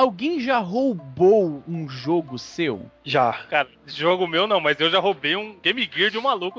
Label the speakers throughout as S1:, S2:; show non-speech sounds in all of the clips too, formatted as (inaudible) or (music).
S1: alguém já roubou um jogo seu?
S2: Já.
S3: Cara, jogo meu não, mas eu já roubei um Game Gear de um maluco.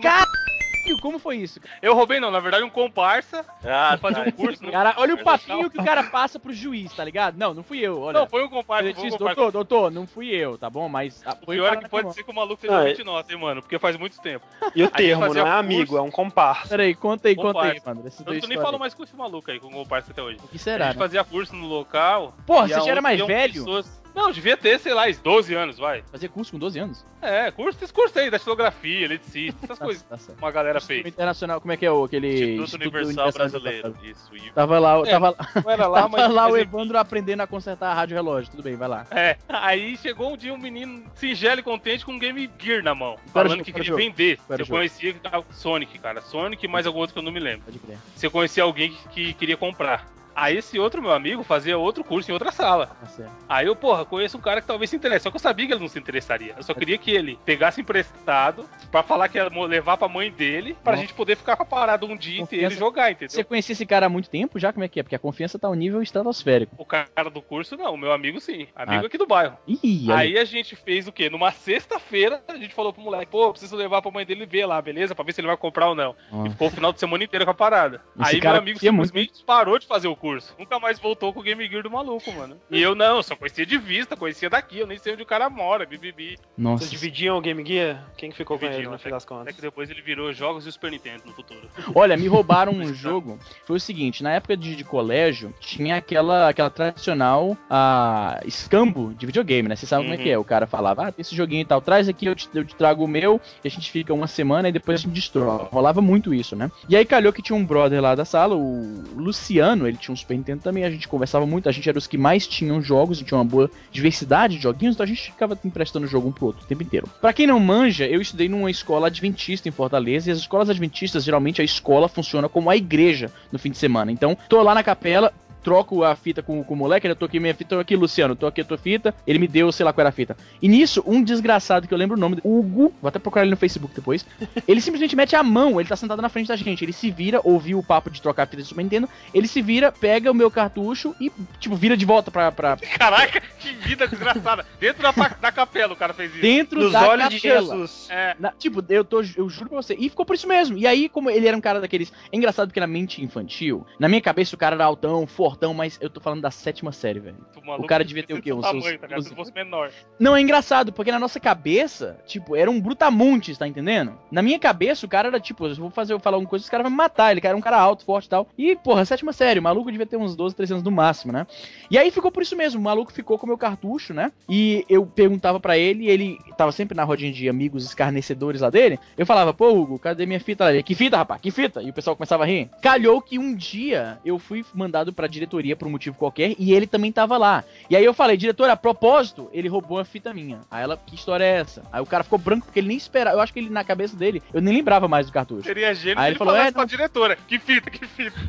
S1: Como foi isso?
S3: Eu roubei não, na verdade um comparsa.
S4: Ah,
S3: fazer um curso. no-
S1: Cara, olha o papinho que o cara passa pro juiz, tá ligado? Não, não fui eu, olha.
S3: Não, foi um comparsa.
S1: Ele
S3: Foi um comparsa.
S1: doutor, doutor, não fui eu, tá bom? Mas ah,
S3: O
S1: foi
S3: pior é
S1: cara
S3: que pode
S1: mão.
S3: ser que o maluco seja
S2: Ah,
S3: ouvinte nosso, hein, mano? Porque faz muito tempo.
S2: E o
S3: gente
S2: termo, não é
S3: curso.
S2: amigo, é um comparsa.
S1: Peraí, conta aí, conta aí, mano. Esses
S3: Eu
S1: dois
S3: não nem falo mais com esse maluco aí, com o comparsa até hoje.
S1: O que
S3: A
S1: será,
S3: gente
S1: né?
S3: fazia curso no local.
S1: Porra, você já era mais velho?
S3: pessoas- Não, devia ter, sei lá, uns 12 anos, vai.
S1: Fazer curso com 12 anos?
S3: É, curso, esses cursos aí, da estilografia, eletricista, essas (laughs)
S1: Tá-
S3: coisas.
S1: tá.
S3: Uma galera
S1: Instituto
S3: fez.
S1: Internacional, como é que é o aquele...
S4: Instituto Universal Brasileiro. Isso,
S1: Tava lá,
S3: É,
S1: tava,
S3: era (laughs)
S1: tava
S3: mas-
S1: lá o Evandro aprendendo a consertar a rádio relógio. Tudo bem, vai lá.
S3: É, aí chegou um dia um menino singelo e contente com um Game Gear na mão,
S1: Qual
S3: falando
S1: jogo?
S3: que queria
S1: jogo?
S3: vender.
S1: Qual
S3: Você
S1: jogo?
S3: conhecia Sonic, cara. Sonic e mais algum outro que eu não me lembro.
S1: Pode crer.
S3: Você conhecia alguém que, que queria comprar. Aí esse outro meu amigo fazia outro curso em outra sala.
S1: Tá.
S3: Aí eu, porra, conheço um cara que talvez se interesse. Só que eu sabia que ele não se interessaria. Eu só queria que ele pegasse emprestado pra falar que ia levar pra mãe dele pra
S1: Nossa.
S3: gente poder ficar com a parada um dia
S1: Confiança.
S3: e jogar, entendeu?
S1: Você conhecia esse cara há muito tempo já? Como é que é? Porque a confiança tá ao nível estratosférico.
S3: O cara do curso, não. O meu amigo, sim. Amigo
S1: Ah.
S3: aqui do bairro.
S1: Ih, aí.
S3: Aí a gente fez o quê? Numa sexta-feira, a gente falou pro moleque, pô, preciso levar pra mãe dele ver lá, beleza? Pra ver se ele vai comprar ou não.
S1: Ó.
S3: E ficou o final de semana inteiro com a parada.
S1: Esse
S3: Aí meu amigo
S1: confia muito,
S3: simplesmente parou de fazer o curso. Nunca mais voltou com o Game Gear do maluco, mano. E eu não, só conhecia de vista, conhecia daqui, eu nem sei onde o cara mora, bibibi.
S1: Nossa.
S2: Vocês dividiam o Game Gear? Quem que ficou com ele
S3: Dividiam,
S2: no
S3: até,
S2: fim das
S3: até
S2: contas?
S3: que depois ele virou jogos e o Super Nintendo no futuro. (laughs)
S1: Olha, me roubaram um jogo. Foi o seguinte, na época de, de colégio, tinha aquela, aquela tradicional ah, escambo de videogame, né? Você sabe como é
S3: Uhum.
S1: que é. O cara falava, ah, tem esse joguinho e tal, traz aqui, eu te, eu te trago o meu, e a gente fica uma semana e depois a gente destrói. Rolava muito isso, né? E aí calhou que tinha um brother lá da sala, o Luciano, ele tinha um Super Nintendo também, a gente conversava muito, a gente era os que mais tinham jogos, tinha uma boa diversidade de joguinhos, então a gente ficava emprestando jogo um pro outro o tempo inteiro. Pra quem não manja, eu estudei numa escola adventista em Fortaleza, e as escolas adventistas, geralmente a escola funciona como a igreja no fim de semana. Então, tô lá na capela, troco a fita com, com o moleque, ele tô aqui minha fita, tô aqui, Luciano, tô aqui a tua fita, ele me deu, sei lá qual era a fita. E nisso, um desgraçado que eu lembro o nome, Hugo, vou até procurar ele no Facebook depois, (laughs) ele simplesmente mete a mão, ele tá sentado na frente da gente, ele se vira, ouviu o papo de trocar a fita de Super Nintendo, ele se vira, pega o meu cartucho e, tipo, vira de volta pra, pra
S3: Caraca, que vida desgraçada. Dentro da, da capela o cara fez isso.
S1: dentro
S2: Nos
S1: da
S2: olhos de
S1: capela.
S2: Jesus.
S3: É,
S1: Na- tipo, eu, tô, eu juro pra você. E ficou por isso mesmo. E aí, como ele era um cara daqueles. É engraçado porque na mente infantil, na minha cabeça o cara era altão, fortão, mas eu tô falando da sétima série, velho.
S3: maluco
S1: cara devia ter o quê? Uns
S3: tamanho, tá? Se
S1: 12.
S3: fosse menor.
S1: Não, é engraçado, porque na nossa cabeça, tipo, era um brutamontes, tá entendendo? Na minha cabeça, o cara era tipo, eu vou fazer, eu falar alguma coisa, os caras vão me matar. Ele era um cara alto, forte e tal. E, porra, sétima série, o maluco devia ter uns 12, 13 anos no máximo, né? E aí ficou por isso mesmo, o maluco ficou com o meu cartucho, né? E eu perguntava pra ele, e ele tava sempre na rodinha de amigos escarnecedores lá dele. Eu falava, pô, Hugo, cadê minha fita? Ele, que fita, rapaz? Que fita? E o pessoal começava a rir. Calhou que um dia eu fui mandado pra diretoria por um motivo qualquer e ele também tava lá. E aí eu falei, diretora, a propósito, ele roubou uma fita minha. Aí ela, que história é essa? Aí o cara ficou branco porque ele nem esperava. Eu acho que ele na cabeça dele, eu nem lembrava mais do cartucho.
S3: Seria gênio
S1: Aí ele
S3: ele
S1: falou, é,
S3: pra diretora. Que fita, que fita.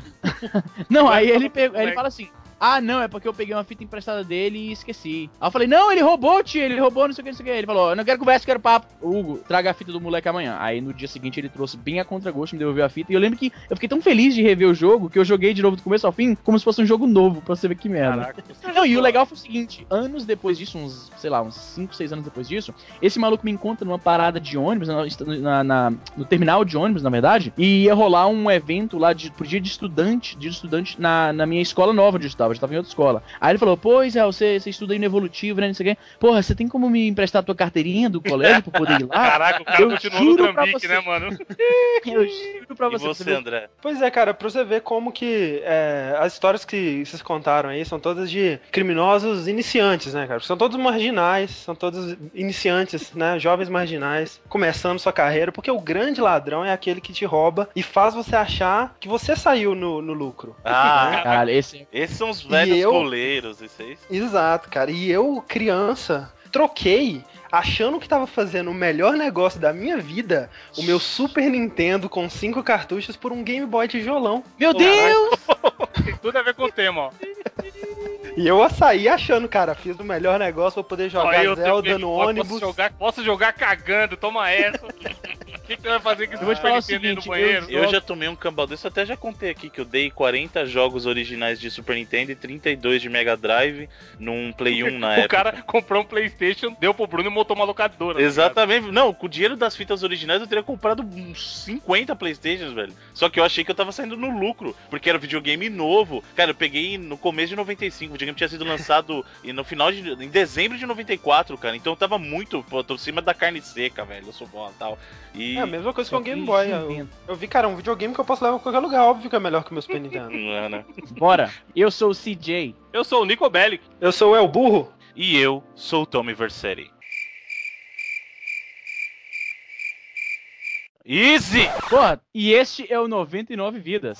S3: (laughs)
S1: Não, aí ele, pegou, aí ele fala assim: Ah, não, é porque eu peguei uma fita emprestada dele e esqueci. Aí eu falei: Não, ele roubou, tio, ele roubou, não sei o que, não sei o que. Ele falou: Eu não quero conversa, quero papo. Hugo, traga a fita do moleque amanhã. Aí no dia seguinte ele trouxe bem a contragosto, me devolveu a fita. E eu lembro que eu fiquei tão feliz de rever o jogo que eu joguei de novo do começo ao fim, como se fosse um jogo novo, pra você ver que merda.
S3: Caraca.
S1: Não, e o legal foi o seguinte: anos depois disso, uns, sei lá, uns 5, 6 anos depois disso, esse maluco me encontra numa parada de ônibus, na- na- no terminal de ônibus, na verdade, e ia rolar um evento lá de, pro dia de estudante, de estudante na, na minha escola nova onde eu estava, já estava em outra escola. Aí ele falou: Pois é, você, você estuda aí no evolutivo, né? Não sei o quê. Porra, você tem como me emprestar a tua carteirinha do colégio pra poder ir lá? (laughs)
S3: Caraca, o cara
S1: eu
S3: continuou no trambique,
S1: você.
S3: né, mano? (laughs)
S1: Eu juro pra
S4: E
S1: você.
S4: você, André?
S2: Pois é, cara, pra você ver como que é, as histórias que vocês contaram aí são todas de criminosos iniciantes, né, cara? São todos marginais, são todos iniciantes, né? Jovens marginais, começando sua carreira, porque o grande ladrão é aquele que te rouba e faz você achar que você saiu no, no lucro.
S4: Ah,
S1: Cara, esse.
S4: esses são os velhos
S2: eu-
S4: goleiros, isso aí.
S2: Exato, cara. E eu, criança, troquei. Achando que tava fazendo o melhor negócio da minha vida, o meu Super Nintendo com cinco cartuchos por um Game Boy tijolão.
S1: Meu Deus!
S3: Tem tudo a ver com o tema, ó. (laughs)
S2: E eu saí achando, cara, fiz o melhor negócio pra poder jogar
S3: eu
S2: Zelda no
S3: ó,
S2: ônibus.
S3: Posso jogar, posso jogar cagando, toma essa. (laughs) que, que você vai fazer com
S1: Eu vou te falar o seguinte,
S3: no banheiro?
S4: Eu já tomei um cambal desse, eu até já contei aqui que eu dei 40 jogos originais de Super Nintendo e 32 de Mega Drive num Play 1 na (laughs)
S3: O
S4: época.
S3: cara comprou um Playstation, deu pro Bruno e montou uma locadora. tá?
S4: Exatamente. Não, com o dinheiro das fitas originais eu teria comprado uns 50 Playstations, velho. Só que eu achei que eu tava saindo no lucro, porque era videogame novo. Cara, eu peguei no começo de 95, o videogame tinha sido lançado (laughs) e no final de em dezembro de 94, cara. Então eu tava muito, pô, tô em cima da carne seca, velho. Eu sou bom e tal. E
S2: É a mesma coisa com o Game Boy. Eu, eu vi, cara, um videogame que eu posso levar pra qualquer lugar. Óbvio que é melhor que o meu Super (laughs) Nintendo.
S4: Não, né?
S1: Bora. Eu sou o CJ.
S3: Eu sou o Nico Bellic.
S2: Eu sou o El Burro.
S4: E eu sou o Tommy Versetti. Easy!
S1: Porra, e este é o 99 Vidas.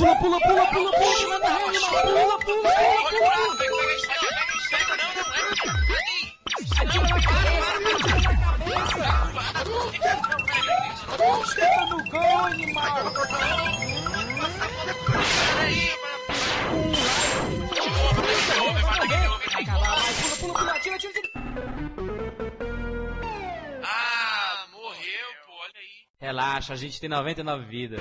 S1: Pula, pula, pula, pula, pula, manda rede, pula, pula, pula, pula.
S5: Ah, morreu, pô, olha aí.
S6: Relaxa, a gente tem 99 vidas.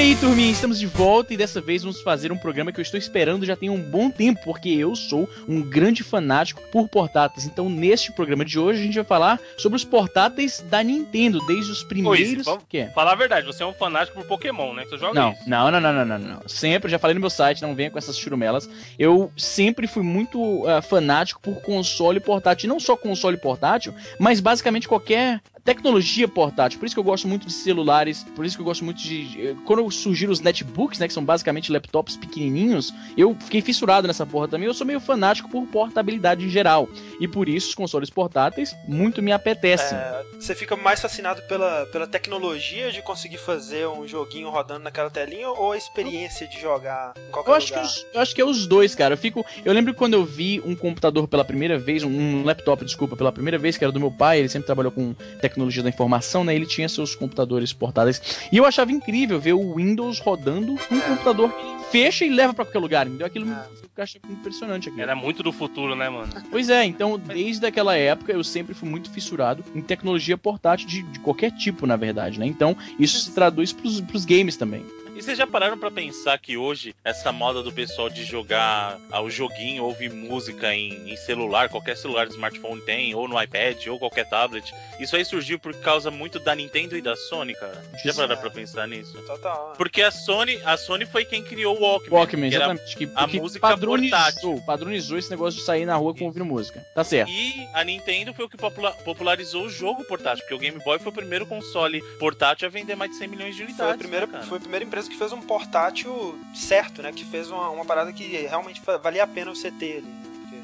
S1: Aí, turminha, estamos de volta e dessa vez vamos fazer um programa que eu estou esperando já tem um bom tempo, porque eu sou um grande fanático por portáteis. Então, neste programa de hoje, a gente vai falar sobre os portáteis da Nintendo, desde os primeiros.
S3: vamos-
S1: que é?
S3: Falar a verdade, você é um fanático por Pokémon, né? Você joga
S1: Não,
S3: isso.
S1: não, não, não, não, não, não. Sempre, já falei no meu site, não venha com essas churumelas. Eu sempre fui muito ah, fanático por console portátil. Não só console portátil, mas basicamente qualquer tecnologia portátil. Por isso que eu gosto muito de celulares, por isso que eu gosto muito de. Quando surgiram os netbooks, né? Que são basicamente laptops pequenininhos, eu fiquei fissurado nessa porra também. Eu sou meio fanático por portabilidade em geral. E por isso os consoles portáteis muito me apetecem.
S2: É, você fica mais fascinado pela, pela tecnologia de conseguir fazer um joguinho rodando naquela telinha ou a experiência de jogar em qualquer
S1: Eu acho, que
S2: lugar?
S1: os, eu acho que é os dois, cara. Eu fico. Eu lembro quando eu vi um computador pela primeira vez, um, um laptop, desculpa, pela primeira vez, que era do meu pai, ele sempre trabalhou com tecnologia da informação, né? Ele tinha seus computadores portáteis. E eu achava incrível ver o Windows rodando um computador que ele fecha e leva pra qualquer lugar. Entendeu? Aquilo
S2: É.
S1: eu achei impressionante aqui.
S3: Era muito do futuro, né, mano?
S1: Pois é, então desde aquela época eu sempre fui muito fissurado em tecnologia portátil de, de qualquer tipo, na verdade, né? Então isso se traduz pros, pros games também.
S4: E vocês já pararam pra pensar que hoje essa moda do pessoal de jogar ah, o joguinho, ouvir música em, em celular, qualquer celular de smartphone tem, ou no iPad, ou qualquer tablet, isso aí surgiu por causa muito da Nintendo e da Sony, cara. Já pararam pra pensar nisso?
S2: Total. né?
S4: Porque a Sony, a Sony foi quem criou o Walkman.
S1: Walkman,
S4: que
S1: exatamente. Que,
S4: a
S1: que
S4: música
S1: padronizou,
S4: portátil.
S1: padronizou esse negócio de sair na rua com ouvindo música. Tá certo.
S4: E a Nintendo foi o que popula- popularizou o jogo portátil, porque o Game Boy foi o primeiro console portátil a vender mais de 100 milhões de unidades.
S2: Foi a, primeira,
S4: né,
S2: foi a primeira empresa que fez um portátil certo, né? Que fez uma, uma parada que realmente valia a pena você ter ali. Né? Porque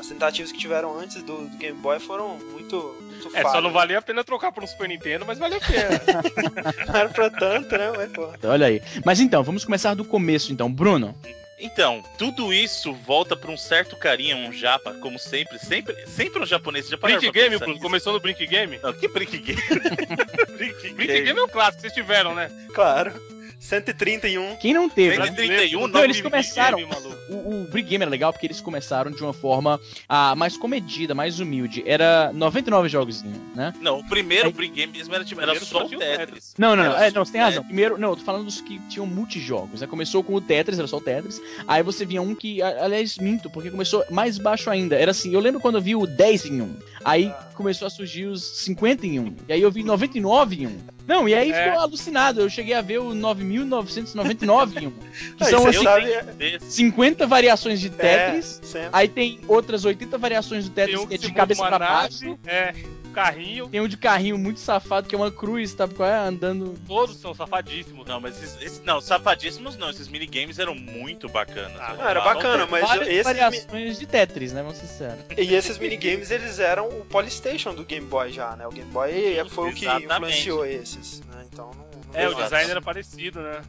S2: as tentativas que tiveram antes do, do Game Boy foram muito, muito
S3: É, só não valia a pena trocar por um Super Nintendo, mas vale a pena. (laughs)
S2: Não era pra tanto, né? Mas, pô.
S1: Então, olha aí. Mas então, vamos começar do começo então. Bruno,
S4: Então, tudo isso volta pra um certo carinha, um japa, como sempre. Sempre, sempre um japonês. Já
S3: Brink Game, Bruno? Começou no Brink Game?
S4: Não, que Brink Game? (laughs) Brink
S3: Brink Game é um clássico, vocês tiveram, né?
S2: Claro. 131.
S1: Quem não teve, né?
S4: 131,
S1: Não, eles
S3: Brink
S1: começaram-
S3: Game.
S1: O, o Brick Game era legal porque eles começaram de uma forma ah, mais comedida, mais humilde. Era 99 jogos, né?
S4: Não, o primeiro
S1: Aí-
S4: Brink Game mesmo era, tipo, era só o Tetris.
S1: Não, não, não. É, não, você tem
S4: o
S1: razão. Primeiro, não, eu tô falando dos que tinham multijogos. Né? Começou com o Tetris, era só o Tetris. Aí você vinha um que, aliás, minto, porque começou mais baixo ainda. Era assim, eu lembro quando eu vi o 10 em 1. Aí começou a surgir os 50 em 1. E aí eu vi 99 em 1. Não, e aí
S3: É.
S1: ficou alucinado. Eu cheguei a ver o 9.999 em 1. (laughs) Que são assim,
S2: sabe,
S4: Desse.
S1: 50 variações de Tetris.
S2: É.
S1: Aí tem outras 80 variações do Tetris que é de cabeça pra baixo.
S3: é, carrinho,
S1: Tem um de carrinho muito safado, que é uma cruz, sabe qual é? Andando.
S3: todos são safadíssimos.
S4: Não, mas esses, esses- não, safadíssimos não, esses minigames eram muito bacanas.
S3: Ah.
S2: Não, era
S4: Lá,
S2: bacana, mas
S1: várias
S2: esses,
S1: variações de Tetris, né? Vamos ser sinceros.
S2: e esses minigames eles eram o Polystation do Game Boy já, né? O Game Boy foi o que
S4: exatamente.
S2: influenciou esses, né? Então não.
S3: É, o
S2: vejo
S3: design era parecido, né?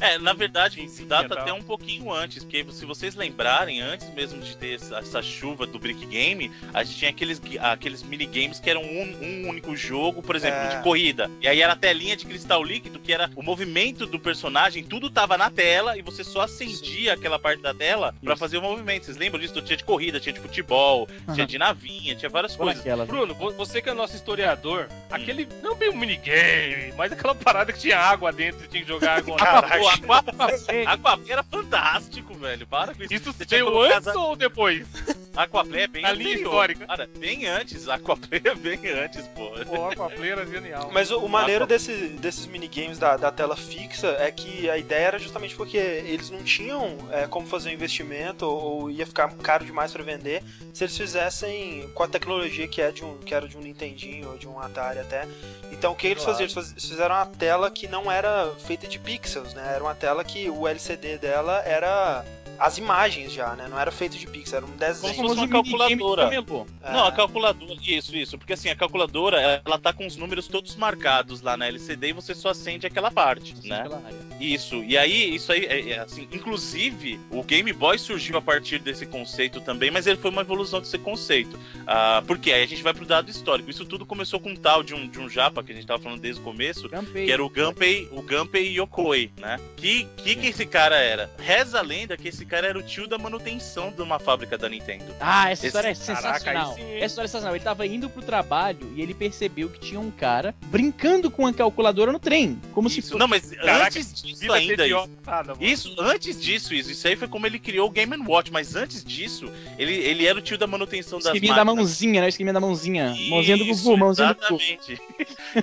S2: É.
S4: É, na verdade,
S3: Sim,
S4: data
S3: tal.
S4: até um pouquinho antes, porque se vocês lembrarem, antes mesmo de ter essa, essa chuva do Brick Game, a gente tinha aqueles, aqueles minigames que eram um, um único jogo, por exemplo,
S2: É.
S4: de corrida. E aí era a telinha de cristal líquido, que era o movimento do personagem, tudo tava na tela e você só acendia aquela parte da tela pra
S1: Isso.
S4: fazer o movimento. Vocês lembram disso? Tinha de corrida, tinha de futebol, tinha
S1: Aham.
S4: de navinha, tinha várias coisas.
S1: aquela.
S3: Bruno, vo- você que é nosso historiador, aquele. Não bem um minigame, mas aquela parada que tinha água dentro e tinha que jogar água lá.
S4: Pô, Aquaplay era fantástico, velho. Para com isso.
S3: Isso
S4: Você tinha
S3: veio antes
S4: as-
S3: ou depois?
S4: Aquaplay é bem
S3: A linha histórica.
S4: Cara, bem antes. Aquaplay é bem antes, pô.
S3: Pô, a Aquaplay era genial.
S2: Mas o, o maneiro desse, desses minigames da, da tela fixa é que a ideia era justamente porque eles não tinham é, como fazer um investimento ou, ou ia ficar caro demais pra vender se eles fizessem com a tecnologia que, é de um, que era de um Nintendinho ou de um Atari até. Então o que eles
S3: Claro.
S2: faziam? Eles faz- eles fizeram uma tela que não era feita de pixels, né? Era uma tela que o LCD dela era as imagens já, né? Não era feito de pixels, era um
S4: Como
S2: desenho.
S4: se fosse uma calculadora.
S2: É.
S4: Não, a calculadora, isso, isso. Porque assim, a calculadora, ela- ela tá com os números todos marcados lá na LCD e você só acende aquela parte, né?
S1: Aquela área.
S4: Isso. E aí, isso aí, é, é, assim, inclusive, o Game Boy surgiu a partir desse conceito também, mas ele foi uma evolução desse conceito. Ah, porque aí a gente vai pro dado histórico. Isso tudo começou com um tal de um, de um japa que a gente tava falando desde o começo,
S1: Gunpei.
S4: que era o Gunpei, o Gunpei Yokoi, né? Que, que que esse cara era? Reza a lenda que esse cara era o tio da manutenção de uma fábrica da Nintendo.
S1: Ah, essa
S4: Esse-
S1: história é
S3: Caraca,
S1: sensacional.
S3: hein?
S1: Essa história é sensacional. Ele tava indo pro trabalho e ele percebeu que tinha um cara brincando com a calculadora no trem. Como se
S4: Isso. Não, mas
S3: Caraca,
S4: antes disso
S3: Vida
S4: ainda, isso,
S3: mano.
S4: isso, antes disso, isso, isso aí foi como ele criou o Game Watch, mas antes disso, ele, ele era o tio da manutenção das
S1: esqueminha da
S4: máquinas.
S1: mãozinha, né? Esqueminha da mãozinha. mãozinha do
S4: Isso,
S1: Gugu, mãozinha do Gugu.
S4: Exatamente.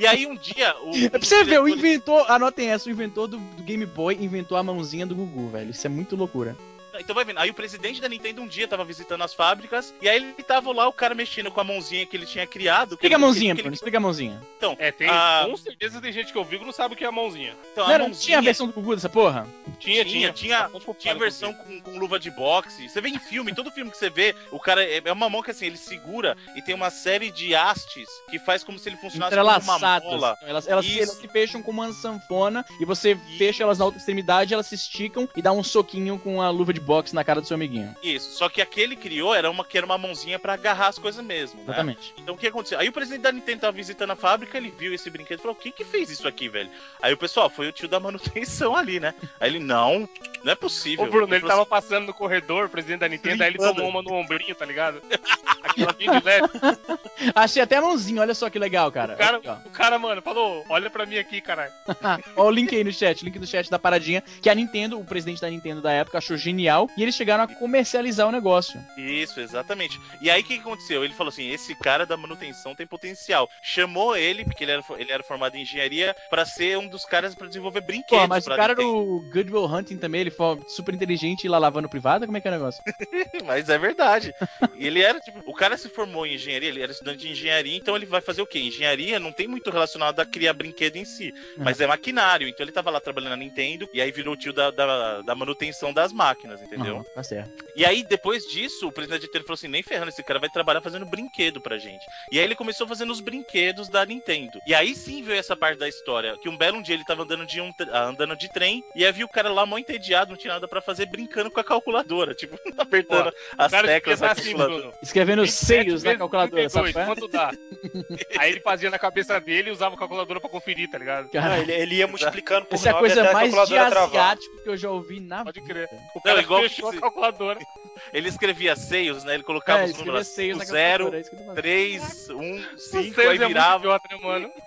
S4: e aí um dia. O, (laughs)
S1: É pra você ver, o inventor, anotem essa, o inventor do, do Game Boy inventou a mãozinha do Gugu, velho. Isso é muito loucura.
S4: Então vai vendo. Aí o presidente da Nintendo um dia tava visitando as fábricas, e aí ele tava lá, o cara mexendo com a mãozinha que ele tinha criado.
S1: Explica a mãozinha,
S4: que ele-
S1: Bruno, explica a mãozinha.
S4: Então,
S3: É, tem.
S4: Ah.
S3: Com certeza tem gente que ouviu que não sabe o que é a mãozinha.
S4: então
S1: Não,
S4: a
S1: era-
S4: mãozinha.
S1: tinha a versão do Gugu dessa porra?
S3: Tinha,
S4: Tinha,
S3: tinha.
S4: tinha,
S3: Tá
S4: Tinha versão com, com luva de boxe. Você vê em filme, todo filme que você vê, o cara é é uma mão que assim, ele segura e tem uma série de hastes que faz como se ele funcionasse como uma mola.
S1: Elas, elas,
S4: Isso.
S1: elas se fecham como uma sanfona e você fecha elas na outra extremidade, elas se esticam e dá um soquinho com a luva de boxe na cara do seu amiguinho.
S4: Isso. Só que aquele criou era uma que era uma mãozinha pra agarrar as coisas mesmo, né?
S1: Exatamente.
S4: Então o que aconteceu? Aí o presidente da Nintendo tava visitando a fábrica, ele viu esse brinquedo e falou: quem que fez isso aqui, velho? Aí o pessoal, foi o tio da manutenção ali, né? Aí ele, não, não é possível.
S3: O Bruno, ele
S4: falou
S3: tava passando no corredor, o presidente da Nintendo, aí ele tomou uma no ombrinho, tá ligado? (laughs) Aquela bem de leve. (laughs)
S1: Achei até a mãozinha, olha só que legal, cara.
S3: O cara,
S1: Aqui,
S3: o cara, mano, falou, olha pra mim aqui, caralho. (laughs)
S1: Ó, o link aí no chat, link do chat da paradinha, que a Nintendo, o presidente da Nintendo da época, achou genial e eles chegaram a comercializar o negócio.
S4: Isso, exatamente. E aí o que aconteceu? Ele falou assim: esse cara da manutenção tem potencial. Chamou ele, porque ele era, ele era formado em engenharia, pra ser um dos caras pra desenvolver brinquedos.
S1: Pô, mas o cara
S4: Nintendo.
S1: do Good Will Hunting também, ele foi super inteligente e lá lavando privada, como é que é o negócio? (laughs)
S4: Mas é verdade. Ele era, tipo, o cara se formou em engenharia, ele era estudante de engenharia, então ele vai fazer o quê? Engenharia não tem muito relacionado a criar brinquedo em si, mas é maquinário. Então ele tava lá trabalhando na Nintendo e aí virou o tio da, da, da manutenção das máquinas, entendeu?
S1: Aham, tá certo.
S4: E aí, depois disso, o presidente da Nintendo falou assim: nem ferrando, esse cara vai trabalhar fazendo brinquedo pra gente. E aí ele começou fazendo os brinquedos da Nintendo. E aí sim veio essa parte da história: que um belo dia ele tava andando de, um, ah, andando de trem, e aí viu o cara lá mó entediado não tinha nada pra fazer, brincando com a calculadora, tipo, (laughs) apertando
S3: Ó,
S4: as teclas da
S3: assim,
S4: calculadora.
S1: Escrevendo
S3: 27
S1: seios na calculadora, sabe?
S3: 32,
S1: qual é?
S3: quanto dá? (laughs) Aí ele fazia na cabeça dele e usava a calculadora pra conferir, tá ligado?
S2: Não,
S1: Cara,
S2: ele, ele ia multiplicando por
S1: essa é a
S2: nove
S1: coisa mais de asiático que eu já ouvi na
S3: Pode crer. O cara
S4: igual
S3: fechou
S4: que
S3: a calculadora. (laughs)
S4: Ele escrevia seios, né? Ele colocava
S1: É,
S4: os números
S1: seios na
S4: 0,
S1: calculadora, é isso que eu tô falando.
S4: 3, 1, 5,
S3: Vocês
S4: aí
S3: é
S4: virava.
S3: idiota, né, mano? (laughs)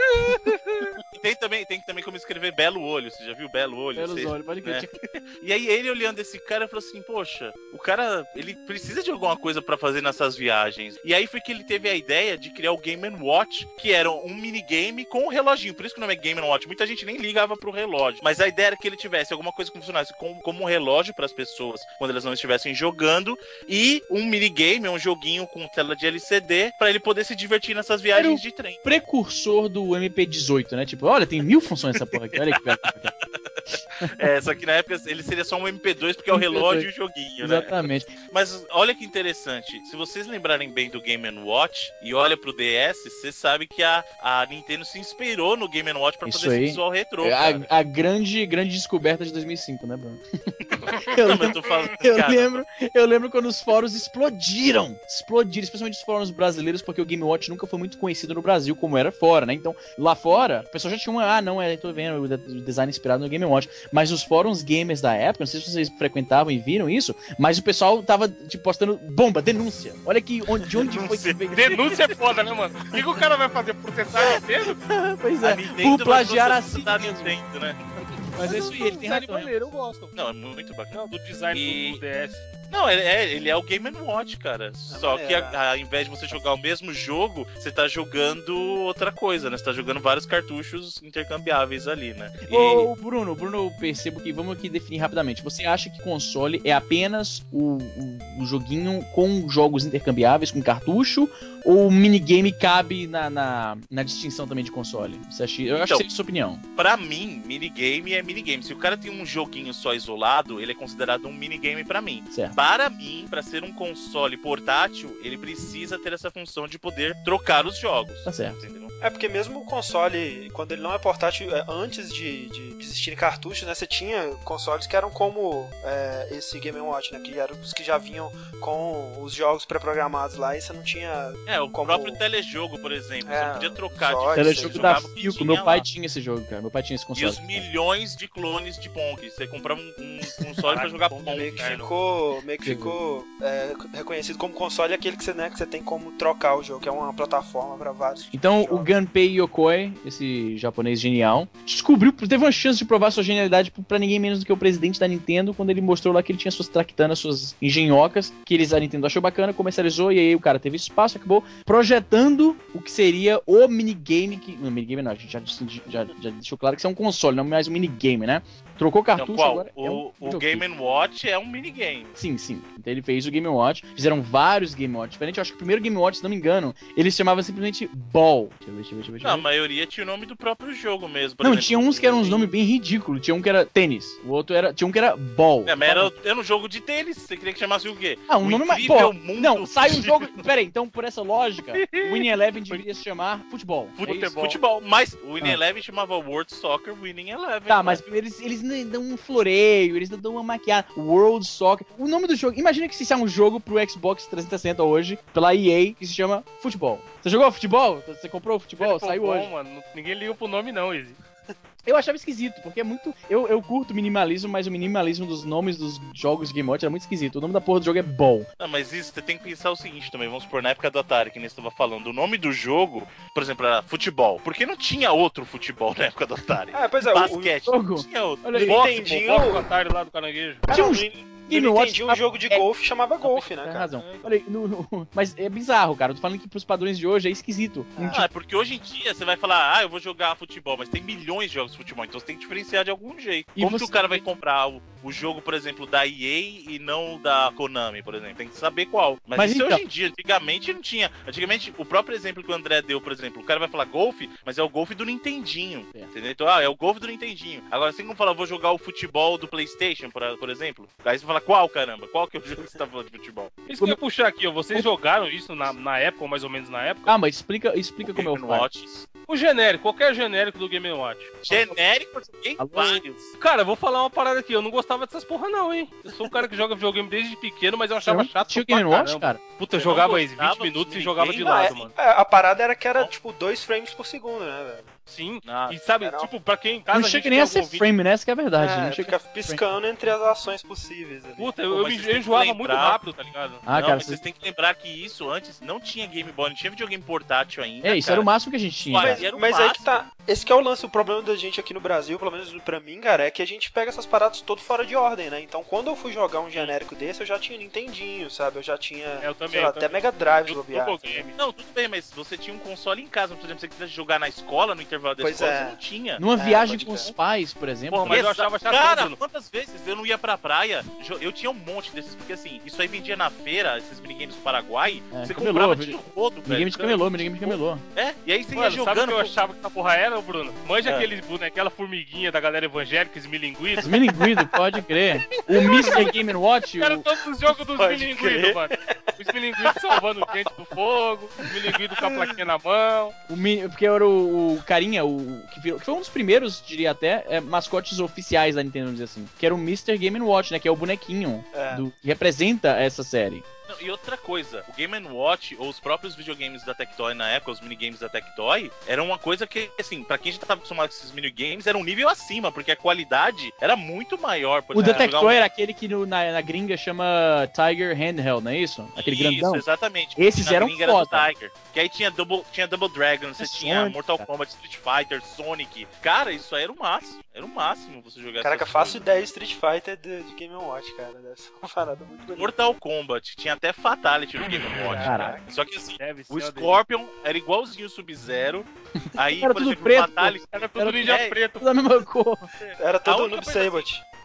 S4: E tem também, tem também como escrever Belo Olho, você já viu Belo Olho?
S1: Pelos
S4: Você-
S1: olhos, pode crer.
S4: né? E aí ele olhando esse cara falou assim, poxa, o cara, ele precisa de alguma coisa pra fazer nessas viagens. E aí foi que ele teve a ideia de criar o Game Watch, que era um minigame com um reloginho. Por isso que o nome é Game Watch. Muita gente nem ligava pro relógio. Mas a ideia era que ele tivesse alguma coisa que funcionasse como, como um relógio para as pessoas quando elas não estivessem jogando e um minigame, um joguinho com tela de LCD pra ele poder se divertir nessas viagens de trem.
S1: Precursor do MP18, né? Tipo, olha, tem mil funções essa porra aqui. Olha que. (laughs)
S4: É, só que na época ele seria só um MP2 porque é o relógio e o joguinho, né?
S1: Exatamente.
S4: Mas olha que interessante, se vocês lembrarem bem do Game Watch e olha pro DS, você sabe que a, a Nintendo se inspirou no Game Watch pra
S1: Isso
S4: fazer
S1: aí.
S4: esse visual retrô,
S1: É a, a grande, grande descoberta de 2005, né, Bruno? (laughs)
S4: Não, mas eu falando,
S1: Eu lembro, eu lembro quando os fóruns explodiram. Explodiram, especialmente os fóruns brasileiros, porque o Game Watch nunca foi muito conhecido no Brasil como era fora, né? Então, lá fora, o pessoal já tinha uma, ah, não, é, tô vendo o design inspirado no Game Watch. Mas os fóruns gamers da época, não sei se vocês frequentavam e viram isso, mas o pessoal tava, tipo, postando bomba, denúncia. Olha que onde, de onde foi que veio.
S3: Denúncia é foda, né, mano? O que, que o cara vai fazer? Processar Nintendo?
S1: pois é, por plagiar assim
S4: a. Nintendo, (laughs) né?
S1: Mas é isso aí, ele tem razão.
S3: maneiro, eu gosto.
S4: Não, é muito bacana.
S3: Não, do design
S4: E-
S3: do, DS.
S4: Não, ele é, ele é o Game Watch, cara. Só que
S2: maneiro,
S4: a- ao invés de você jogar o mesmo jogo, você tá jogando outra coisa, né? Você tá jogando vários cartuchos intercambiáveis ali, né? E-
S1: Ô, Bruno, Bruno, eu percebo que vamos aqui definir rapidamente. Você acha que console é apenas o, o, o joguinho com jogos intercambiáveis, com cartucho? Ou o minigame cabe na, na, na distinção também de console? Você acha, eu acho
S4: Então,
S1: que seria a sua opinião.
S4: Pra mim, minigame é minigame. Se o cara tem um joguinho só isolado, ele é considerado um minigame pra mim.
S1: Certo.
S4: Para mim, pra ser um console portátil, ele precisa ter essa função de poder trocar os jogos.
S1: Tá certo.
S4: Entendeu?
S2: É porque mesmo o console, quando ele não é portátil, é, antes de, de, de existirem cartuchos, né? Você tinha consoles que eram como é, esse Game Watch, né? Que eram os que já vinham com os jogos pré-programados lá e você não tinha.
S4: É, o
S2: Como-
S4: próprio telejogo, por exemplo. você
S2: É,
S4: não podia trocar
S2: só
S4: de
S2: isso,
S1: Era
S2: você
S1: jogo
S4: você
S1: da Filco. Meu pai
S4: lá.
S1: tinha esse jogo, cara. Meu pai tinha esse
S4: E
S1: console.
S4: os milhões de clones de Pong. Você comprava um, um console pra jogar
S3: Pong.
S2: Meio que
S3: É,
S2: ficou, meio que ficou é, reconhecido como console aquele que você, né, que você tem como trocar o jogo, que é uma plataforma para vários.
S1: Então,
S2: jogos.
S1: o Gunpei Yokoi, esse japonês genial, descobriu, teve uma chance de provar sua genialidade pra ninguém menos do que o presidente da Nintendo, quando ele mostrou lá que ele tinha suas tractanas, suas engenhocas, que eles, a Nintendo achou bacana, comercializou, e aí o cara teve espaço, acabou projetando o que seria o minigame que... Não, minigame não, a gente já, já, já deixou claro que isso é um console, não mais um minigame, né? Trocou
S4: Então,
S1: cartucho
S4: qual?
S1: agora.
S4: O,
S1: é um
S4: o. Game Watch é um minigame.
S1: Sim, sim. Então ele fez o Game Watch. Fizeram vários Game Watch diferentes. Eu acho que o primeiro Game Watch, se não me engano, ele se chamava simplesmente Ball. Deixa eu ver, deixa eu ver, deixa eu ver.
S4: Não, a maioria tinha o nome do próprio jogo mesmo.
S1: Não,
S4: exemplo,
S1: tinha uns que eram uns nomes bem ridículos. Tinha um que era tênis. O outro era. Tinha um que era Ball.
S4: É, mas era, era um jogo de tênis. Você queria que chamasse o quê?
S1: Ah, um
S4: o
S1: nome mais. Pô,
S4: mundo
S1: não, sai um jogo. Pera aí, então por essa lógica, o Winning Eleven (laughs) deveria se chamar futebol. É isso?
S3: Futebol.
S4: Futebol. Mas o Winning
S1: Ah.
S4: Eleven chamava World Soccer Winning Eleven.
S1: Tá,
S4: né?
S1: mas eles, eles não dão um floreio, eles não dão uma maquiada. World Soccer. O nome do jogo. Imagina que se é um jogo pro Xbox 360 hoje, pela EA, que se chama Futebol. Você jogou futebol? Você comprou futebol? Saiu
S3: bom,
S1: hoje.
S3: Mano, ninguém liga pro nome, não, Izzy.
S1: Eu achava esquisito, porque é muito. Eu, eu curto minimalismo, mas o minimalismo dos nomes dos jogos de Game Watch era muito esquisito. O nome da porra do jogo é Ball.
S4: Não, mas isso, você tem que pensar o seguinte também. Vamos supor, na época do Atari, que nem você estava falando, o nome do jogo, por exemplo, era futebol. Porque não tinha outro futebol na época do Atari.
S2: Ah, pois é, o, o,
S4: Basquete,
S1: jogo-
S4: não tinha outro.
S1: Olha
S3: Entendi.
S2: pô,
S3: O Atari lá do caranguejo.
S1: Tinha um
S2: no,
S1: Game
S2: no Nintendo, um jogo de
S1: é-
S2: golfe chamava golfe, né,
S1: Tem
S2: cara?
S1: razão. Aí, no- no- (laughs) mas é bizarro, cara. Eu tô falando que pros padrões de hoje é esquisito.
S4: Ah,
S1: tinha-
S4: é porque hoje em dia você vai falar, ah, eu vou jogar futebol, mas tem milhões de jogos de futebol, então você tem que diferenciar de algum jeito.
S1: E
S4: Como
S1: você-
S4: que o cara vai comprar o, o jogo, por exemplo, da EA e não da Konami, por exemplo? Tem que saber qual. Mas,
S1: Mas
S4: isso é
S1: então-
S4: hoje em dia, antigamente não tinha. Antigamente, o próprio exemplo que o André deu, por exemplo, o cara vai falar golfe, mas é o golfe do Nintendinho.
S1: É.
S4: Entendeu? Então, ah, é o golfe do Nintendinho. Agora, assim como falar, vou jogar o futebol do PlayStation, por, por exemplo. Aí você fala Fala qual, caramba? Qual que é o jogo que você tá falando de futebol?
S3: Isso que eu ia puxar aqui, ó. Vocês jogaram isso na, na época, ou mais ou menos na época?
S1: Ah, mas explica, explica como é o
S4: Game. Watch.
S3: O genérico, qualquer genérico do Game Watch.
S4: Genérico,
S1: Alô?
S4: vários.
S3: Cara, eu vou falar uma parada aqui. Eu não gostava dessas porra, não, hein? Eu sou um cara que joga videogame desde pequeno, mas eu achava chato.
S1: tinha o Game Watch,
S3: caramba.
S1: cara?
S3: Puta, eu jogava aí
S4: gostava
S3: 20 minutos e jogava de lado,
S2: Ah,
S3: mano.
S2: é, a parada era que era,
S4: Não.
S2: tipo, dois frames por segundo, né, velho?
S3: Sim.
S4: Ah,
S3: E sabe,
S2: Era
S3: tipo, pra quem em casa
S1: Não chega nem a ser
S3: vídeo-
S1: frame, né? Essa que é a verdade.
S2: É,
S1: não chega
S2: fica piscando entre as ações possíveis ali.
S3: Puta,
S4: Pô,
S3: eu, eu,
S4: vocês
S3: eu
S4: que
S3: enjoava
S4: lembrar-
S3: muito rápido, tá ligado?
S1: Ah,
S4: não,
S1: cara,
S4: mas
S1: vocês-
S4: vocês têm que lembrar que isso antes não tinha Game Boy, não tinha videogame portátil ainda.
S1: É, isso
S4: cara.
S1: era o máximo que a gente tinha.
S2: Mas, mas aí que tá. Esse que é o lance, o problema da gente aqui no Brasil, pelo menos pra mim, cara, é que a gente pega essas paradas todo fora de ordem, né? Então quando eu fui jogar um genérico desse, eu já tinha Nintendinho, sabe? Eu já tinha,
S3: É, eu também.
S2: lá, até. Mega Drive bobear.
S3: Game.
S4: Não, tudo bem, mas você tinha um console em casa, por exemplo, se você quisesse jogar na escola, no intervalo da
S2: Pois
S4: escola,
S2: é.
S4: você não tinha.
S1: Numa
S2: É,
S1: viagem com os pais, por exemplo.
S3: Porra, mas eu achava chato,
S4: Cara, quantas vezes eu não ia pra praia? Eu tinha um monte desses, porque assim, isso aí vendia na feira, esses minigames do Paraguai.
S1: É,
S4: você
S1: camelô,
S4: comprava de rodo, velho.
S1: Minigame de camelô, minigame de camelô.
S4: É, e aí você ia
S3: Mano, sabe o
S4: jogando.
S3: que eu achava que essa porra era, Bruno? Manja
S4: É.
S3: bonequinhos, aquela formiguinha da galera evangélica, esmilinguidos.
S1: Smilinguido, pode crer. (laughs) O Mr. Game Watch,
S3: Era
S1: o...
S3: todos os jogos dos esmilinguidos, mano. Esmilinguido salvando gente do fogo, o esmilinguido com a plaquinha na mão.
S1: o mini- porque era o, o carinha, o que, virou- que foi um dos primeiros, diria até, é, mascotes oficiais da Nintendo, vamos dizer assim. Que era o Mr. Game Watch, né? Que é o bonequinho
S2: É.
S1: do, que representa essa série.
S4: Não, e outra coisa, o Game Watch, ou os próprios videogames da Tectoy na época, os minigames da Tectoy, eram uma coisa que, assim, pra quem já tava acostumado com esses minigames, era um nível acima, porque a qualidade era muito maior.
S1: O Detector
S4: jogar um-
S1: era aquele que no- na, na gringa chama Tiger Handheld, não é isso? Aquele
S4: Isso,
S1: grandão.
S4: exatamente.
S1: Esses eram
S4: gringa era
S1: foda.
S4: Tiger. Que aí tinha Double, tinha Double Dragon, você
S1: É
S4: tinha
S1: Sonic,
S4: Mortal
S1: cara.
S4: Kombat, Street Fighter, Sonic. Cara, isso aí era o máximo. Era o máximo você jogar
S2: Caraca, fácil
S4: coisas.
S2: ideia Street Fighter de, de Game Watch, cara. Deve ser uma parada muito bonita.
S4: Mortal Kombat, tinha até Fatality no Game Watch.
S1: Caraca.
S4: Só que assim, o Scorpion era igualzinho o Sub-Zero. (laughs) Aí,
S1: Era
S4: por
S1: tudo
S4: exemplo,
S1: preto,
S4: o Fatality.
S3: Era tudo
S1: Era-
S3: ninja
S4: é,
S3: preto.
S1: Tudo da mesma cor.
S2: Era todo Noob
S4: coisa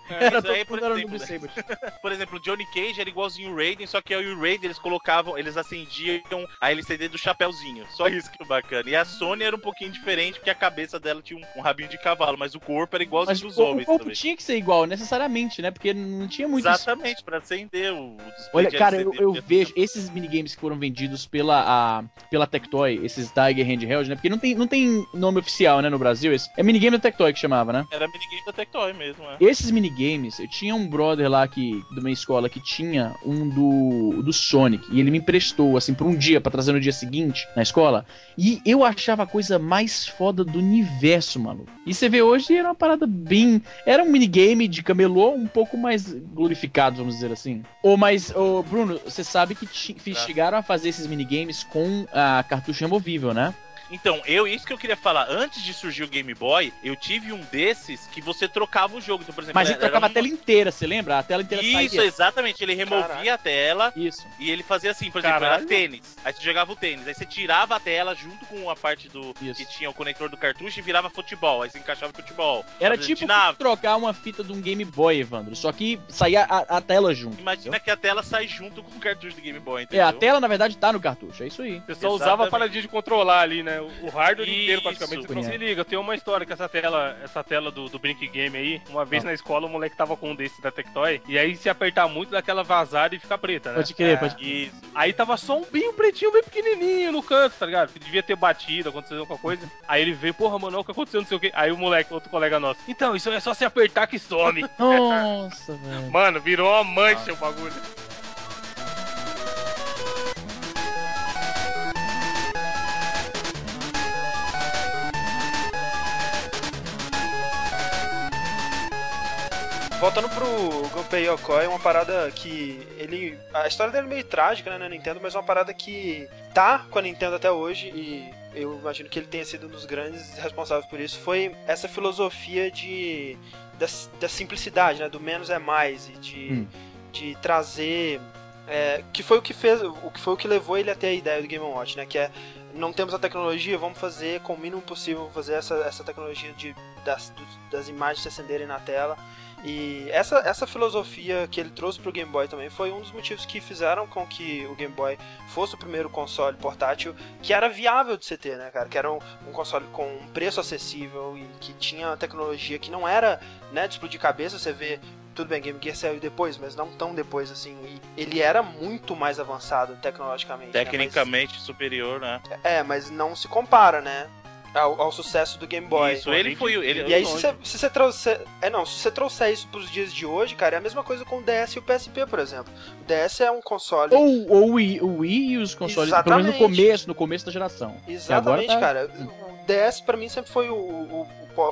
S2: Sabot.
S1: Era
S4: Isso aí,
S1: todo
S4: por
S1: era
S4: exemplo,
S1: no Saber. (laughs)
S4: Por exemplo, o Johnny Cage era igualzinho o Raiden, só que aí o Raiden eles colocavam, eles acendiam a LCD do chapéuzinho. Só isso que é bacana. E a Sony era um pouquinho diferente, porque a cabeça dela tinha um, um rabinho de cavalo, mas o corpo era igualzinho
S1: Mas
S4: dos
S1: o, o
S4: homens
S1: corpo
S4: também.
S1: tinha que ser igual, necessariamente, né? Porque não tinha muito
S4: Exatamente, pra acender o,
S1: Olha, cara, eu,
S4: LCD,
S1: eu
S4: porque-
S1: vejo esses minigames que foram vendidos pela, a, pela Tectoy, esses Tiger Handheld, né? Porque não tem, não tem nome oficial, né, no Brasil. Esse, é minigame da Tectoy que chamava, né?
S4: Era minigame da Tectoy mesmo, é.
S1: Esses minigames, eu tinha um brother lá que, da minha escola que tinha um do, do Sonic. E ele me emprestou, assim, por um dia, pra trazer no dia seguinte, na escola. E eu achava a coisa mais foda do universo, mano. E você vê hoje, era uma parada bem. Era um minigame de camelô um pouco mais glorificado, vamos dizer assim. Ou mais. Ô, Bruno, você sabe que
S4: Tá.
S1: chegaram a fazer esses minigames com a cartucho removível, né?
S4: Então, eu, isso que eu queria falar, antes de surgir o Game Boy, eu tive um desses que você trocava o jogo. Então, por exemplo,
S1: Mas ele
S4: era
S1: trocava
S4: um-
S1: a tela inteira, você lembra? A tela inteira
S4: Isso,
S1: saía.
S4: exatamente. Ele removia
S2: Caraca.
S4: a tela
S1: Isso.
S4: e ele fazia assim, por exemplo,
S3: Caralho.
S4: era tênis. Aí você jogava o tênis, aí você tirava a tela junto com a parte do
S1: Isso.
S4: que tinha o conector do cartucho e virava futebol. Aí você encaixava o futebol.
S1: Era tipo trocar uma fita de um Game Boy, Evandro. Só que saía a, a tela junto.
S4: Imagina que a tela sai junto com o cartucho do Game Boy,
S1: É,
S4: entendeu?
S1: a tela, na verdade, tá no cartucho. É isso aí.
S3: Você só usava a paradinha de controlar ali, né? O o hardware inteiro,
S4: Isso,
S3: praticamente. Não
S1: bonito.
S3: se liga. Tem uma história que essa tela, essa tela do, do Brink Game aí, uma vez
S1: Ah.
S3: na escola o moleque tava com um desses da Tectoy, e aí se apertar muito, dá aquela vazada e fica preta, né?
S1: Pode crer,
S2: É.
S1: pode
S4: Isso.
S3: Aí tava só um bem pretinho, bem pequenininho no canto, tá ligado? Que devia ter batido, aconteceu alguma coisa. (laughs) Aí ele veio, porra, mano, olha o que aconteceu, não sei o quê. Aí o moleque, outro colega nosso, então, isso é só se apertar que some. (laughs)
S1: Nossa, velho.
S3: mano, virou uma mancha o bagulho.
S2: Voltando pro Gunpei Yokoi, uma parada que ele. A história dele é meio trágica, né, na Nintendo, mas é uma parada que tá com a Nintendo até hoje e eu imagino que ele tenha sido um dos grandes responsáveis por isso. Foi essa filosofia de. da, da simplicidade, né? Do menos é mais e de,
S1: Hum.
S2: de trazer. é, que foi o que fez. O que foi o que levou ele até a ideia do Game Watch, né? Que é. Não temos a tecnologia, vamos fazer com o mínimo possível, fazer essa, essa tecnologia de, das, das imagens se acenderem na tela. E essa, essa filosofia que ele trouxe pro Game Boy também foi um dos motivos que fizeram com que o Game Boy fosse o primeiro console portátil que era viável de se ter, né, cara? Que era um, um console com um preço acessível e que tinha tecnologia que não era, né, de explodir cabeça. Você vê tudo bem, Game Gear saiu depois, mas não tão depois assim. E ele era muito mais avançado tecnologicamente. né?
S4: Tecnicamente superior, né?
S2: Mas- é, mas não se compara, né? Ao, ao sucesso do Game Boy.
S4: Isso, ele foi o. Ele,
S2: E aí, se você, se você trouxer. É, não, se você trouxer isso pros dias de hoje, cara, é a mesma coisa com o DS e o PSP, por exemplo. O DS é um console.
S1: Ou, ou o Wii, o Wii e os consoles, pelo menos no
S2: Exatamente.
S1: começo, no começo da geração.
S2: Exatamente,
S1: agora tá-
S2: cara. O DS pra mim sempre foi o, o-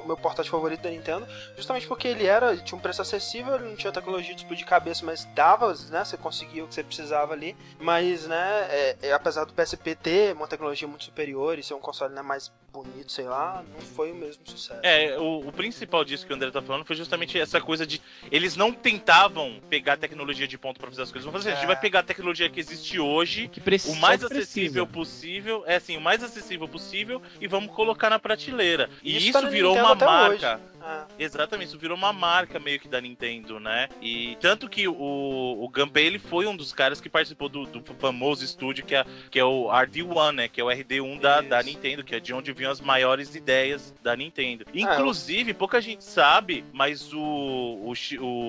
S2: meu portátil favorito da Nintendo, justamente porque ele era, tinha um preço acessível, ele não tinha tecnologia de explodir cabeça, mas dava, né? Você conseguia o que você precisava ali. Mas, né, é- é, apesar do PSP ter uma tecnologia muito superior e ser um console né, mais bonito, sei lá, não foi o mesmo sucesso.
S4: É, o, o principal disso que o André tá falando foi justamente essa coisa de. Eles não tentavam pegar tecnologia de ponta pra fazer as coisas. Vamos fazer, a gente
S2: É.
S4: vai pegar a tecnologia que existe hoje,
S1: Que precisa,
S4: o mais acessível possível, é assim, o mais acessível possível e vamos colocar na prateleira. E
S2: Isso
S4: isso,
S2: tá
S4: virou
S2: Nintendo
S4: uma
S2: até
S4: marca.
S2: Ah,
S4: Exatamente, isso virou uma marca meio que da Nintendo, né? E tanto que o, o Gunpei ele foi um dos caras que participou do, do famoso estúdio que é, que é o RD1, né? Que é o RD1 da, da. Nintendo, que é de onde vinham as maiores ideias da Nintendo.
S2: eu-
S4: Inclusive, pouca gente sabe, mas o, o,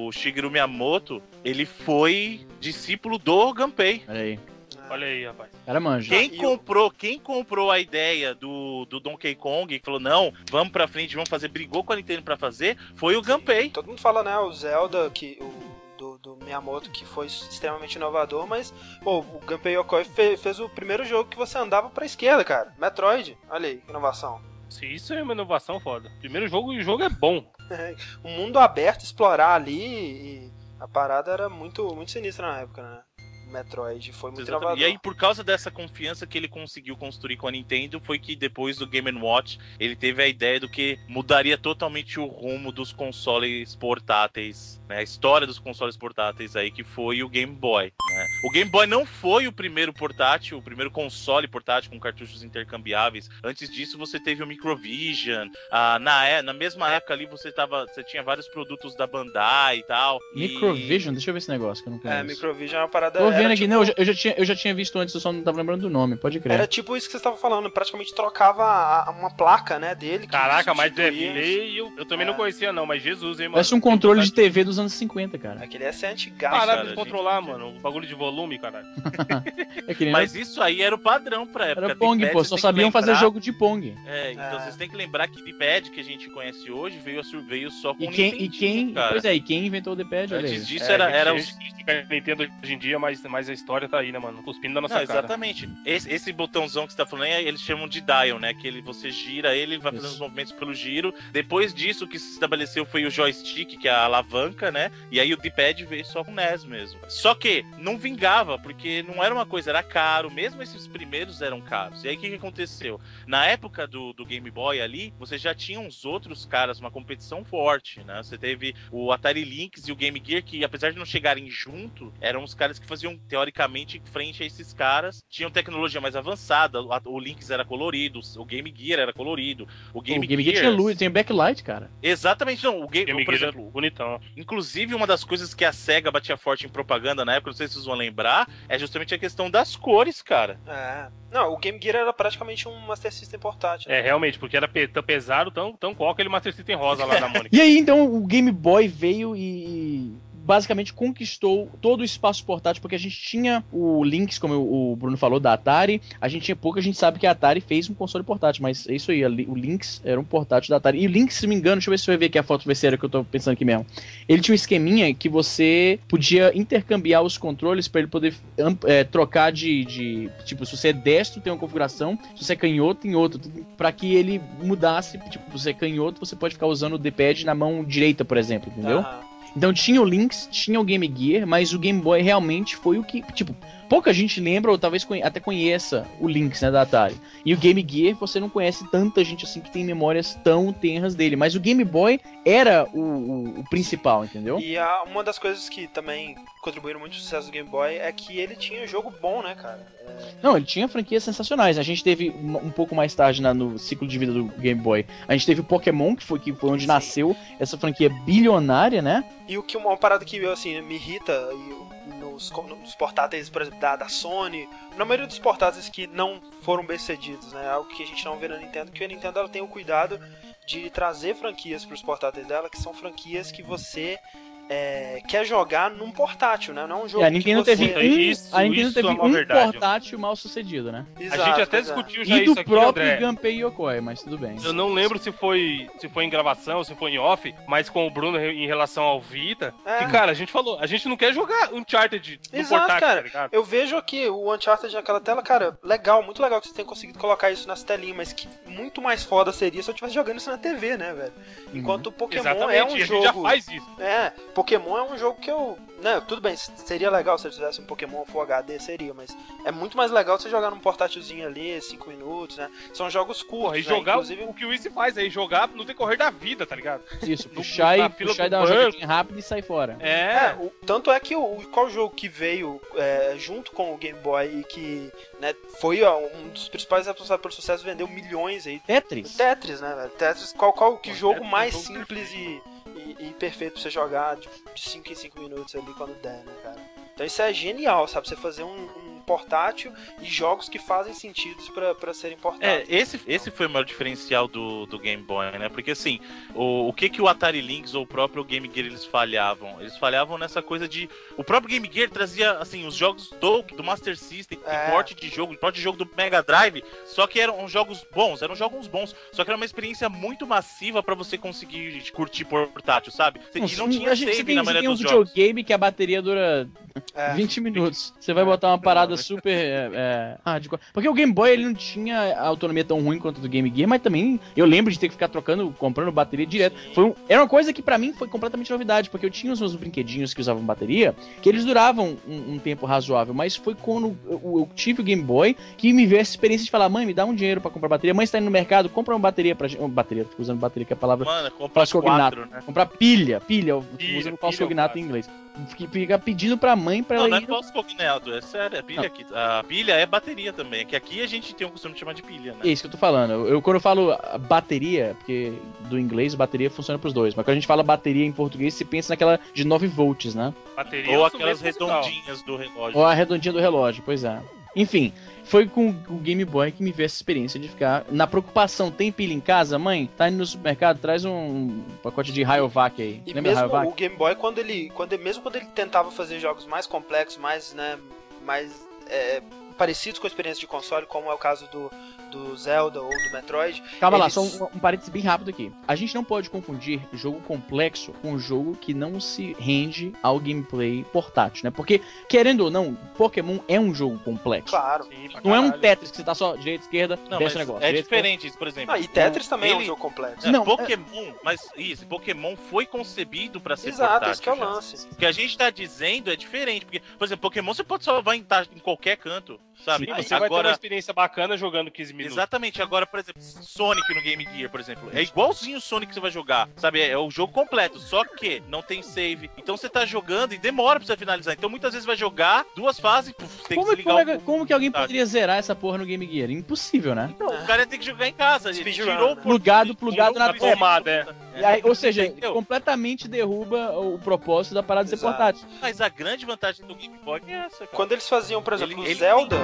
S4: o Shigeru Miyamoto, ele foi discípulo do Gunpei.
S1: Olha aí.
S3: Olha aí, rapaz.
S1: Cara manja.
S4: Quem comprou, quem comprou a ideia do, do Donkey Kong e falou, não, vamos pra frente, vamos fazer, brigou com a Nintendo pra fazer, foi o Gunpei.
S2: Todo mundo fala, né, o Zelda, que o do, do Miyamoto, que foi extremamente inovador, mas, pô, o Gunpei Yokoi fe- fez o primeiro jogo que você andava pra esquerda, cara. Metroid. Olha aí, que inovação.
S3: Se isso é uma inovação foda. Primeiro jogo e o jogo é bom. (laughs)
S2: O mundo aberto, explorar ali e a parada era muito, muito sinistra na época, né? Metroid foi muito
S4: Exatamente.
S2: inovador.
S4: E aí, por causa dessa confiança que ele conseguiu construir com a Nintendo, foi que depois do Game Watch ele teve a ideia do que mudaria totalmente o rumo dos consoles portáteis, né? A história dos consoles portáteis aí, que foi o Game Boy. né? O Game Boy não foi o primeiro portátil, o primeiro console portátil com cartuchos intercambiáveis. Antes disso, você teve o Microvision. Ah, na, é- na mesma época ali, você, tava, você tinha vários produtos da Bandai e tal. e-
S1: Microvision, deixa eu ver esse negócio que eu não conheço.
S2: É, Microvision é uma parada.
S1: Tô vendo
S2: era
S1: aqui,
S2: tipo-
S1: não, eu já, eu já tinha, eu já tinha visto antes, eu só não tava lembrando do nome, pode crer.
S2: Era tipo isso que vocês estavam falando, praticamente trocava a- a- uma placa, né, dele.
S3: Caraca, mas é feio. Eu também
S2: É.
S3: não conhecia, não, mas Jesus, hein, mano.
S1: Parece um controle de TV dos anos 50, cara.
S2: Aquele essa é antigaço.
S3: Parada
S4: cara,
S3: de controlar, mano. O bagulho de volume, caralho. (laughs)
S1: É
S4: Mas isso aí era o padrão pra época.
S1: era Pong, pô, só sabiam fazer
S4: lembrar-
S1: jogo de Pong.
S4: É, então
S2: É.
S4: vocês têm que lembrar que o D-pad que a gente conhece hoje veio, veio só com
S1: E
S4: o
S1: quem, e quem,
S4: cara.
S1: pois é, e quem inventou o D-pad, aí.
S4: Antes disso
S3: É,
S4: era,
S3: gente,
S4: era
S3: a
S4: os...
S3: gente Nintendo hoje em dia, mas, mas a história tá aí, né, mano? Cuspindo da nossa
S4: Não,
S3: cara.
S4: exatamente. Esse, esse botãozão que você tá falando, aí, eles chamam de dial, né? Que ele, você gira ele, vai fazendo os movimentos pelo giro. Depois disso, o que se estabeleceu foi o joystick, que é a alavanca, né? E aí o D-pad veio só com o NES mesmo. Só que não vingava, porque não era uma coisa, era caro. Mesmo esses primeiros eram caros. E aí o que, que aconteceu? Na época do, do Game Boy ali, você já tinha uns outros caras, uma competição forte, né? Você teve o Atari Lynx e o Game Gear, que apesar de não chegarem junto, eram os caras que faziam, teoricamente, frente a esses caras. Tinham tecnologia mais avançada, o, Lynx era colorido, o Game Gear era colorido. O Game,
S1: o Game Gear tinha luz, tem backlight, cara.
S4: Exatamente, não. O Game,
S3: Game
S4: por
S3: Gear é
S4: exemplo,
S3: bonitão.
S4: Inclusive, uma das coisas que a SEGA batia forte em propaganda na época, não sei se vocês vão lembrar, é justamente a questão das cores, cara.
S2: É. Não, o Game Gear era praticamente um Master System portátil.
S3: É, realmente, porque era pe- tão pesado, tão, tão qual aquele Master System rosa lá da (laughs) Mônica.
S1: E aí, então, o Game Boy veio e basicamente conquistou todo o espaço portátil, porque a gente tinha o Lynx, como o Bruno falou, da Atari. A gente tinha pouco, a gente sabe que a Atari fez um console portátil, mas é isso aí, o Lynx era um portátil da Atari. E o Lynx, se me engano, deixa eu ver se vai ver aqui a foto vai ser a que eu tô pensando aqui mesmo. Ele tinha um esqueminha que você podia intercambiar os controles para ele poder é, trocar de, de. Tipo, se você é destro, tem uma configuração, se você é canhoto, tem outro. para que ele mudasse. Tipo, se você é canhoto, você pode ficar usando o D-pad na mão direita, por exemplo, entendeu?
S2: Aham.
S1: Então tinha o Lynx, tinha o Game Gear, mas o Game Boy realmente foi o que, tipo, pouca gente lembra ou talvez até conheça o Lynx, né, da Atari. E o Game Gear, você não conhece tanta gente assim que tem memórias tão tenras dele, mas o Game Boy era o, o- o principal, entendeu?
S2: E a- uma das coisas que também contribuíram muito pro sucesso do Game Boy é que ele tinha jogo bom, né, cara?
S1: Não, ele tinha franquias sensacionais. A gente teve um um pouco mais tarde na- no ciclo de vida do Game Boy. A gente teve o Pokémon, que foi, que foi onde
S2: Sim.
S1: nasceu essa franquia bilionária, né?
S2: E o que uma parada que assim, me irrita e nos, nos portáteis, por exemplo, da, da Sony, na maioria dos portáteis que não foram bem sucedidos, né? Algo que a gente não vê na Nintendo, que a Nintendo ela tem o cuidado de trazer franquias para os portáteis dela, que são franquias que você é, quer jogar num portátil, né? Não é um jogo
S1: E a Nintendo
S2: que você...
S1: teve um,
S3: Isso-
S1: a Nintendo
S3: isso
S1: teve
S3: é uma
S1: um
S3: verdade.
S1: portátil mal sucedido, né?
S2: Exato,
S3: a gente até
S2: é.
S3: discutiu já
S1: E
S3: isso
S1: do
S3: aqui,
S1: próprio
S3: André.
S1: Gunpei Yokoi, mas tudo bem.
S3: Eu não lembro se foi, se foi em gravação, se foi em off, mas com o Bruno em relação ao Vita.
S2: É.
S3: Que, cara, a gente falou, a gente não quer jogar Uncharted no
S2: Exato,
S3: portátil,
S2: cara.
S3: tá ligado?
S2: Eu vejo aqui o Uncharted naquela tela, cara, legal, muito legal que você tenha conseguido colocar isso nas telinhas, mas que muito mais foda seria se eu estivesse jogando isso na TV, né, velho? Enquanto o Pokémon
S3: Exatamente,
S2: é um
S3: e a
S2: jogo.
S3: gente já faz isso.
S2: É, Pokémon é um jogo que eu. Né, tudo bem, seria legal se eu tivesse um Pokémon Full HD, seria, mas é muito mais legal você jogar num portátilzinho ali, 5 minutos, né? São jogos curtos,
S3: Porra, e
S2: né?
S3: jogar
S2: Inclusive,
S3: o que o Easy faz aí, jogar no decorrer da vida, tá ligado?
S1: Isso, (laughs)
S3: No-
S1: puxar e, puxar e dar uma
S3: banco.
S1: jogadinha rápida e sair fora.
S2: É,
S3: É,
S2: o- tanto é que o, o- qual jogo que veio é, junto com o Game Boy e que né, foi ó, um dos principais responsáveis pelo sucesso, vendeu milhões aí.
S1: Tetris.
S2: Tetris, né, velho? Tetris, qual, qual que
S3: Pô,
S2: jogo
S3: Tetris é um
S2: mais
S3: jogo
S2: simples e, e, perfeito pra você jogar de 5 em 5 minutos ali quando der, né, cara? Então isso é genial, sabe? Você fazer um, um portátil e jogos que fazem sentido pra, pra serem
S4: É,
S2: portáteis.
S4: esse, esse foi o maior diferencial do, do Game Boy, né? Porque assim, o, o que que o Atari Lynx ou o próprio Game Gear eles falhavam? Eles falhavam nessa coisa de. O próprio Game Gear trazia, assim, os jogos do, do Master System,
S2: É.
S4: de porte de jogo, porte de jogo do Mega Drive, só que eram jogos bons, eram jogos bons, só que era uma experiência muito massiva pra você conseguir curtir portátil, sabe? E não tinha
S1: a gente, você
S4: save
S1: tem,
S4: na
S1: você
S4: maioria
S1: tem um
S4: jogos.
S1: videogame que a bateria dura
S2: É.
S1: 20 minutos. Você vai botar uma parada super. É, é, hardcore. Porque o Game Boy ele não tinha autonomia tão ruim quanto do Game Gear, mas também eu lembro de ter que ficar trocando, comprando bateria direto. Foi um- era uma coisa que pra mim foi completamente novidade, porque eu tinha os meus brinquedinhos que usavam bateria, que eles duravam um, um tempo razoável, mas foi quando eu, eu tive o Game Boy que me veio essa experiência de falar: mãe, me dá um dinheiro pra comprar bateria. Mãe, você tá indo no mercado, compra uma bateria pra gente. Uma bateria, fico usando bateria que é a palavra
S4: Mano, compra quatro, né?
S1: Comprar pilha, pilha,
S3: Pilha,
S1: usando falso cognato em inglês. Fica- Fica pedindo pra mãe pra
S4: Não,
S1: ela
S4: não é
S1: ir.
S4: falso cognato, é sério, é pilha
S1: Não.
S4: aqui. A pilha é bateria também, é que aqui a gente tem o costume de chamar de pilha, né?
S1: É isso que eu tô falando. Eu, quando eu falo bateria, porque do inglês bateria funciona pros dois, mas quando a gente fala bateria em português, você pensa naquela de 9 volts, né?
S3: bateria
S4: Ou
S3: é
S4: aquelas redondinhas do relógio.
S1: Ou a redondinha do relógio, pois é. Enfim, foi com o Game Boy que me veio essa experiência de ficar na preocupação. Tem pilha em casa? Mãe, tá indo no supermercado, traz um pacote de Rayovac aí.
S2: E
S1: Lembra
S2: mesmo
S1: Rayovac?
S2: o Game Boy, quando ele, quando mesmo quando ele tentava fazer jogos mais complexos, mais, né, mais é, parecidos com a experiência de console, como é o caso do, do Zelda ou do Metroid,
S1: Calma lá,
S2: eles-
S1: só um, um parênteses bem rápido aqui. A gente não pode confundir jogo complexo com jogo que não se rende ao gameplay portátil, né? Porque, querendo ou não, Pokémon é um jogo complexo.
S2: claro.
S3: Sim,
S1: Não é um
S3: caralho.
S1: Tetris que você tá só direita, esquerda,
S4: Não,
S1: o negócio.
S4: é
S1: direita,
S4: diferente isso, por exemplo.
S2: Ah, e Tetris também é um
S4: ele-
S2: jogo complexo.
S4: É,
S1: Não,
S4: Pokémon, mas isso, Pokémon foi concebido pra ser
S2: Exato,
S4: portátil
S2: esse que é o lance.
S4: O que a gente tá dizendo é diferente, porque, por exemplo, Pokémon você pode salvar em, em qualquer canto, sabe?
S3: E você vai ter uma
S4: agora,
S3: experiência bacana jogando 15 minutos.
S4: exatamente, agora, por exemplo, Sonic no Game Gear, por exemplo, é igualzinho o Sonic que você vai jogar, sabe? É, é o jogo completo, só que não tem save. Então você tá jogando e demora pra você finalizar. Então muitas vezes vai jogar duas fases, puf, tem
S1: Como,
S4: que desligar
S1: como, é-
S4: o...
S1: como que alguém
S4: Tá.
S1: poderia zerar essa porra no Game Gear? Impossível, né?
S4: Então, o cara ia ter que jogar em casa. Ele tirou o
S1: Plugado, plugado na
S3: Na tomada, é.
S1: E aí, ou seja,
S4: Entendeu?
S1: completamente derruba o propósito da parada de ser portátil.
S4: Mas a grande vantagem do Game Boy é essa, cara.
S2: Quando eles faziam, por exemplo,
S4: Ele-
S2: o
S4: ele
S2: Zelda,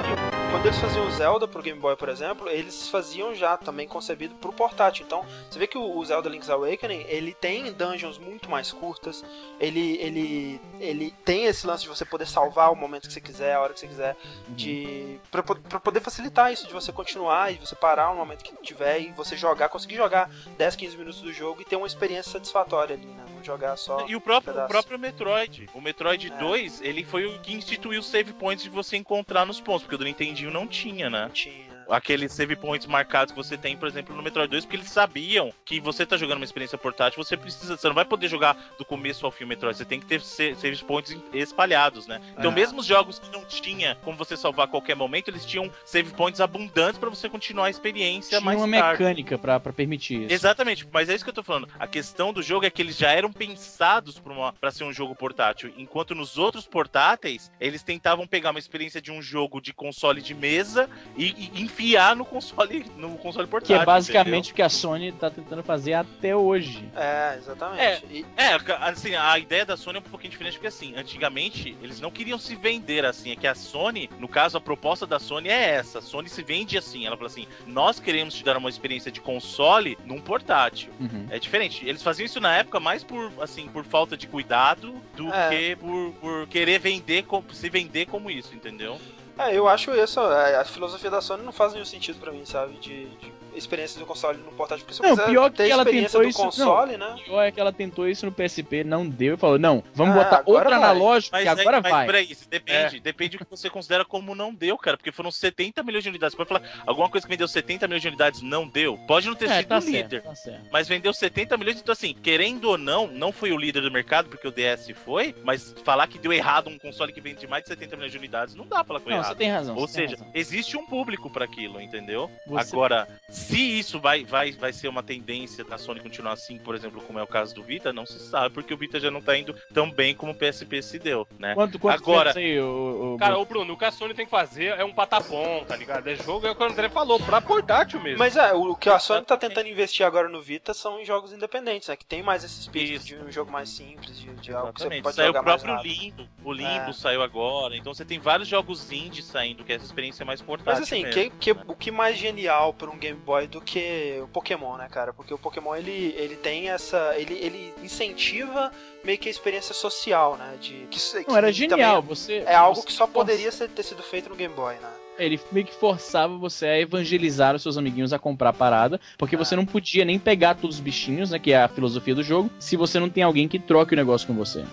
S2: quando eles faziam o Zelda pro Game Boy, por exemplo, eles faziam já também concebido pro portátil. Então, você vê que o o Zelda Link's Awakening, ele tem dungeons muito mais curtas, ele, ele, ele tem esse lance de você poder salvar o momento que você quiser, a hora que você quiser, de pra, pra poder facilitar isso, de você continuar e você parar no momento que tiver e você jogar, conseguir jogar 10, 15 minutos do jogo e ter uma experiência satisfatória ali, né? Não jogar só
S4: E o próprio,
S2: pedaço.
S4: o próprio Metroid. O Metroid
S2: É.
S4: 2, ele foi o que instituiu os save points de você encontrar nos pontos, porque o do Nintendinho não tinha, né?
S2: tinha.
S4: Aqueles save points marcados que você tem, por exemplo, no Metroid 2, porque eles sabiam que você tá jogando uma experiência portátil, você precisa, você não vai poder jogar do começo ao fim o Metroid, você tem que ter sa- save points espalhados, né? Então,
S1: É.
S4: mesmo os jogos que não tinha como você salvar a qualquer momento, eles tinham save points abundantes pra você continuar a experiência
S1: Tinha
S4: mais
S1: uma
S4: tarde.
S1: mecânica pra permitir isso.
S4: Exatamente, mas é isso que eu tô falando. A questão do jogo é que eles já eram pensados pra ser um jogo portátil, enquanto nos outros portáteis, eles tentavam pegar uma experiência de um jogo de console de mesa e, e enfiar no console, no console
S1: Que
S4: portátil.
S1: é basicamente o que a Sony tá tentando fazer até hoje.
S2: É, exatamente. E-
S4: entendeu? É, assim, a ideia da Sony é um pouquinho diferente, porque assim, antigamente eles não queriam se vender assim. É que a Sony, no caso, a proposta da Sony é essa. A Sony se vende assim. Ela fala assim: nós queremos te dar uma experiência de console num portátil.
S1: Uhum.
S4: É diferente. Eles faziam isso na época mais por, assim, por falta de cuidado do
S2: É.
S4: que por, por querer vender, se vender como isso, entendeu?
S2: É, eu acho isso, a filosofia da Sony não faz nenhum sentido pra mim, sabe? De, de experiência do console no portátil. Porque se
S1: Não, pior que
S2: ter
S1: ela tentou isso-
S2: console, né?
S1: O pior é que ela tentou isso no PSP, não deu e falou: não, vamos
S2: Ah,
S1: botar analógico
S4: Mas,
S1: que
S4: aí-
S1: agora
S4: mas
S1: vai.
S4: peraí, isso depende. Depende do que você considera como não deu, cara. Porque foram 70 milhões de unidades. Você pode falar, alguma coisa que vendeu 70 milhões de unidades não deu? Pode não ter
S1: É,
S4: sido
S1: tá
S4: o líder.
S1: certo, tá certo.
S4: Mas vendeu 70 milhões, então assim, querendo ou não, não foi o líder do mercado, porque o DS foi, mas falar que deu errado um console que vende mais de 70 milhões de unidades, não dá pra falar que foi
S1: Não,
S4: errado.
S1: você tem razão.
S4: Ou seja,
S1: razão.
S4: existe um público pra aquilo, entendeu?
S1: Você-
S4: Agora, se isso vai, vai, vai ser uma tendência da Sony continuar assim, por exemplo, como é o caso do Vita, não se sabe, porque o Vita já não tá indo tão bem como o PSP se deu, né?
S1: Quanto, quanto
S4: Agora-
S1: aí, o, o,
S3: Cara, ô Bruno, o que a Sony tem que fazer é um patapom, tá ligado? É jogo, é o que o André falou, pra portátil mesmo.
S2: Mas é, o que a Sony tá tentando investir agora no Vita são em jogos independentes, né? Que tem mais esse espírito
S4: Isso.
S2: de um jogo mais simples, de, de algo que você pode
S4: Saiu
S2: jogar
S4: o próprio. Limbo. O Limbo
S2: É.
S4: saiu agora. Então você tem vários jogos indie saindo, que é essa experiência mais portátil.
S2: Mas assim,
S4: mesmo.
S2: que, que, o que mais genial pra um Game Boy do que o Pokémon, né, cara? Porque o Pokémon ele, ele tem essa. Ele, ele incentiva meio que a experiência social, né? De, que,
S1: Não,
S2: que
S1: era genial.
S2: também
S1: Você,
S2: É algo
S1: você
S2: que só
S1: força-
S2: poderia ser- ter sido feito no Game Boy, né?
S1: Ele meio que forçava você a evangelizar os seus amiguinhos a comprar a parada, porque você não podia nem pegar todos os bichinhos, né? Que é a filosofia do jogo, se você não tem alguém que troque o negócio com você.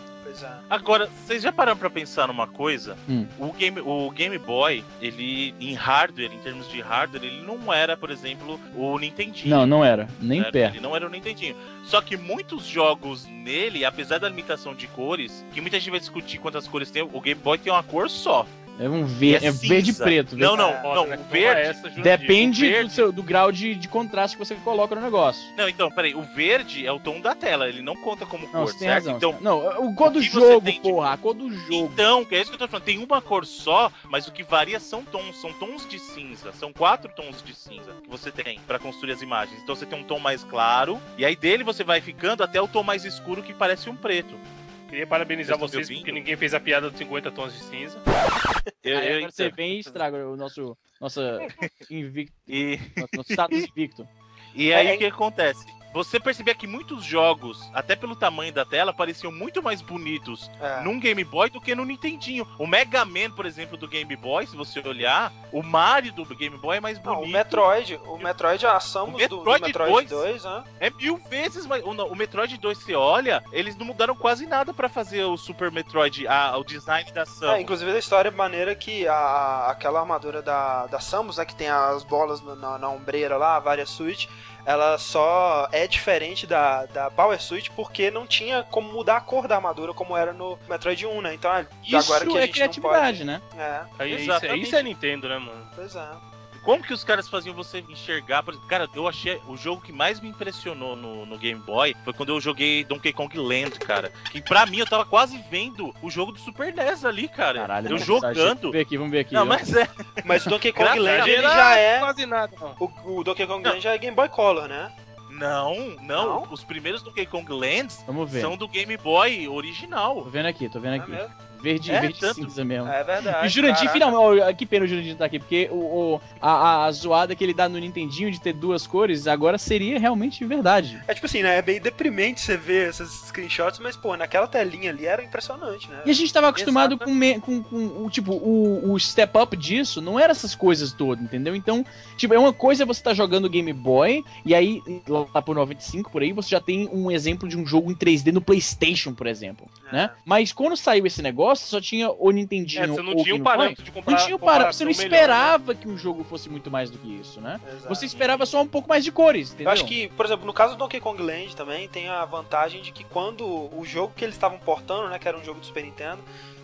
S4: Agora, vocês já pararam pra pensar numa coisa?
S1: Hum.
S4: O, game, o Game Boy, ele, em hardware, em termos de hardware, ele não era, por exemplo, o Nintendinho.
S1: Não, não era. Nem
S4: certo?
S1: perto.
S4: Ele não era o Nintendinho. Só que muitos jogos nele, apesar da limitação de cores, que muita gente vai discutir quantas cores tem, o Game Boy tem uma cor só.
S1: É um ver,
S4: é
S1: é verde e preto.
S4: Não, não,
S2: É,
S4: não,
S3: né?
S4: o verde.
S3: essa, Jurandir.
S1: Depende
S4: o verde-
S1: do, seu- do grau de, de contraste que você coloca no negócio.
S4: Não, então, peraí, o verde é o tom da tela, ele não conta como
S1: Não,
S4: cor,
S1: você tem
S4: certo?
S1: razão.
S4: Então,
S1: Não, o cor
S4: o
S1: do jogo,
S4: tem
S1: porra. A cor do jogo.
S4: Então, é isso que eu tô falando. Tem uma cor só, mas o que varia são tons, são tons de cinza. São quatro tons de cinza que você tem pra construir as imagens. Então você tem um tom mais claro, e aí dele você vai ficando até o tom mais escuro que parece um preto.
S3: Queria parabenizar
S4: Vocês
S3: vocês porque ninguém fez a piada dos 50 tons de cinza.
S4: Eu-
S1: Aí
S4: eu-
S1: agora você vem e estraga o nosso, nossa (laughs) invicto,
S4: e, (laughs)
S1: nosso, nosso status invicto.
S4: e aí
S2: É,
S4: o que acontece? Você percebia que muitos jogos, até pelo tamanho da tela, pareciam muito mais bonitos
S2: É.
S4: num Game Boy do que no Nintendinho. O Mega Man, por exemplo, do Game Boy, se você olhar, o Mario do Game Boy é mais
S2: Não,
S4: bonito.
S2: o Metroid, o Metroid, a Samus
S4: O
S2: do, do
S4: Metroid
S2: Metroid
S4: 2,
S2: 2, né?
S4: É mil vezes mais. O, não, o Metroid 2, você olha, eles não mudaram quase nada pra fazer o Super Metroid, a- o design da ação.
S2: É, inclusive a história é maneira que a, aquela armadura da, da Samus, né, que tem as bolas na, na ombreira lá, várias suítes, ela só é diferente da, da Power Suite porque não tinha como mudar a cor da armadura como era no Metroid 1, né? Então, ah,
S1: Isso
S2: agora que a
S1: é
S2: gente
S1: criatividade,
S2: não
S1: né?
S2: pode... É,
S3: Aí, isso, isso é Nintendo, né, mano?
S2: pois é.
S4: Como que os caras faziam você enxergar? por exemplo, Cara, eu achei. O jogo que mais me impressionou no, no Game Boy foi quando eu joguei Donkey Kong Land, cara. Que pra mim eu tava quase vendo o jogo do Super NES ali, cara.
S1: Caralho,
S4: eu
S1: não, Vamos
S4: jogando.
S1: ver aqui, vamos ver aqui.
S4: Não,
S1: ó.
S4: mas é.
S2: Mas o Donkey Kong Land, ele já é...
S3: Quase nada.
S2: O, o Donkey Kong Land já é Game Boy Color, né?
S4: Não, não,
S2: Não?
S4: Os primeiros Donkey Kong Lands são do Game Boy
S1: Tô
S4: original.
S1: vendo aqui, tô vendo
S2: É
S1: aqui.
S2: mesmo?
S1: Verde,
S4: É,
S1: verde
S4: tanto-
S1: cinza mesmo.
S2: É verdade.
S1: E o Jurandir, finalmente, que pena o Jurandir tá aqui, porque o, o- a, a- zoada que ele dá no Nintendinho de ter duas cores agora seria realmente verdade.
S2: É tipo assim, né? É bem deprimente você ver esses screenshots, mas, pô, naquela telinha ali era impressionante, né?
S1: E a gente tava acostumado com, me- com, com o tipo, o, o step up disso não era essas coisas todas, entendeu? Então, tipo, é uma coisa você tá jogando Game Boy, e aí, lá por 95 por aí, você já tem um exemplo de um jogo em 3D no PlayStation, por exemplo. né? Mas quando saiu esse negócio, só tinha o Nintendinho
S3: É, você não
S1: ou
S3: tinha
S1: Game
S3: um
S1: Boy.
S3: parâmetro de comprar.
S1: Não tinha um parâmetro, você não
S3: comparação melhor, né?
S1: esperava que um jogo fosse muito mais do que isso, né?
S2: Exato.
S1: Você esperava só um pouco mais de cores, entendeu?
S2: Eu acho que, por exemplo, no caso do Donkey Kong Land também tem a vantagem de que quando o jogo que eles estavam portando, né, que era um jogo do Super Nintendo,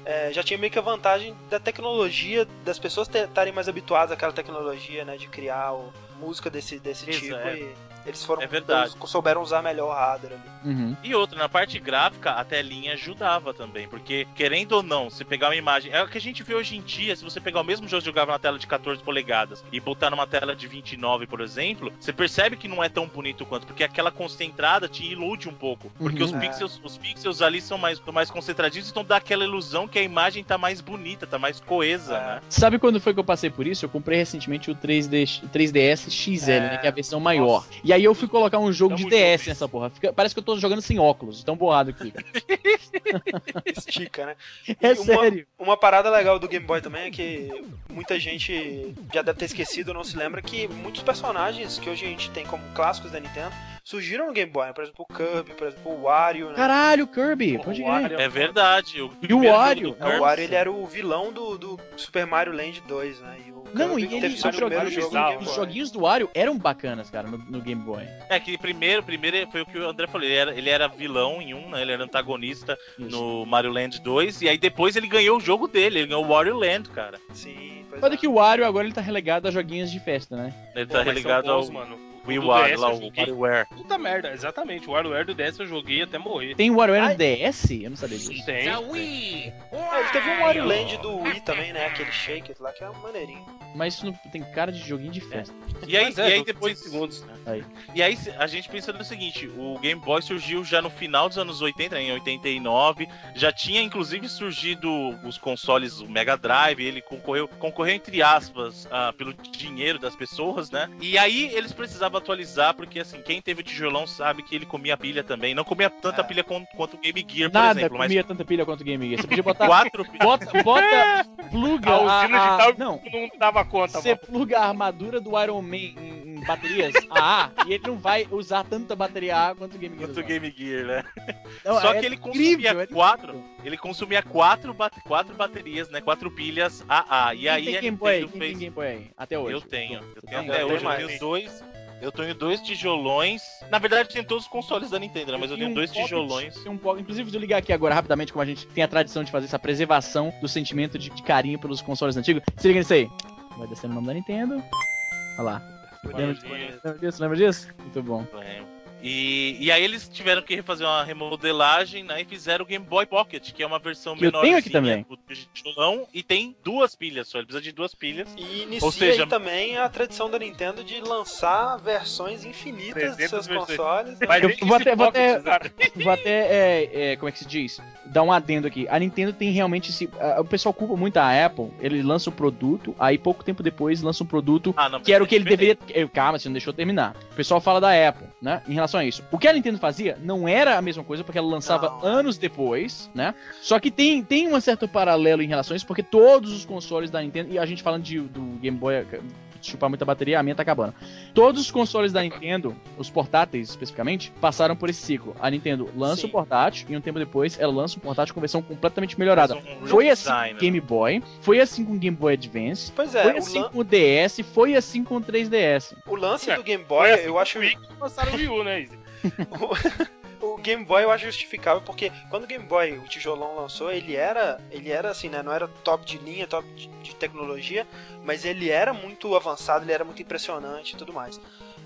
S2: é, já tinha meio que a vantagem da tecnologia, das pessoas estarem mais habituadas àquela tecnologia, né, de criar o- música desse, desse tipo
S4: é.
S2: e eles foram
S4: É verdade.
S2: eles souberam usar melhor o hardware ali.
S1: Uhum.
S4: E outra, na parte gráfica, a telinha ajudava também, porque, querendo ou não, se pegar uma imagem. É o que a gente vê hoje em dia, se você pegar o mesmo jogo que jogava na tela de 14 polegadas e botar numa tela de 29, por exemplo, você percebe que não é tão bonito quanto, porque aquela concentrada te ilude um pouco. Porque
S1: Uhum.
S4: os,
S2: É.
S4: pixels, os pixels ali são mais, mais concentradinhos, então dá aquela ilusão que a imagem tá mais bonita, tá mais coesa,
S2: É.
S4: né?
S1: Sabe quando foi que eu passei por isso? Eu comprei recentemente o 3D, 3DS XL,
S2: É.
S1: né? Que é a versão maior. E aí eu fui colocar um jogo de
S3: Tamo
S1: DS
S3: junto.
S1: nessa porra. Fica- parece que eu tô jogando sem óculos, tão borrado que fica. (laughs)
S2: Estica, né?
S1: É
S2: uma-
S1: sério.
S2: Uma parada legal do Game Boy também é que muita gente já deve ter esquecido ou não se lembra que muitos personagens que hoje a gente tem como clássicos da Nintendo surgiram no Game Boy, né? por exemplo, o Kirby, por exemplo, o Wario, né?
S1: Caralho, Kirby, pode
S3: O. Wario
S4: É verdade. O
S1: E o Wario?
S2: É, o Wario ele era o vilão do, do Super Mario Land 2, né? E o
S1: Não,
S2: Kirby
S1: e ele, os, joguinhos,
S2: jogo
S1: os
S2: Boy.
S1: joguinhos do Wario eram bacanas, cara, no, no Game Boy.
S4: É que primeiro, primeiro foi o que o André falou. Ele era, ele era vilão em um, né? Ele era antagonista
S1: Isso.
S4: no Mario Land 2. E aí depois ele ganhou o jogo dele. Ele ganhou o Wario Land, cara.
S2: Sim,
S1: Foda
S2: é.
S1: que o Wario agora ele tá relegado a joguinhos de festa, né?
S4: Ele
S3: Pô,
S4: tá
S3: mas são
S4: religado
S3: bons,
S4: ao
S3: mano.
S4: Wii
S3: DS
S4: lá, o. WarioWare.
S3: Puta merda, exatamente. O WarioWare do DS eu joguei até morrer.
S1: Tem o WarioWare no DS? Eu não sabia disso.
S3: Tem.
S2: É, ele teve um Wario Land do Wii também, né? Aquele Shake lá que é maneirinho.
S1: Mas isso não tem cara de joguinho de festa.
S4: E aí,
S3: Mas
S4: e
S3: é,
S4: aí depois.
S3: segundos.
S4: E aí a gente pensa no seguinte: o Game Boy surgiu já no final dos anos 80, em 89. Já tinha inclusive surgido os consoles, o Mega Drive. Ele concorreu, concorreu entre aspas, ah, pelo dinheiro das pessoas, né? E aí eles precisavam atualizar, porque assim, quem teve o tijolão sabe que ele comia pilha também. Não comia tanta
S2: É.
S4: pilha quanto, quanto o Game Gear, por
S1: Nada
S4: exemplo,
S1: comia tanta pilha quanto o Game Gear. Você podia botar.
S4: mas quatro pilhas. (laughs)
S1: bota, bota, pluga.
S3: A usina
S1: a-
S3: tal
S1: Não,
S3: não dava conta,
S1: você
S3: mano.
S1: pluga a armadura do Iron Man em, em baterias AA e ele não vai usar tanta bateria AA quanto o Game Gear.
S4: Quanto o. Game Gear, né?
S1: Não,
S4: Só
S1: é
S4: que ele
S1: incrível,
S4: consumia
S1: é
S4: quatro. Ele consumia quatro, ba- quatro baterias, né? Quatro pilhas AA. E
S1: Quem
S4: aí
S1: tem
S4: a
S1: Game Boy? Quem
S4: fez.
S1: tem Game Boy aí? Até hoje.
S4: Eu tenho. Eu tenho
S1: tem?
S4: até hoje. Eu tenho dois. Eu tenho dois tijolões. Na verdade, tem todos os consoles da Nintendo, né? Mas eu tenho
S1: um
S4: dois
S1: pocket,
S4: tijolões.
S1: tem um po- Inclusive, vou ligar aqui agora rapidamente, como a gente tem a tradição de fazer essa preservação do sentimento de, de carinho pelos consoles antigos. Se liga nisso aí. Vai descendo o nome da Nintendo. Olha lá. Lembra, disso? Lembra disso? Muito bom.
S4: É. E, e aí eles tiveram que refazer uma remodelagem, né? E fizeram o Game Boy Pocket, que é uma versão
S1: Que eu
S4: menor
S1: tenho aqui também.
S4: tijolão e tem duas pilhas só. Ele precisa de duas pilhas.
S2: E inicia
S4: Ou seja-
S2: aí também a tradição da Nintendo de lançar versões infinitas dos
S3: 300
S2: seus
S3: versões.
S2: consoles. né?
S3: Mas
S1: Eu vou até- vou
S3: pocket,
S1: até-. Vou até, é, é, como é que se diz? Dar um adendo aqui. A Nintendo tem realmente esse. a- o pessoal culpa muito a Apple. Ele lança o produto, aí pouco tempo depois lança um produto
S4: Ah, não,
S1: que era o que
S4: é
S1: ele deveria. Calma, você não deixou eu terminar. O pessoal fala da Apple, né? Em relação a isso. O que a Nintendo fazia não era a mesma coisa, porque ela lançava
S2: Não.
S1: anos depois, né? Só que tem, tem um certo paralelo em relação a isso, porque todos os consoles da Nintendo. E a gente falando de, do Game Boy. Chupar muita bateria, a minha tá acabando. Todos os consoles da Nintendo, os portáteis especificamente, passaram por esse ciclo. A Nintendo lança
S2: Sim.
S1: o portátil e um tempo depois ela lança um portátil com versão completamente melhorada.
S4: Um
S1: Foi assim
S4: redesign,
S1: com o Game Boy, foi assim com o Game Boy Advance,
S2: Pois é,
S1: foi
S2: o,
S1: assim
S2: lan-
S1: com o DS, foi assim com o 3DS.
S2: o lance
S3: É,
S2: do Game Boy,
S3: assim
S2: eu
S3: que
S2: acho.
S3: o Wii que lançaram o Wii U, né? (laughs)
S2: o Game Boy eu acho justificável porque quando o Game Boy, o tijolão lançou, ele era, ele era assim, né, não era top de linha, top de, de tecnologia, mas ele era muito avançado, ele era muito impressionante e tudo mais.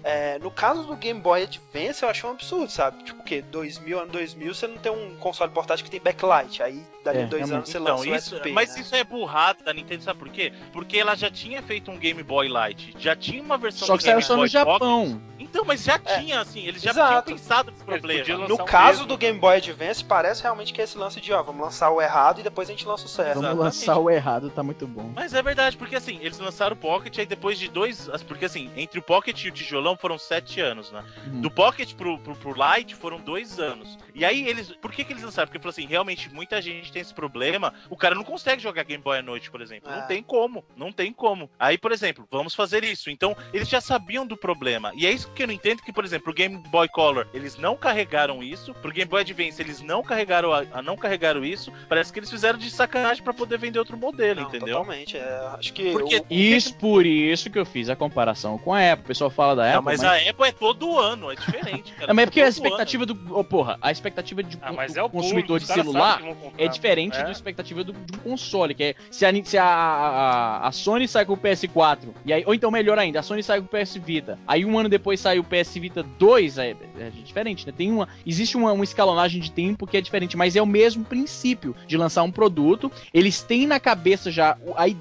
S2: É, no caso do Game Boy Advance, eu achei um absurdo, sabe? Tipo o quê? 2000, ano 2000, você não tem um console portátil que tem backlight. Aí, dali
S1: É,
S2: dois anos, você
S4: Então,
S2: lança o
S4: isso,
S2: SP,
S4: mas
S2: né?
S4: isso é burrado da Nintendo, sabe por quê? Porque ela já tinha feito um Game Boy Light, já tinha uma versão
S1: Só
S4: do
S1: que saiu só no
S4: Boy
S1: Japão.
S4: Pocket. Então, mas já
S2: É.
S4: tinha, assim, eles já
S2: Exato.
S4: tinham pensado nesse problema.
S2: No
S3: um
S2: caso
S3: mesmo.
S2: do Game Boy Advance, parece realmente que é esse lance de, ó, vamos lançar o errado e depois a gente lança o certo.
S1: Vamos
S4: Exatamente.
S1: lançar o errado, tá muito bom.
S4: Mas é verdade, porque assim, eles lançaram o Pocket, aí depois de dois. Porque assim, entre o Pocket e o tijolão, foram sete anos, né?
S1: Uhum.
S4: Do Pocket pro, pro, pro Lite foram dois anos. E aí eles. Por que, que eles lançaram? Porque falou assim, realmente muita gente tem esse problema. O cara não consegue jogar Game Boy à noite, por exemplo.
S2: Ah.
S4: Não tem como. Não tem como. Aí, por exemplo, vamos fazer isso. Então, eles já sabiam do problema. E é isso que eu não entendo, que, por exemplo, o Game Boy Color, eles não carregaram isso. Pro Game Boy Advance, eles não carregaram, a, a- não carregaram isso. Parece que eles fizeram de sacanagem pra poder vender outro modelo,
S2: Não,
S4: entendeu?
S2: Totalmente. é, acho que.
S4: Porque-
S2: o-
S1: Isso, por isso que eu fiz a comparação com a Apple. O pessoal fala da
S4: Não,
S1: Apple,
S4: mas, a Apple é todo ano, é diferente, cara.
S1: Não, mas é porque a expectativa do. Ô, porra, a expectativa de,
S3: Ah, mas
S1: do
S3: é o
S1: consumidor
S3: público,
S1: de celular é diferente
S3: É.
S1: da expectativa do, de um console, que é se a, se a, a, a Sony sai com o PS4, e aí, ou então melhor ainda, a Sony sai com o PS Vita, aí um ano depois sai o PS Vita 2, é, é diferente, né? Tem uma, existe uma, uma escalonagem de tempo que é diferente, mas é o mesmo princípio de lançar um produto, eles têm na cabeça já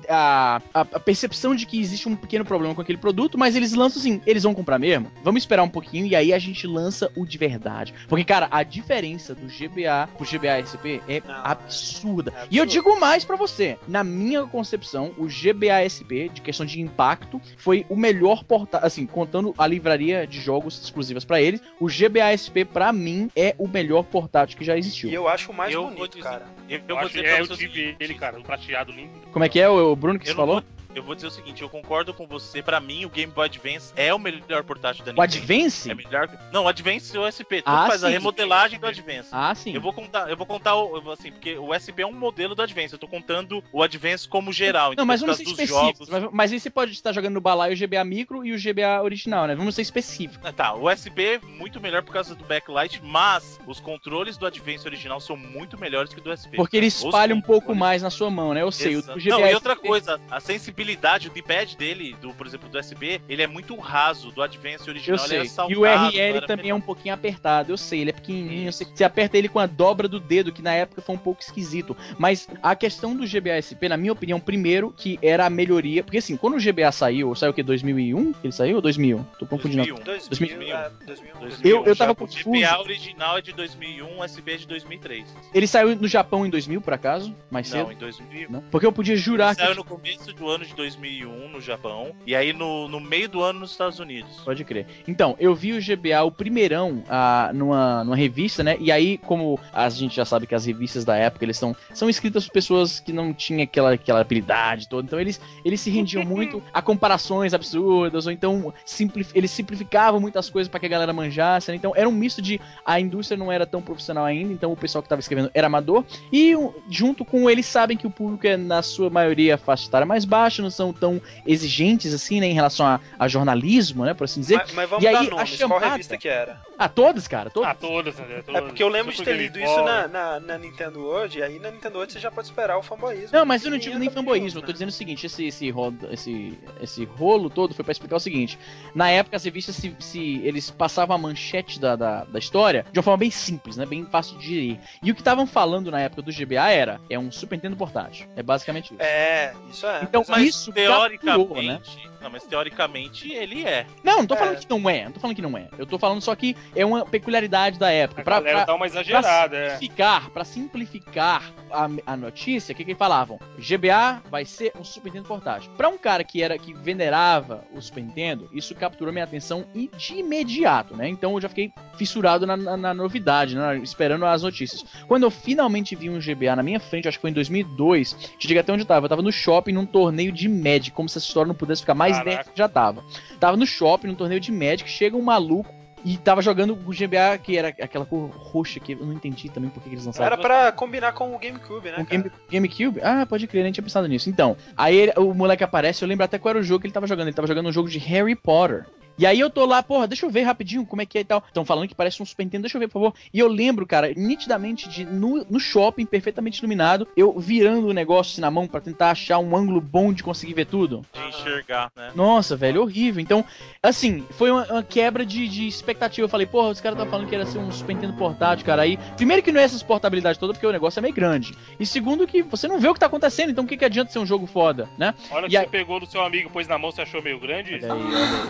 S1: a, a, a percepção de que existe um pequeno problema com aquele produto, mas eles lançam assim, eles vão comprar mesmo? Vamos esperar um pouquinho e aí a gente lança o de verdade. Porque, cara, a diferença do GBA pro GBA SP é
S2: Não,
S1: absurda.
S2: é
S1: E eu digo mais pra você, na minha concepção, o GBA SP, de questão de impacto, foi o melhor portal, assim, contando a livraria de jogos exclusivas pra eles, o GBA SP pra mim é o melhor portátil que já existiu.
S2: E eu acho o mais
S4: Eu vou
S2: bonito,
S4: dizer-
S2: cara.
S4: Eu, eu
S3: Eu,
S4: vou
S3: acho
S4: dizer
S3: que
S4: pra
S3: é, eu
S4: você o
S3: tive ele, cara, um prateado lindo.
S1: Como é que é o, o Bruno que
S4: Eu
S1: você falou?
S4: vou- Eu vou dizer o seguinte, eu concordo com você. Pra mim, o Game Boy Advance é o melhor portátil da
S1: O
S4: Nintendo.
S1: Advance?
S4: É melhor. Não, o Advance e o SP. Tudo
S1: Ah,
S4: faz a
S1: sim.
S4: remodelagem do Advance.
S1: Ah, sim.
S4: Eu vou contar, eu vou contar o, assim, porque o SP é um modelo do Advance. Eu tô contando o Advance como geral.
S1: Não,
S4: então,
S1: mas
S4: por
S1: vamos ser
S4: causa dos
S1: específicos.
S4: jogos.
S1: Mas, mas aí você pode estar jogando no balaio o GBA micro e o GBA original, né? Vamos ser específicos.
S4: Ah, Tá, o SP é muito melhor por causa do backlight, mas os controles do Advance original são muito melhores que o do SP.
S1: Porque ele
S4: Os
S1: espalha um pouco mais na sua mão, né? Eu sei, o,
S4: Exato.
S1: o GBA
S4: Não, e outra
S1: SP
S4: coisa, a sensibilidade, o D-pad dele, do, por exemplo, do SP, ele é muito raso. Do Advance
S1: Eu
S4: original ele
S1: sei.
S4: era
S1: E o RL
S4: não era
S1: também é um pouquinho apertado. Eu sei, ele é pequenininho.
S4: Isso.
S1: Você, você aperta ele com a dobra do dedo, que na época foi um pouco esquisito. Mas a questão do GBA SP, na minha opinião, primeiro, que era a melhoria. Porque assim, quando o GBA saiu, saiu o quê? 2001? Que ele saiu ou 2000? Tô confundindo.
S4: 2001.
S2: 2000,
S4: 2000.
S2: é, 2000.
S4: 2001,
S1: Eu- eu tava confuso.
S4: O GBA original é de 2001, o SP é de 2003.
S1: Ele saiu no Japão em 2000, por acaso? Mais
S4: Não,
S1: cedo?
S4: em 2000.
S1: Não? Porque eu podia jurar
S4: Ele
S1: que.
S4: saiu no começo do ano de 2001 no Japão e aí no, no meio do ano nos Estados Unidos.
S1: Pode crer. Então, eu vi o GBA, o primeirão, ah, numa, numa revista, né? E aí, como a gente já sabe que as revistas da época, eles são, são escritas por pessoas que não tinham aquela, aquela habilidade toda. Então, eles, eles se rendiam (laughs) muito a comparações absurdas, ou então simplif- eles simplificavam muitas coisas para que a galera manjasse, né? Então, era um misto de a indústria não era tão profissional ainda, então o pessoal que tava escrevendo era amador. E junto com eles sabem que o público é, na sua maioria, faixa etária mais baixa, não são tão exigentes assim, né, em relação a, a jornalismo, né, por assim dizer.
S2: Mas, mas vamos
S1: E aí,
S2: dar
S1: a
S2: nomes. Qual
S1: chamada-
S2: revista que era?
S1: Ah, todas, cara, todas.
S3: Ah, todas, né?
S2: É
S3: Todas.
S2: porque eu lembro de ter
S3: Super
S2: lido isso na, na, na Nintendo World, e aí na Nintendo World você já pode esperar o fanboyismo.
S1: Não, mas eu não digo nem fanboyismo, eu tô
S2: né?
S1: dizendo o seguinte, esse, esse, rodo, esse, esse rolo todo foi pra explicar o seguinte. Na época, as revistas, se, se eles passavam a manchete da, da, da história de uma forma bem simples, né? Bem fácil de digerir. E o que estavam falando na época do GBA era, é um Super Nintendo portátil. É basicamente isso.
S2: É, isso é.
S1: Então.
S4: Mas
S1: isso
S4: teoricamente,
S1: capturou, né?
S4: Não, mas teoricamente ele é.
S1: Não, não tô
S2: É.
S1: falando que não é, não tô falando que não é. Eu tô falando só que é uma peculiaridade da época.
S3: A
S1: Pra,
S3: galera
S1: pra,
S3: dá uma
S1: pra
S3: exagerada, é.
S1: simplificar, pra simplificar a, a notícia, o que, que eles falavam? GBA vai ser um Super Nintendo portátil. Pra um cara que era que venerava o Super Nintendo, isso capturou minha atenção e de imediato, né? Então eu já fiquei fissurado na, na- na novidade, né? esperando as notícias. Quando eu finalmente vi um GBA na minha frente, acho que foi em 2002, te digo até onde eu tava. Eu tava no shopping num torneio de Magic, como se essa história não pudesse ficar mais Já tava. Tava no shopping, num torneio de Magic, chega um maluco e tava jogando o GBA, que era aquela cor roxa que eu não entendi também por que que eles lançaram.
S2: Era pra combinar com o GameCube, né?
S1: O? Game, GameCube? Ah, pode crer, nem tinha pensado nisso. Então, aí ele- o moleque aparece, eu lembro até qual era o jogo que ele tava jogando. Ele tava jogando um jogo de Harry Potter. E aí eu tô lá, porra, deixa eu ver rapidinho como é que é e tal. Estão falando que parece um Super Nintendo, deixa eu ver, por favor. E eu lembro, cara, nitidamente, de no, no shopping, perfeitamente iluminado, eu virando o negócio assim, na mão pra tentar achar um ângulo bom de conseguir ver tudo.
S4: De enxergar, né?
S1: Nossa, velho, horrível. Então, assim, foi uma, uma quebra de, de expectativa. Eu falei, porra, os caras estavam falando que era ser um Super Nintendo portátil, cara. Aí, primeiro que não é essa portabilidade toda, porque o negócio é meio grande. E segundo que você não vê o que tá acontecendo, então o que, que adianta ser um jogo foda, né?
S3: Olha
S1: E
S3: que
S1: aí-
S3: você pegou do seu amigo, pôs na mão, você achou meio grande.
S1: Olha aí,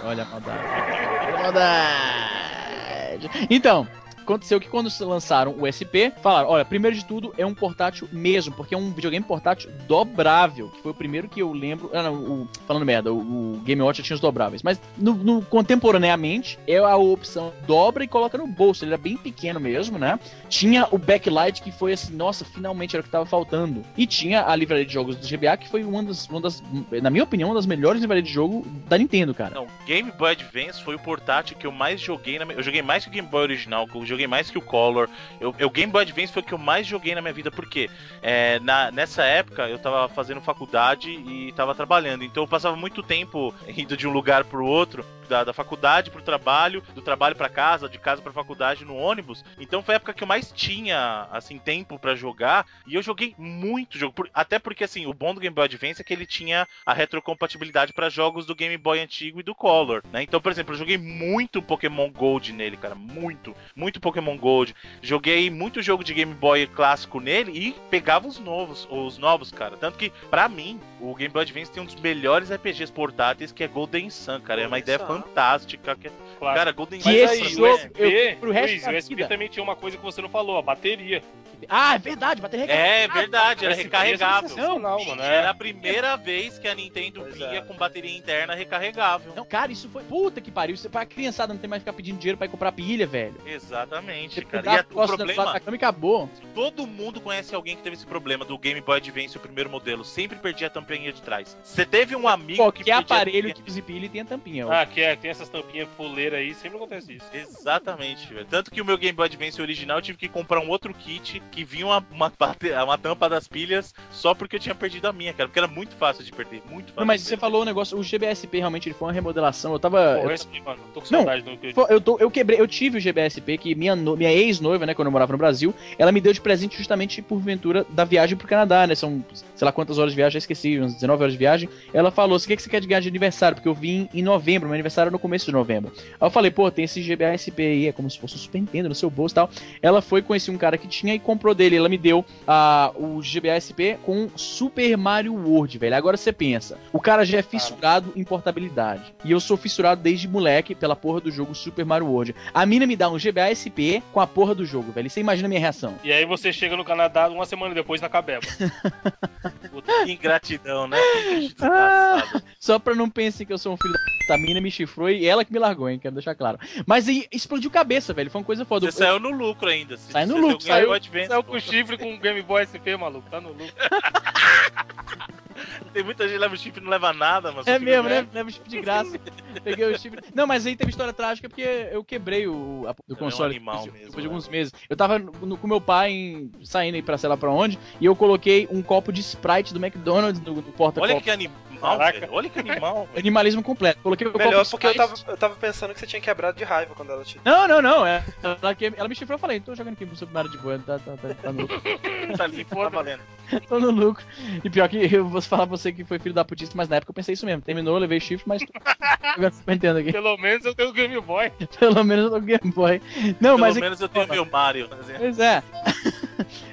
S1: olha olha a maldade. Então, aconteceu que quando lançaram o SP, falaram, olha, primeiro de tudo é um portátil mesmo, porque é um videogame portátil dobrável, que foi o primeiro que eu lembro, ah, não, o- falando merda, o, o Game Watch já tinha os dobráveis, mas no, no- contemporaneamente é a opção dobra e coloca no bolso, ele era bem pequeno mesmo, né? Tinha o backlight que foi assim, nossa, finalmente era o que tava faltando. E tinha a livraria de jogos do GBA, que foi uma das, uma das na minha opinião, uma das melhores livrarias de jogo da Nintendo, cara.
S4: Não, Game Boy Advance foi o portátil que eu mais joguei na. Eu joguei mais que o Game Boy original, eu joguei mais que o Color. Eu, eu Game Boy Advance foi o que eu mais joguei na minha vida, porque é, na, nessa época eu tava fazendo faculdade e tava trabalhando. Então eu passava muito tempo indo de um lugar pro outro, da, da faculdade pro trabalho, do trabalho pra casa, de casa pra faculdade no ônibus. Então foi a época que eu mais tinha, assim, tempo pra jogar. E eu joguei muito jogo. Por- até porque, assim, o bom do Game Boy Advance é que ele tinha a retrocompatibilidade pra jogos do Game Boy antigo e do Color, né? Então, por exemplo, eu joguei muito Pokémon Gold nele, cara. Muito, muito Pokémon Gold. Joguei muito jogo de Game Boy clássico nele e pegava os novos, os novos, cara. Tanto que, pra mim, o Game Boy Advance tem um dos melhores RPGs portáteis, que é Golden Sun, cara. é uma ideia
S2: Sun.
S4: Fantástica. que-
S3: Claro.
S4: Cara, Golden
S1: Que
S4: Sun
S3: Mas
S1: esse
S3: aí, o SP,
S1: eu- pro resto
S3: Luiz,
S1: da
S3: o SP
S1: vida.
S3: também tinha uma coisa que você não falou, a bateria.
S1: Ah, é verdade, bateria
S4: É verdade, era
S3: Esse
S4: recarregável.
S3: sensacional, mano.
S4: Era
S3: É.
S4: a primeira vez que a Nintendo
S2: Pois
S4: vinha
S2: é.
S4: com bateria interna recarregável.
S1: Não, cara, isso foi. Puta que pariu. Isso é pra criançada não tem mais que ficar pedindo dinheiro pra ir comprar pilha, velho.
S4: Exatamente,
S1: Você
S4: cara. E
S1: a
S4: o problema,
S1: da cama e acabou.
S4: todo mundo conhece alguém que teve esse problema do Game Boy Advance, o primeiro modelo. Sempre perdia a tampinha de trás. Você teve um amigo que
S1: Qualquer aparelho que use pilha tem a tampinha. ó.
S3: Ah, que é, tem essas tampinhas fuleiras aí, sempre acontece isso.
S4: Exatamente, velho. Tanto que o meu Game Boy Advance original eu tive que comprar um outro kit que vinha uma, uma, bate- uma tampa das pilhas só porque eu tinha perdido a minha, cara. Porque era muito fácil de perder, muito fácil.
S1: Não, mas você falou o negócio, o GBSP realmente ele foi uma remodelação. Eu tava.
S3: Pô,
S1: eu-
S3: mano, tô com
S1: Não,
S3: saudade do que eu
S1: tô- eu quebrei, eu tive o GBSP que minha, no- minha ex-noiva, né, quando eu morava no Brasil, ela me deu de presente justamente por ventura da viagem pro Canadá, né? São sei lá quantas horas de viagem, já esqueci, umas 19 horas de viagem. Ela falou: "O que, que você quer de ganhar de aniversário? Porque eu vim em novembro, meu aniversário é no começo de novembro. Aí eu falei, pô, tem esse GBSP aí, é como se fosse um Super Nintendo no seu bolso e tal. Ela foi conhecer um cara que tinha e comprou dele. Ela me deu ah, o GBSP com Super Mario World, velho. Agora você pensa, o cara já é fissurado em portabilidade. E eu sou fissurado desde moleque pela porra do jogo Super Mario World. A mina me dá um GBASP com a porra do jogo, velho. Você imagina a minha reação.
S3: E aí você chega no Canadá uma semana depois na Cabeba. (laughs)
S4: Puta, que ingratidão, né? Que
S1: Ah. Só pra não pensem que eu sou um filho da puta. A mina me chifrou e ela que me largou, hein? Quero deixar claro. Mas aí explodiu cabeça, velho. Foi uma coisa foda.
S4: Você saiu no lucro ainda. Se-
S1: Sai no
S4: você
S1: lucro, saiu-
S4: Advance,
S3: Saiu com chifre com o Game Boy SP, maluco. Tá no lucro. (laughs)
S4: Tem muita gente que leva o chifre e não leva nada, mas
S1: É mesmo, né? Leva o chifre de graça. Peguei o chifre. Não, mas aí teve história trágica porque eu quebrei o a, do
S4: É um
S1: console
S4: animal
S1: depois,
S4: mesmo,
S1: depois de
S4: né?
S1: alguns meses. Eu tava no- com meu pai em- saindo aí pra sei lá pra onde e eu coloquei um copo de Sprite do McDonald's no, no
S4: Olha
S1: porta-copo.
S4: que animal,
S3: Caraca.
S4: velho. Olha que animal, velho.
S1: Animalismo completo. Coloquei o copo
S2: Melhor porque eu tava, eu tava pensando que você tinha quebrado de raiva quando ela te.
S1: Não, não, não. É, ela, que- ela me chifrou eu falei, tô jogando aqui pro Super Mario de boa, tá, tá, tá, tá no lucro. (laughs)
S4: Tá ali, tá valendo.
S1: tô no lucro. E pior que eu vou falar pra você que foi filho da putista, mas na época eu pensei isso mesmo. Terminou, eu levei chifre, mas jogando (laughs) Super Nintendo aqui.
S3: Pelo menos eu tenho o Game Boy.
S1: Pelo menos eu tô com Game Boy. Não,
S4: Pelo
S1: mas.
S4: menos eu tenho meu Mario.
S1: Pois é.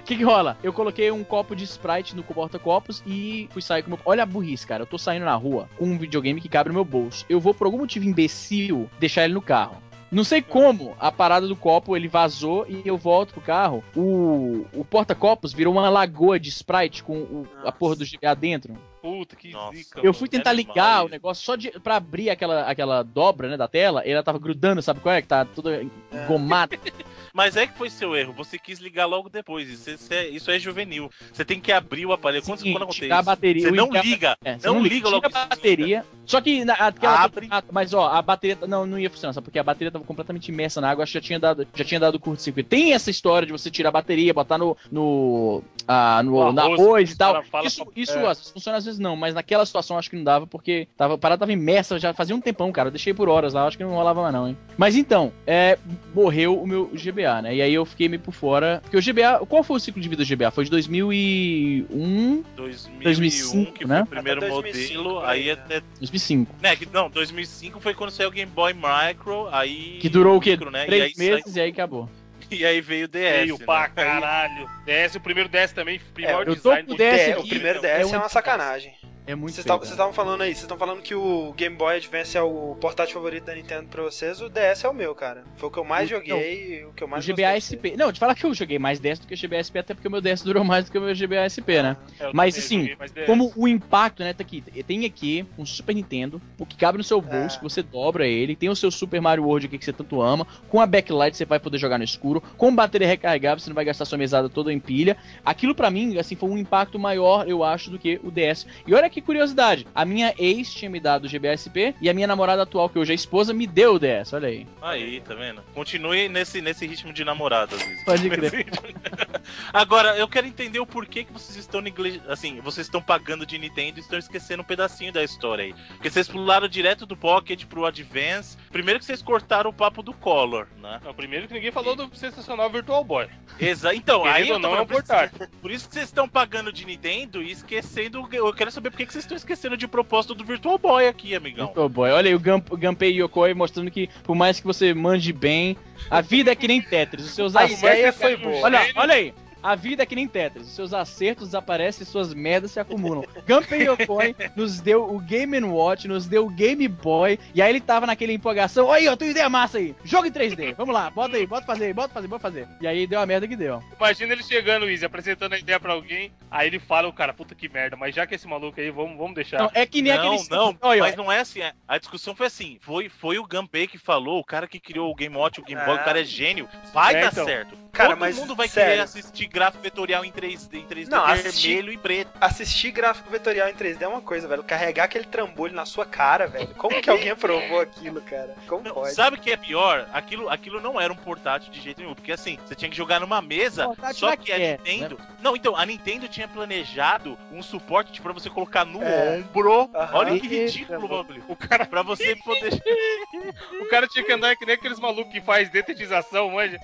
S1: O (laughs) que, que rola? Eu coloquei um copo de Sprite no porta-copos e fui sair com meu. Olha a burrice, cara. Eu tô saindo na rua com um videogame que cabe no meu bolso. Eu vou, por algum motivo imbecil, deixar ele no carro. Não sei como a parada do copo ele vazou e eu volto pro carro. O, o porta-copos virou uma lagoa de Sprite com o- a porra do GBA dentro.
S3: Puta, que
S4: Nossa.
S3: zica.
S1: Eu fui tentar
S4: animal
S1: ligar o negócio só de, pra abrir aquela, aquela dobra né, da tela. Ela tava grudando, sabe qual é? Que tá tudo engomado. (laughs)
S4: Mas é que foi seu erro. Você quis ligar logo depois. Isso, isso é, isso é juvenil. Você tem que abrir o aparelho. Quando,
S1: Sim,
S4: quando acontece
S1: tirar a
S4: isso?
S1: bateria.
S4: Você não liga.
S1: É, você
S4: Não liga
S1: tira
S4: logo
S1: a bateria. Só que na, aquela
S4: Abre.
S1: ah, mas ó, a bateria não, não ia funcionar, sabe? Porque a bateria tava completamente imersa na água, acho que já tinha dado, já tinha dado curto-circuito. Tem essa história de você tirar a bateria, botar no no ah, no,
S3: No
S1: no
S3: arroz,
S1: arroz e tal. Isso,
S3: pra-
S1: isso
S3: é.
S1: vezes funciona, às vezes não, mas naquela situação acho que não dava porque tava a parada tava imersa, já fazia um tempão, cara. Eu deixei por horas lá, acho que não rolava mais não, hein. Mas então, é, morreu o meu GBA, né? E aí eu fiquei meio por fora, porque o GBA, qual foi o ciclo de vida do GBA? Foi de 2001,
S4: 2001,
S1: 2005,
S4: que
S1: né?
S4: foi o primeiro
S2: Até 2005
S4: modelo.
S2: aí,
S4: Aí até.
S1: 2005.
S4: Né, que, não, 2005 foi quando saiu o Game Boy Micro. Aí.
S1: Que durou o quê?
S4: micro, né?
S1: Três
S4: e,
S1: meses e aí acabou. (laughs)
S4: e aí veio o DS.
S3: Feio
S4: né?
S3: pra caralho. DS, o primeiro DS também, primeiro
S1: eu tô
S3: design.
S1: com o
S3: do-
S1: DS
S2: É,
S1: aqui
S2: o primeiro
S1: é
S2: DS é
S1: um
S2: uma sacanagem.
S1: É muito
S2: Vocês estavam falando aí, vocês estão falando que o Game Boy Advance é o portátil favorito da Nintendo pra vocês, o DS é o meu, cara. Foi o que eu mais joguei e o que eu
S1: O
S2: mais
S1: GBA
S2: gostei de
S1: SP. Não, te falar que eu joguei mais DS do que o GBA SP, até porque o meu DS durou mais do que o meu GBA SP, né?
S3: É,
S1: Mas, assim. Como o impacto, né, tá aqui. Tem aqui um Super Nintendo, o que cabe no seu bolso,
S2: É.
S1: que você dobra ele. Tem o seu Super Mario World aqui que você tanto ama. Com a backlight você vai poder jogar no escuro. Com bateria recarregável, você não vai gastar sua mesada toda em pilha. Aquilo pra mim, assim, foi um impacto maior, eu acho, do que o DS. E olha que curiosidade. A minha ex tinha me dado o GBA SP e a minha namorada atual, que hoje é esposa, me deu o DS. Olha aí.
S4: Aí, tá vendo? Continue nesse, nesse ritmo de vezes.
S1: Pode crer. (laughs)
S4: Agora, eu quero entender o porquê que vocês estão negle... assim, vocês estão pagando de Nintendo e estão esquecendo um pedacinho da história aí. Porque vocês pularam direto do Pocket pro Advance. Primeiro que vocês cortaram o papo do Color, né?
S3: Não, primeiro que ninguém falou do sensacional Virtual Boy.
S4: Exa então,
S3: Querendo
S4: aí eu
S3: não, é um
S4: falando,
S3: portátil.
S4: Por isso que vocês estão pagando de Nintendo e esquecendo. Eu quero saber por que que vocês estão esquecendo de propósito do Virtual Boy aqui, amigão.
S1: Virtual Boy. Olha aí o, Gun o Gunpei Yokoi mostrando que, por mais que você mande bem, a vida é que nem Tetris. Os seus
S2: A
S1: acertos.
S2: ideia foi boa.
S1: Olha, olha aí. A vida é que nem Tetris. Os seus acertos desaparecem e suas merdas se acumulam. Gunpei Yokoi nos deu o Game Watch, nos deu o Game Boy. E aí ele tava naquela empolgação. Olha aí, ó, tem ideia massa aí. Jogo em 3D. Vamos lá, bota aí, bota fazer, bota fazer, bota fazer. E aí deu a merda que deu.
S3: Imagina ele chegando, Easy, apresentando a ideia pra alguém, aí ele fala, o cara, puta que merda, mas já que esse maluco aí, vamos, vamos deixar.
S1: Não, é que nem
S4: não,
S1: aquele.
S4: não,
S1: Olha,
S4: mas não é assim. é- A discussão foi assim: foi, foi o Gunpei que falou, o cara que criou o Game Watch, o Game Boy,
S2: Ah.
S4: o cara é gênio. Vai
S3: É,
S4: dar
S3: então.
S4: certo.
S2: Cara,
S4: Todo
S2: mas,
S4: mundo vai
S2: sério.
S4: querer assistir gráfico vetorial em 3D, em 3D
S2: Não,
S4: vermelho
S2: assistir-
S4: e preto.
S2: Assistir gráfico vetorial em 3D é uma coisa, velho. Carregar aquele trambolho na sua cara, velho. Como que alguém aprovou aquilo, cara? Como
S4: Não,
S2: pode?
S4: sabe o que é pior? Aquilo, aquilo não era um portátil de jeito nenhum. Porque assim, você tinha que jogar numa mesa.
S1: Portátil
S4: Só que a
S1: é,
S4: Nintendo. Não, então, a Nintendo tinha planejado um suporte tipo, pra você colocar no
S2: É.
S4: ombro.
S2: Aham.
S4: Olha que ridículo o bagulho.
S3: O cara,
S4: Pra você poder. (laughs) (laughs)
S3: o cara tinha que andar que nem aqueles malucos que faz detetização, manja,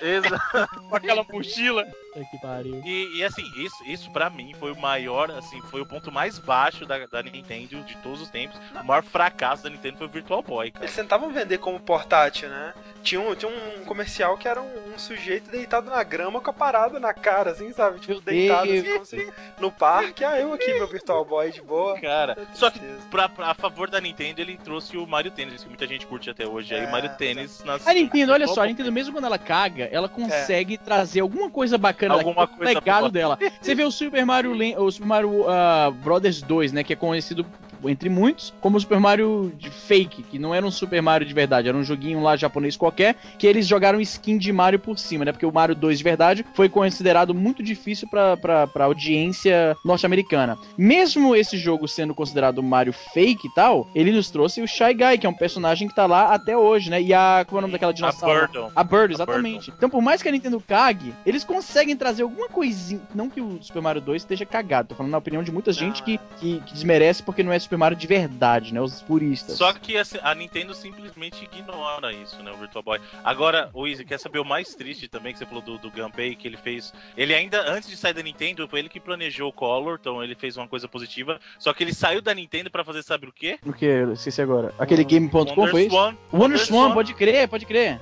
S4: Exato. (laughs)
S3: com aquela mochila.
S1: Puta que pariu.
S4: E, e, assim, isso, isso pra mim foi o maior, assim, foi o ponto mais baixo da, da Nintendo de todos os tempos. O maior fracasso da Nintendo foi o Virtual Boy, cara.
S2: Eles tentavam vender como portátil, né? Tinha um, tinha um comercial que era um, um sujeito deitado na grama com a parada na cara, assim, sabe? Tipo, deitado assim, como se no parque. Ah, eu aqui, meu Virtual Boy de boa.
S4: Cara, só que pra, pra- a favor da Nintendo, ele trouxe o Mario Tênis, que muita gente curte até hoje. aí
S2: É,
S4: o Mario Tênis nas.
S1: A Nintendo, olha só, a Nintendo, mesmo quando ela caga, ela consegue trazer alguma coisa bacana
S4: Alguma
S1: legado dela. Você vê o Super Mario, o Super Mario ah, Brothers 2, né, que é conhecido entre muitos como o Super Mario de fake, que não era um Super Mario de verdade, era um joguinho lá japonês qualquer, que eles jogaram skin de Mario por cima, né, porque o Mario 2 de verdade foi considerado muito difícil pra audiência norte-americana. Mesmo esse jogo sendo considerado Mario fake e tal, ele nos trouxe o Shy Guy, que é um personagem que tá lá até hoje, né, e a, como é o nome daquela
S4: A
S1: dinossauro? A Bird,
S4: A
S1: exatamente. Então, por mais que a Nintendo cague, eles conseguem trazer alguma coisinha. Não que o Super Mario 2 esteja cagado, tô falando na opinião de muita gente que, que, que desmerece porque não é Super Mario de verdade, né? Os puristas.
S4: Só que assim, a Nintendo simplesmente ignora isso, né? O Virtual Boy. Agora, o Easy, quer saber o mais triste também que você falou do, do Gunpei, que ele fez. Ele ainda, antes de sair da Nintendo, foi ele que planejou o Color, então ele fez uma coisa positiva. Só que ele saiu da Nintendo pra fazer, sabe o quê?
S1: O que? Eu esqueci agora. Aquele Game.com foi isso?
S4: WonderSwan.
S1: WonderSwan, pode crer, pode crer.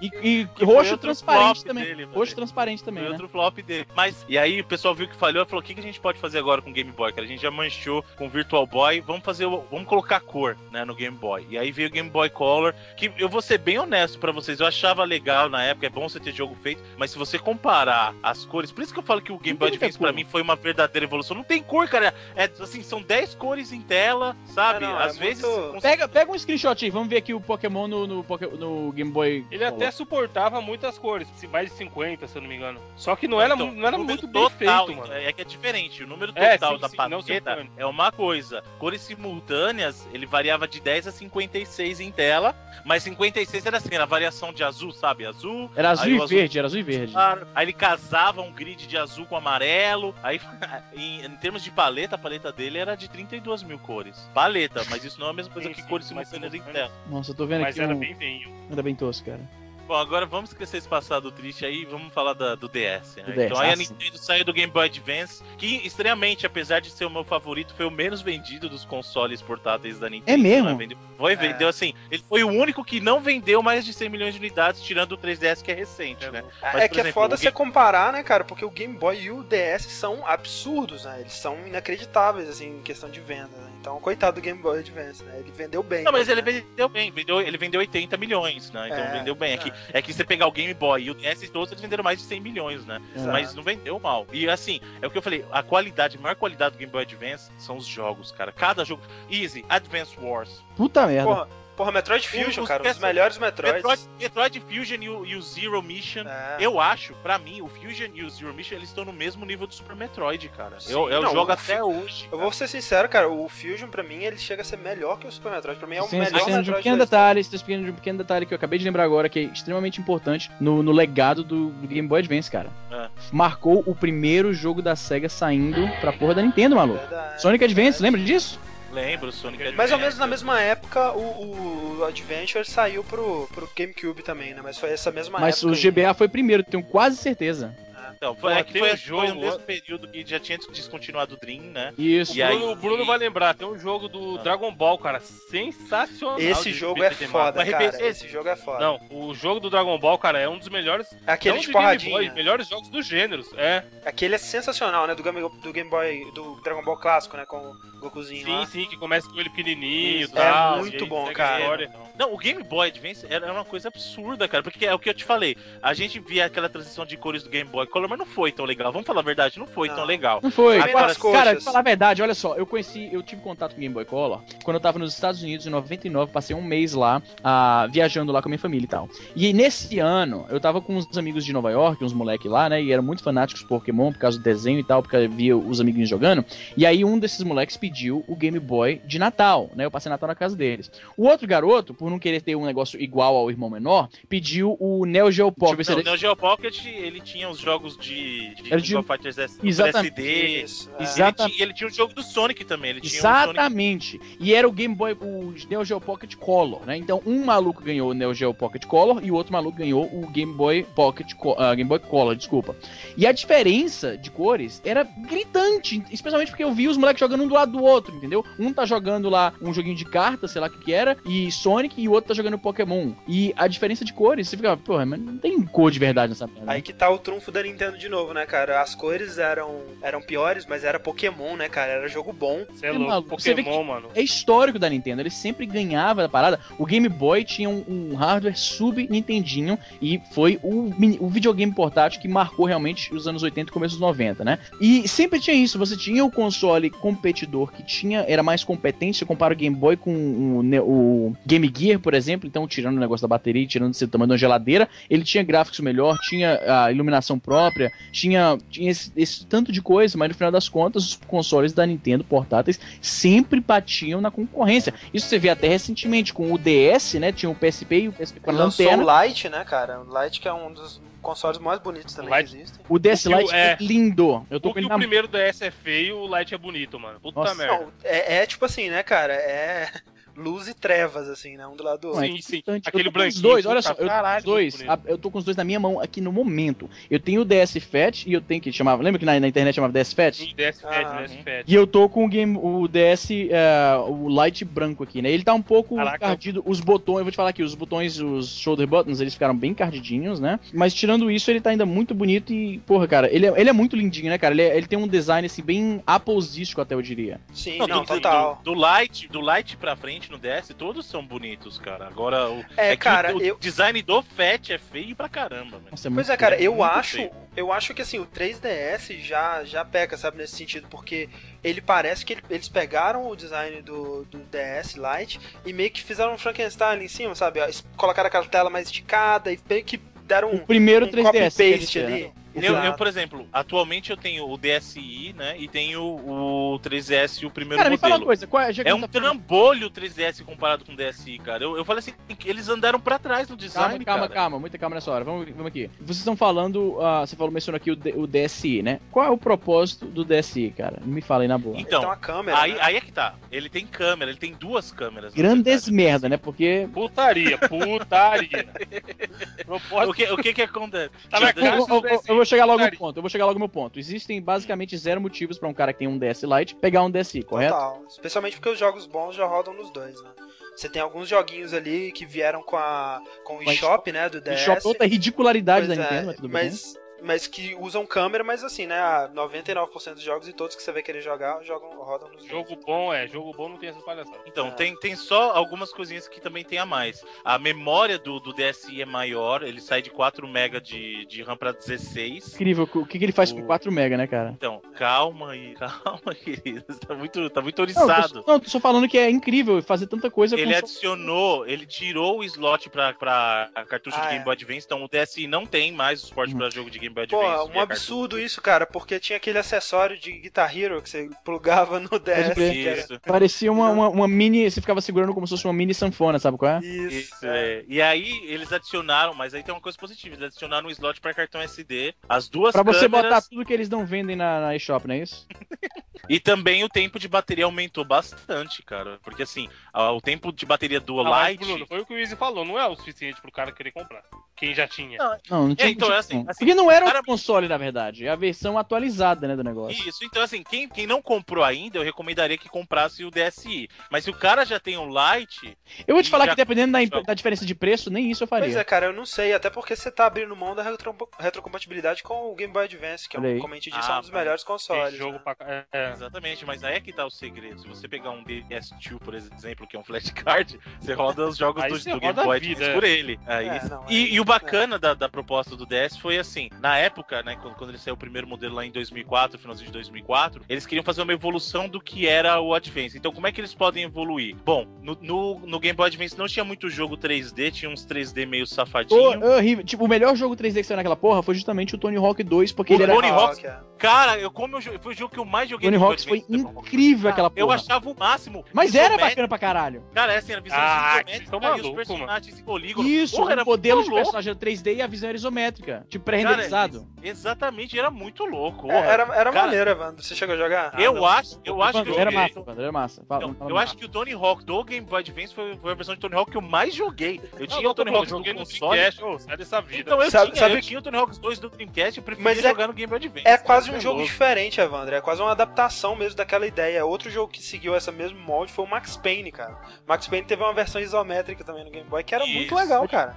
S1: E, e (laughs)
S4: foi
S1: roxo transparente também.
S4: dele,
S1: roxo transparente também,
S4: Foi
S1: né?
S4: outro flop dele. Mas, e aí o pessoal viu que falhou e falou: o que, que a gente pode fazer agora com o Game Boy? Cara, a gente já manchou com o Virtual Boy, vamos fazer Vamos colocar cor, né, no Game Boy. E aí veio o Game Boy Color, que eu vou ser bem honesto pra vocês, eu achava legal na época, é bom você ter jogo feito, mas se você comparar as cores, por isso que eu falo que o Game
S1: Não
S4: Boy Advance pra
S1: cor.
S4: mim foi uma verdadeira evolução. Não tem cor, cara. É assim, são 10 cores em tela, sabe?
S2: É, não, é
S4: Às vezes.
S2: muito-
S1: Pega, pega um screenshot aí, vamos ver aqui o Pokémon no, no, no Game Boy.
S3: Ele até suportava muitas cores, mais de 50, se eu não me engano. Só que não era,
S4: Então,
S3: não era muito bem
S4: total,
S3: feito, mano.
S4: É que é diferente. O número
S3: É,
S4: total
S3: sim,
S4: da
S3: sim, não
S4: paleta é uma coisa. Cores simultâneas, ele variava de 10 a 56 em tela. Mas 56 era assim, era a variação de azul, sabe? Azul.
S1: Era azul e
S4: azul
S1: verde, era azul e verde.
S4: claro, Aí ele casava um grid de azul com amarelo. Aí, (laughs) em, em termos de paleta, a paleta dele era de 32 mil cores. Paleta, mas isso não é a mesma coisa
S3: Sim,
S4: que
S3: sim,
S4: cores
S3: mas
S4: simultâneas em tela.
S1: Nossa, eu tô vendo
S3: Mas
S1: aqui
S3: era
S1: um...
S3: bem feinho.
S1: Ainda bem tosco, cara.
S4: Bom, agora vamos esquecer esse passado triste aí e vamos falar da- do DS. né?
S1: Do DS,
S4: Então aí a
S1: ah, sim.
S4: Nintendo saiu do Game Boy Advance, que estranhamente, apesar de ser o meu favorito, foi o menos vendido dos consoles portáteis da Nintendo.
S1: É mesmo?
S4: né? Foi, vendeu assim. Ele foi o único que não vendeu mais de 100 milhões de unidades, tirando o 3DS que é recente, né? Mas,
S2: é que é
S4: exemplo,
S2: foda
S4: o
S2: você
S4: Game-
S2: comparar, né, cara? Porque o Game Boy e o DS são absurdos, né? Eles são inacreditáveis, assim, em questão de venda, né? Então, coitado do Game Boy Advance, né? Ele vendeu bem.
S4: Não, mas ele
S2: né?
S4: vendeu bem, vendeu, ele vendeu 80 milhões, né? Então
S2: É,
S4: vendeu bem. É que,
S2: é.
S4: é que você pegar o Game Boy e o DS todos, eles venderam mais de 100 milhões, né?
S2: Exato.
S4: Mas não vendeu mal. E assim, é o que eu falei, a qualidade, a maior qualidade do Game Boy Advance são os jogos, cara. Cada jogo. Easy, Advance Wars.
S1: Puta merda.
S2: Porra, porra, Metroid Fusion,
S4: Os-
S2: cara, um dos
S4: os-
S2: melhores Metroids.
S4: Metroid, Metroid Fusion e o, e o Zero Mission.
S2: É.
S4: Eu acho, pra mim, o Fusion e o Zero Mission, eles estão no mesmo nível do Super Metroid, cara.
S2: Sim,
S4: eu eu
S2: não,
S4: jogo até hoje.
S2: Eu vou ser sincero, cara, o Fusion pra mim ele chega a ser melhor que o Super Metroid. Pra mim é o
S1: Sim,
S2: melhor
S1: esquecendo de um
S2: Metroid.
S1: pequeno detalhe, de um pequeno detalhe que eu acabei de lembrar agora, que é extremamente importante no, no legado do, do Game Boy Advance, cara.
S4: É.
S1: Marcou o primeiro jogo da SEGA saindo pra porra da Nintendo, maluco.
S2: Verdade.
S1: Sonic Advance, lembra disso?
S4: Lembro, Sonic Advance.
S2: Mais ou menos na mesma época, o, o Adventure saiu pro, pro GameCube também, né? Mas foi essa mesma
S1: Mas
S2: época.
S1: o GBA foi primeiro, tenho quase certeza.
S4: Então, é que foi,
S3: um
S4: foi
S3: jogo,
S4: no mesmo período que já tinha descontinuado o Dream, né?
S1: Isso.
S3: O
S4: E aí-
S3: Bruno, o Bruno vai lembrar, tem um jogo do
S4: Ah.
S3: Dragon Ball, cara, sensacional.
S2: Esse jogo é foda, cara.
S3: RPG
S2: Esse jogo é foda.
S3: Não, o jogo do Dragon Ball, cara, é um dos melhores.
S2: É aquele de porradinha.
S3: Boy, melhores jogos dos gêneros. É,
S2: Aquele é sensacional, né? Do Game, do Game Boy, do Dragon Ball clássico, né? Com o Gokuzinho
S3: sim,
S2: lá.
S3: sim, que começa com ele pequenininho.
S2: Isso,
S3: tal,
S2: é
S3: e
S2: muito
S3: aí
S2: bom, cara.
S4: Não, o Game Boy Advance era uma coisa absurda, cara, porque é o que eu te falei. A gente via aquela transição de cores do Game Boy Color, mas não foi tão legal. Vamos falar a verdade, não foi
S2: Não.
S4: tão legal.
S1: Não foi.
S2: Agora,
S1: Cara, falar a verdade, olha só, eu conheci, eu tive contato com o Game Boy Color quando eu tava nos Estados Unidos em 99, passei um mês lá, ah, viajando lá com a minha família e tal. E nesse ano, eu tava com uns amigos de Nova York, uns moleques lá, né, e eram muito fanáticos de Pokémon por causa do desenho e tal, porque via os amiguinhos jogando. E aí um desses moleques pediu o Game Boy de Natal, né, eu passei Natal na casa deles. O outro garoto, por não querer ter um negócio igual ao irmão menor, pediu o Neo Geo Pocket.
S4: Não, o Neo Geo Pocket, ele tinha os jogos de, de King
S1: de-
S4: of Fighters S-
S1: Exatamente.
S4: SD.
S2: É.
S1: Exato.
S4: Ele, tinha, ele tinha o jogo do Sonic também. Ele tinha o Sonic
S1: Exatamente. E era o Game Boy, o Neo Geo Pocket Color, né? Então um maluco ganhou o Neo Geo Pocket Color e o outro maluco ganhou o Game Boy Pocket Co- ah, Game Boy Color, desculpa. E a diferença de cores era gritante, especialmente porque eu vi os moleques jogando um do lado do outro, entendeu? Um tá jogando lá um joguinho de carta, sei lá o que que era, e Sonic, e o outro tá jogando Pokémon. E a diferença de cores, você fica, porra, mas não tem cor de verdade nessa merda. né?
S2: Aí que tá o trunfo da Nintendo de novo, né, cara? As cores eram, eram piores, mas era Pokémon, né, cara? Era jogo bom.
S3: Você é
S1: É
S3: louco,
S1: maluco, você vê
S3: Pokémon, mano.
S1: é histórico da Nintendo, ele sempre ganhava a parada. O Game Boy tinha um, um hardware sub-Nintendinho e foi o, o videogame portátil que marcou realmente os anos 80 e começo dos 90, né? E sempre tinha isso, você tinha o console competidor que tinha, era mais competente, você compara o Game Boy com o, o Game Gear, por exemplo, então tirando o negócio da bateria, tirando esse tamanho da geladeira, ele tinha gráficos melhor, tinha a iluminação própria, tinha, tinha esse, esse tanto de coisa, mas no final das contas, os consoles da Nintendo portáteis sempre batiam na concorrência. Isso você vê até recentemente com o DS, né? Tinha o PSP e o PSP com a
S2: Lançou
S1: lanterna.
S2: o Lite, né, cara? O Lite que é um dos consoles mais bonitos também
S3: O Lite-
S2: que existem.
S1: O DS
S3: O o-
S1: Lite é,
S3: é.
S1: lindo. Eu tô com
S3: Porque
S1: ele
S3: o
S1: na
S3: primeiro DS é feio, o Light é bonito, mano. Puta
S1: Nossa,
S3: merda.
S2: Não, é, é tipo assim, né, cara? É luz e trevas, assim, né? Um do lado do outro.
S1: Não, é
S3: sim, sim. Aquele
S1: com os
S3: branquinho.
S1: dois, olha só, eu
S3: caralho,
S1: os dois. a- eu tô com os dois na minha mão aqui no momento. Eu tenho o DS Fat e eu tenho que chamava, lembra que na, na internet chamava DS Fat?
S3: Sim, DS Fat,
S2: Ah,
S3: DS Fat.
S1: E eu tô com o game, o DS, é, o light branco aqui, né? Ele tá um pouco
S3: Caraca.
S1: encardido. Os botões, eu vou te falar aqui, os botões, os shoulder buttons, eles ficaram bem encardidinhos, né? Mas tirando isso, ele tá ainda muito bonito e, porra, cara, ele é, ele é muito lindinho, né, cara? Ele, é- ele tem um design, assim, bem Applesístico até, eu diria.
S2: Sim,
S4: Não,
S2: não,
S4: do,
S2: total.
S4: Do, do Light, do Light pra frente no DS, todos são bonitos, cara. Agora, o,
S2: É,
S4: que
S2: cara,
S4: o, o
S2: eu-
S4: design do Fat é feio pra caramba, mano.
S1: Nossa, é
S2: Pois é, cara, eu acho,
S4: feio.
S2: eu acho que assim, o 3DS já, já peca, sabe, nesse sentido, porque ele parece que ele- eles pegaram o design do, do DS Lite e meio que fizeram um Frankenstein ali em cima, sabe? Colocaram aquela tela mais esticada e meio que deram
S1: O
S2: um,
S1: primeiro
S2: um
S1: 3DS. quer
S2: copy-paste ali.
S4: Eu, eu, por exemplo, atualmente eu tenho o DSi, né? E tenho o 3DS, o primeiro
S1: Cara, me fala uma
S4: modelo.
S1: coisa. Qual,
S4: É
S1: a
S4: um
S1: tá
S4: trambolho o 3DS comparado com o DSi, cara. Eu, eu falei assim, eles andaram pra trás no
S1: Calma,
S4: design,
S1: calma,
S4: cara.
S1: calma, muita calma nessa hora. Vamos, vamos aqui. Vocês estão falando, ah, você falou, mencionou aqui o, D- o DSi, né? Qual é o propósito do DSi, cara? Me fala aí na boa.
S4: Então,
S2: uma câmera.
S4: Aí,
S2: né?
S4: aí é que tá. Ele tem câmera, ele tem duas câmeras.
S1: Grandes merda, né? Porque.
S3: Putaria, putaria. (laughs) Propósito.
S4: O que, o que que acontece?
S3: Tá
S1: Eu, eu vou chegar logo no ponto. Eu vou chegar logo no meu ponto. Existem basicamente zero motivos pra um cara que tem um DS Lite pegar um DSi, correto?
S2: Total. Especialmente porque os jogos bons já rodam nos dois, né? Você tem alguns joguinhos ali que vieram com a com o eShop, né, do
S1: E
S2: DS.
S1: Shop é outra ridicularidade
S2: Pois
S1: da
S2: é,
S1: Nintendo, mas tudo bem.
S2: mas, mas que usam câmera, mas assim, né, a 99% dos jogos e todos que você vai querer jogar, jogam, rodam nos dois.
S3: Jogo bom é, jogo bom não tem essas palhaçadas.
S4: Então,
S2: É.
S4: tem, tem só algumas coisinhas que também tem a mais. A memória do, do DSi é maior, ele sai de 4 MB de, de RAM pra 16.
S1: Incrível, o que, que ele faz com
S4: O-
S1: 4 mega, né, cara?
S4: Então, calma aí, (laughs) calma, querido. Tá muito, tá muito
S1: Não,
S4: oriçado.
S1: tô, não, tô só falando que é incrível fazer tanta coisa
S4: Ele
S1: com.
S4: adicionou, ele tirou o slot pra, pra cartucho
S2: Ah,
S4: de Game
S2: é.
S4: Boy Advance, então o DSi não tem mais o suporte
S1: Uhum.
S4: pra jogo de Game Boy
S2: Pô, um absurdo isso, cara, porque tinha aquele acessório de Guitar Hero que você plugava no DS.
S1: crer.
S2: que era-
S4: Isso,
S1: Parecia uma, uma, uma mini. Você ficava segurando como se fosse uma mini sanfona, sabe qual é?
S2: Isso,
S4: Isso, é. E aí eles adicionaram, mas aí tem uma coisa positiva, eles adicionaram um slot pra cartão SD, as duas
S1: Pra você
S4: câmeras
S1: botar tudo que eles não vendem na, na eShop, não é isso? (laughs)
S4: e também o tempo de bateria aumentou bastante, cara. Porque assim, o tempo de bateria do
S3: Ah, mas,
S4: Lite.
S3: Bruno, foi o que o Easy falou, não é o suficiente pro cara querer comprar. Quem já tinha.
S1: Não, não tinha.
S4: então,
S1: tinha
S4: é assim, assim,
S1: Porque não era
S4: cara-
S1: o console, na verdade. É a versão atualizada, né, do negócio.
S4: Isso, então assim, quem, quem não comprou ainda, eu recomendaria que comprasse o DSi. Mas se o cara já tem um Lite,
S1: Eu vou te falar
S4: já-
S1: que dependendo da, da diferença de preço, nem isso eu
S2: Pois
S1: faria.
S2: é, cara, eu não sei, até porque você tá abrindo mão da retro- retrocompatibilidade com o Game Boy Advance, que é um, como a gente disse,
S4: Ah,
S2: é um dos
S4: mas
S2: melhores consoles.
S3: jogo
S2: né?
S3: pra. É, é.
S4: exatamente, mas aí é que tá o segredo. Se você pegar um DS2, por exemplo, que é um flashcard, (laughs) você roda os jogos do, do Game Boy Advance
S3: é.
S4: por ele. Aí,
S2: É, não,
S4: e, e o bacana da, da proposta do DS foi assim, na época, né, quando, quando ele saiu o primeiro modelo lá em 2004, finalzinho de 2004, eles queriam fazer uma evolução do que era o Advance. Então, como é que eles podem evoluir? Bom, no, no, no Game Boy Advance não tinha muito jogo 3D, tinha uns 3D meio safadinho.
S1: horrível. Tipo, o melhor jogo 3D que saiu naquela porra foi justamente o Tony Hawk 2, porque
S4: O
S1: ele era.
S4: Tony Hawk-
S2: é.
S4: Cara, eu como eu, foi o jogo que eu mais joguei
S1: Tony
S4: no
S1: Hawk foi
S4: Advance.
S1: incrível aquela
S4: Eu
S1: porra.
S4: achava o máximo.
S1: Mas era bacana pra caralho.
S4: Cara, é assim, era visão
S3: Ah,
S4: isométrica
S3: vocês tão
S4: e os
S3: maluco,
S4: personagens em polígono.
S1: Isso,
S4: Porra, era
S1: o modelo de
S4: louco.
S1: personagem era 3D e a visão era isométrica. Tipo,
S4: Cara, Exatamente, era muito louco.
S2: É, era era
S4: Cara,
S2: maneiro, Evandro. Você chegou a jogar?
S4: Eu
S2: Ah, não.
S4: acho, eu acho que eu
S1: era
S4: joguei.
S1: massa, Evandro, era massa. Fala- fala
S4: eu acho que o Tony Hawk do Game Boy Advance foi, foi a versão de Tony Hawk que eu mais joguei. Eu tinha
S3: Não,
S4: o Tony
S3: não,
S4: Hawk
S3: joguei no
S4: console.
S3: Dreamcast, sai dessa vida.
S4: Então eu
S2: Sabe-
S4: tinha,
S2: sabe
S4: eu
S2: que-
S4: tinha o Tony Hawk 2 do Dreamcast, eu preferia
S2: Mas é-
S4: jogar no Game Boy Advance.
S2: É quase um
S3: é
S2: jogo
S3: louco.
S2: diferente, Evandro. É quase uma adaptação mesmo daquela ideia. Outro jogo que seguiu essa mesmo molde foi o Max Payne, cara. Max Payne teve uma versão isométrica também no Game Boy, que era muito
S4: Isso.
S2: legal, cara.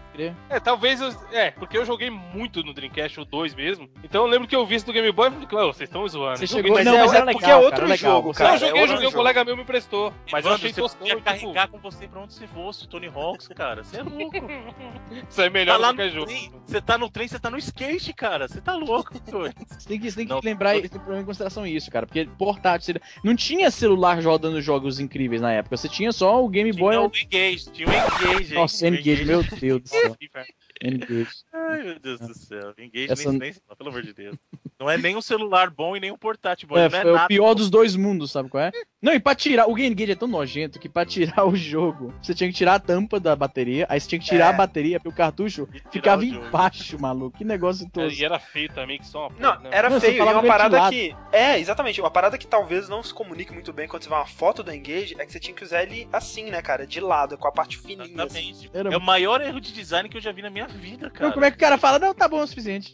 S3: É, talvez eu. É, porque eu joguei muito no Dreamcast, o 2 mesmo. Então eu lembro que eu vi isso do Game Boy e falei, "Ô, vocês estão zoando.
S1: Você chegou,
S2: mas
S1: não,
S2: é-
S1: mas
S2: é
S1: era
S2: porque
S1: legal,
S2: é outro
S1: cara,
S2: jogo, cara.
S3: Não, eu joguei,
S2: é
S3: eu joguei, um
S2: jogo.
S3: colega meu me emprestou. Mas eu achei toscão,
S4: podia
S3: tipo,
S4: carregar com você pra onde você fosse, Tony Hawks, cara. Você é louco. (laughs)
S3: isso é melhor
S4: tá lá
S3: do que
S4: no
S3: jogo.
S4: você tá no trem, você tá no skate, cara. Você tá louco. (laughs)
S1: Você tem que, tem que lembrar e tem que levar em consideração isso, cara. Porque portátil. Não tinha celular rodando jogos incríveis na época. Você tinha só o Game Boy.
S4: Tinha o Engage, tinha o Engage.
S1: Nossa,
S4: O
S1: N-Gage, meu Deus do céu.
S3: Inferno.
S1: N-Gage.
S4: Ai, meu Deus do céu. Engage
S1: Essa-
S4: nem, nem pelo amor de Deus. Não é nem um celular bom e nem um portátil bom.
S1: É,
S4: é
S1: foi o pior dos dois mundos, sabe qual é? Não, e pra tirar. O Game Gage é tão nojento que pra tirar o jogo, você tinha que tirar a tampa da bateria, aí você tinha que tirar
S2: É.
S1: a bateria, porque o cartucho ficava
S4: o
S1: embaixo, maluco. Que negócio todo.
S3: E era feio também, que só uma
S2: Não,
S3: porra, né?
S2: era
S1: Não,
S2: feio. E uma parada que. É, exatamente. Uma parada que talvez não se comunique muito bem quando você vê uma foto do Engage é que você tinha que usar ele assim, né, cara? De lado, com a parte fininha. Assim.
S4: Exatamente.
S1: Era-
S4: É o maior erro de design que eu já vi na minha vida, cara.
S1: Não, como é que o cara fala? Não, tá bom, é o suficiente.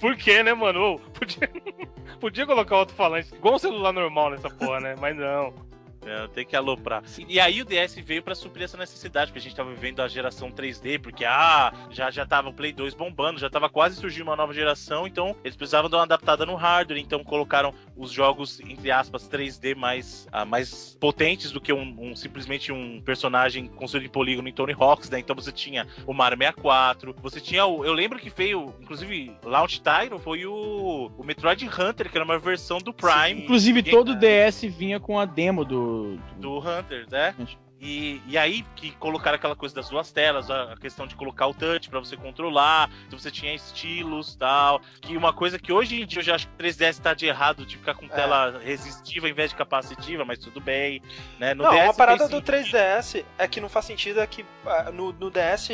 S3: Por quê, né, mano? Podia, (laughs) podia colocar outro falante, igual um celular normal nessa porra, né? Mas não. don't.
S4: É, tem que aloprar. E aí o DS veio pra suprir essa necessidade, porque a gente tava vivendo a geração 3D, porque ah, já, já tava o Play 2 bombando, já tava quase surgindo uma nova geração, então eles precisavam dar uma adaptada no hardware, então colocaram os jogos, entre aspas, 3D mais, ah, mais potentes do que um, um- simplesmente um personagem construído em polígono em Tony Hawks, né? Então você tinha o Mario 64, você tinha o. Eu lembro que veio, inclusive, Launch Title foi o, o Metroid Hunter, que era uma versão do Prime.
S1: Inclusive,
S4: Ninguém-
S1: todo DS vinha com a demo do. Do-
S4: do Hunter, né? E, e aí que colocaram aquela coisa das duas telas, a, a questão de colocar o touch pra você controlar, então você tinha estilos tal. Que uma coisa que hoje em dia eu já acho que o 3DS tá de errado de ficar com tela resistiva em vez de capacitiva, mas tudo bem. Né? No
S2: não,
S4: DS
S2: uma parada do
S4: sentido.
S2: 3DS é que não faz sentido é que ah, no, no DS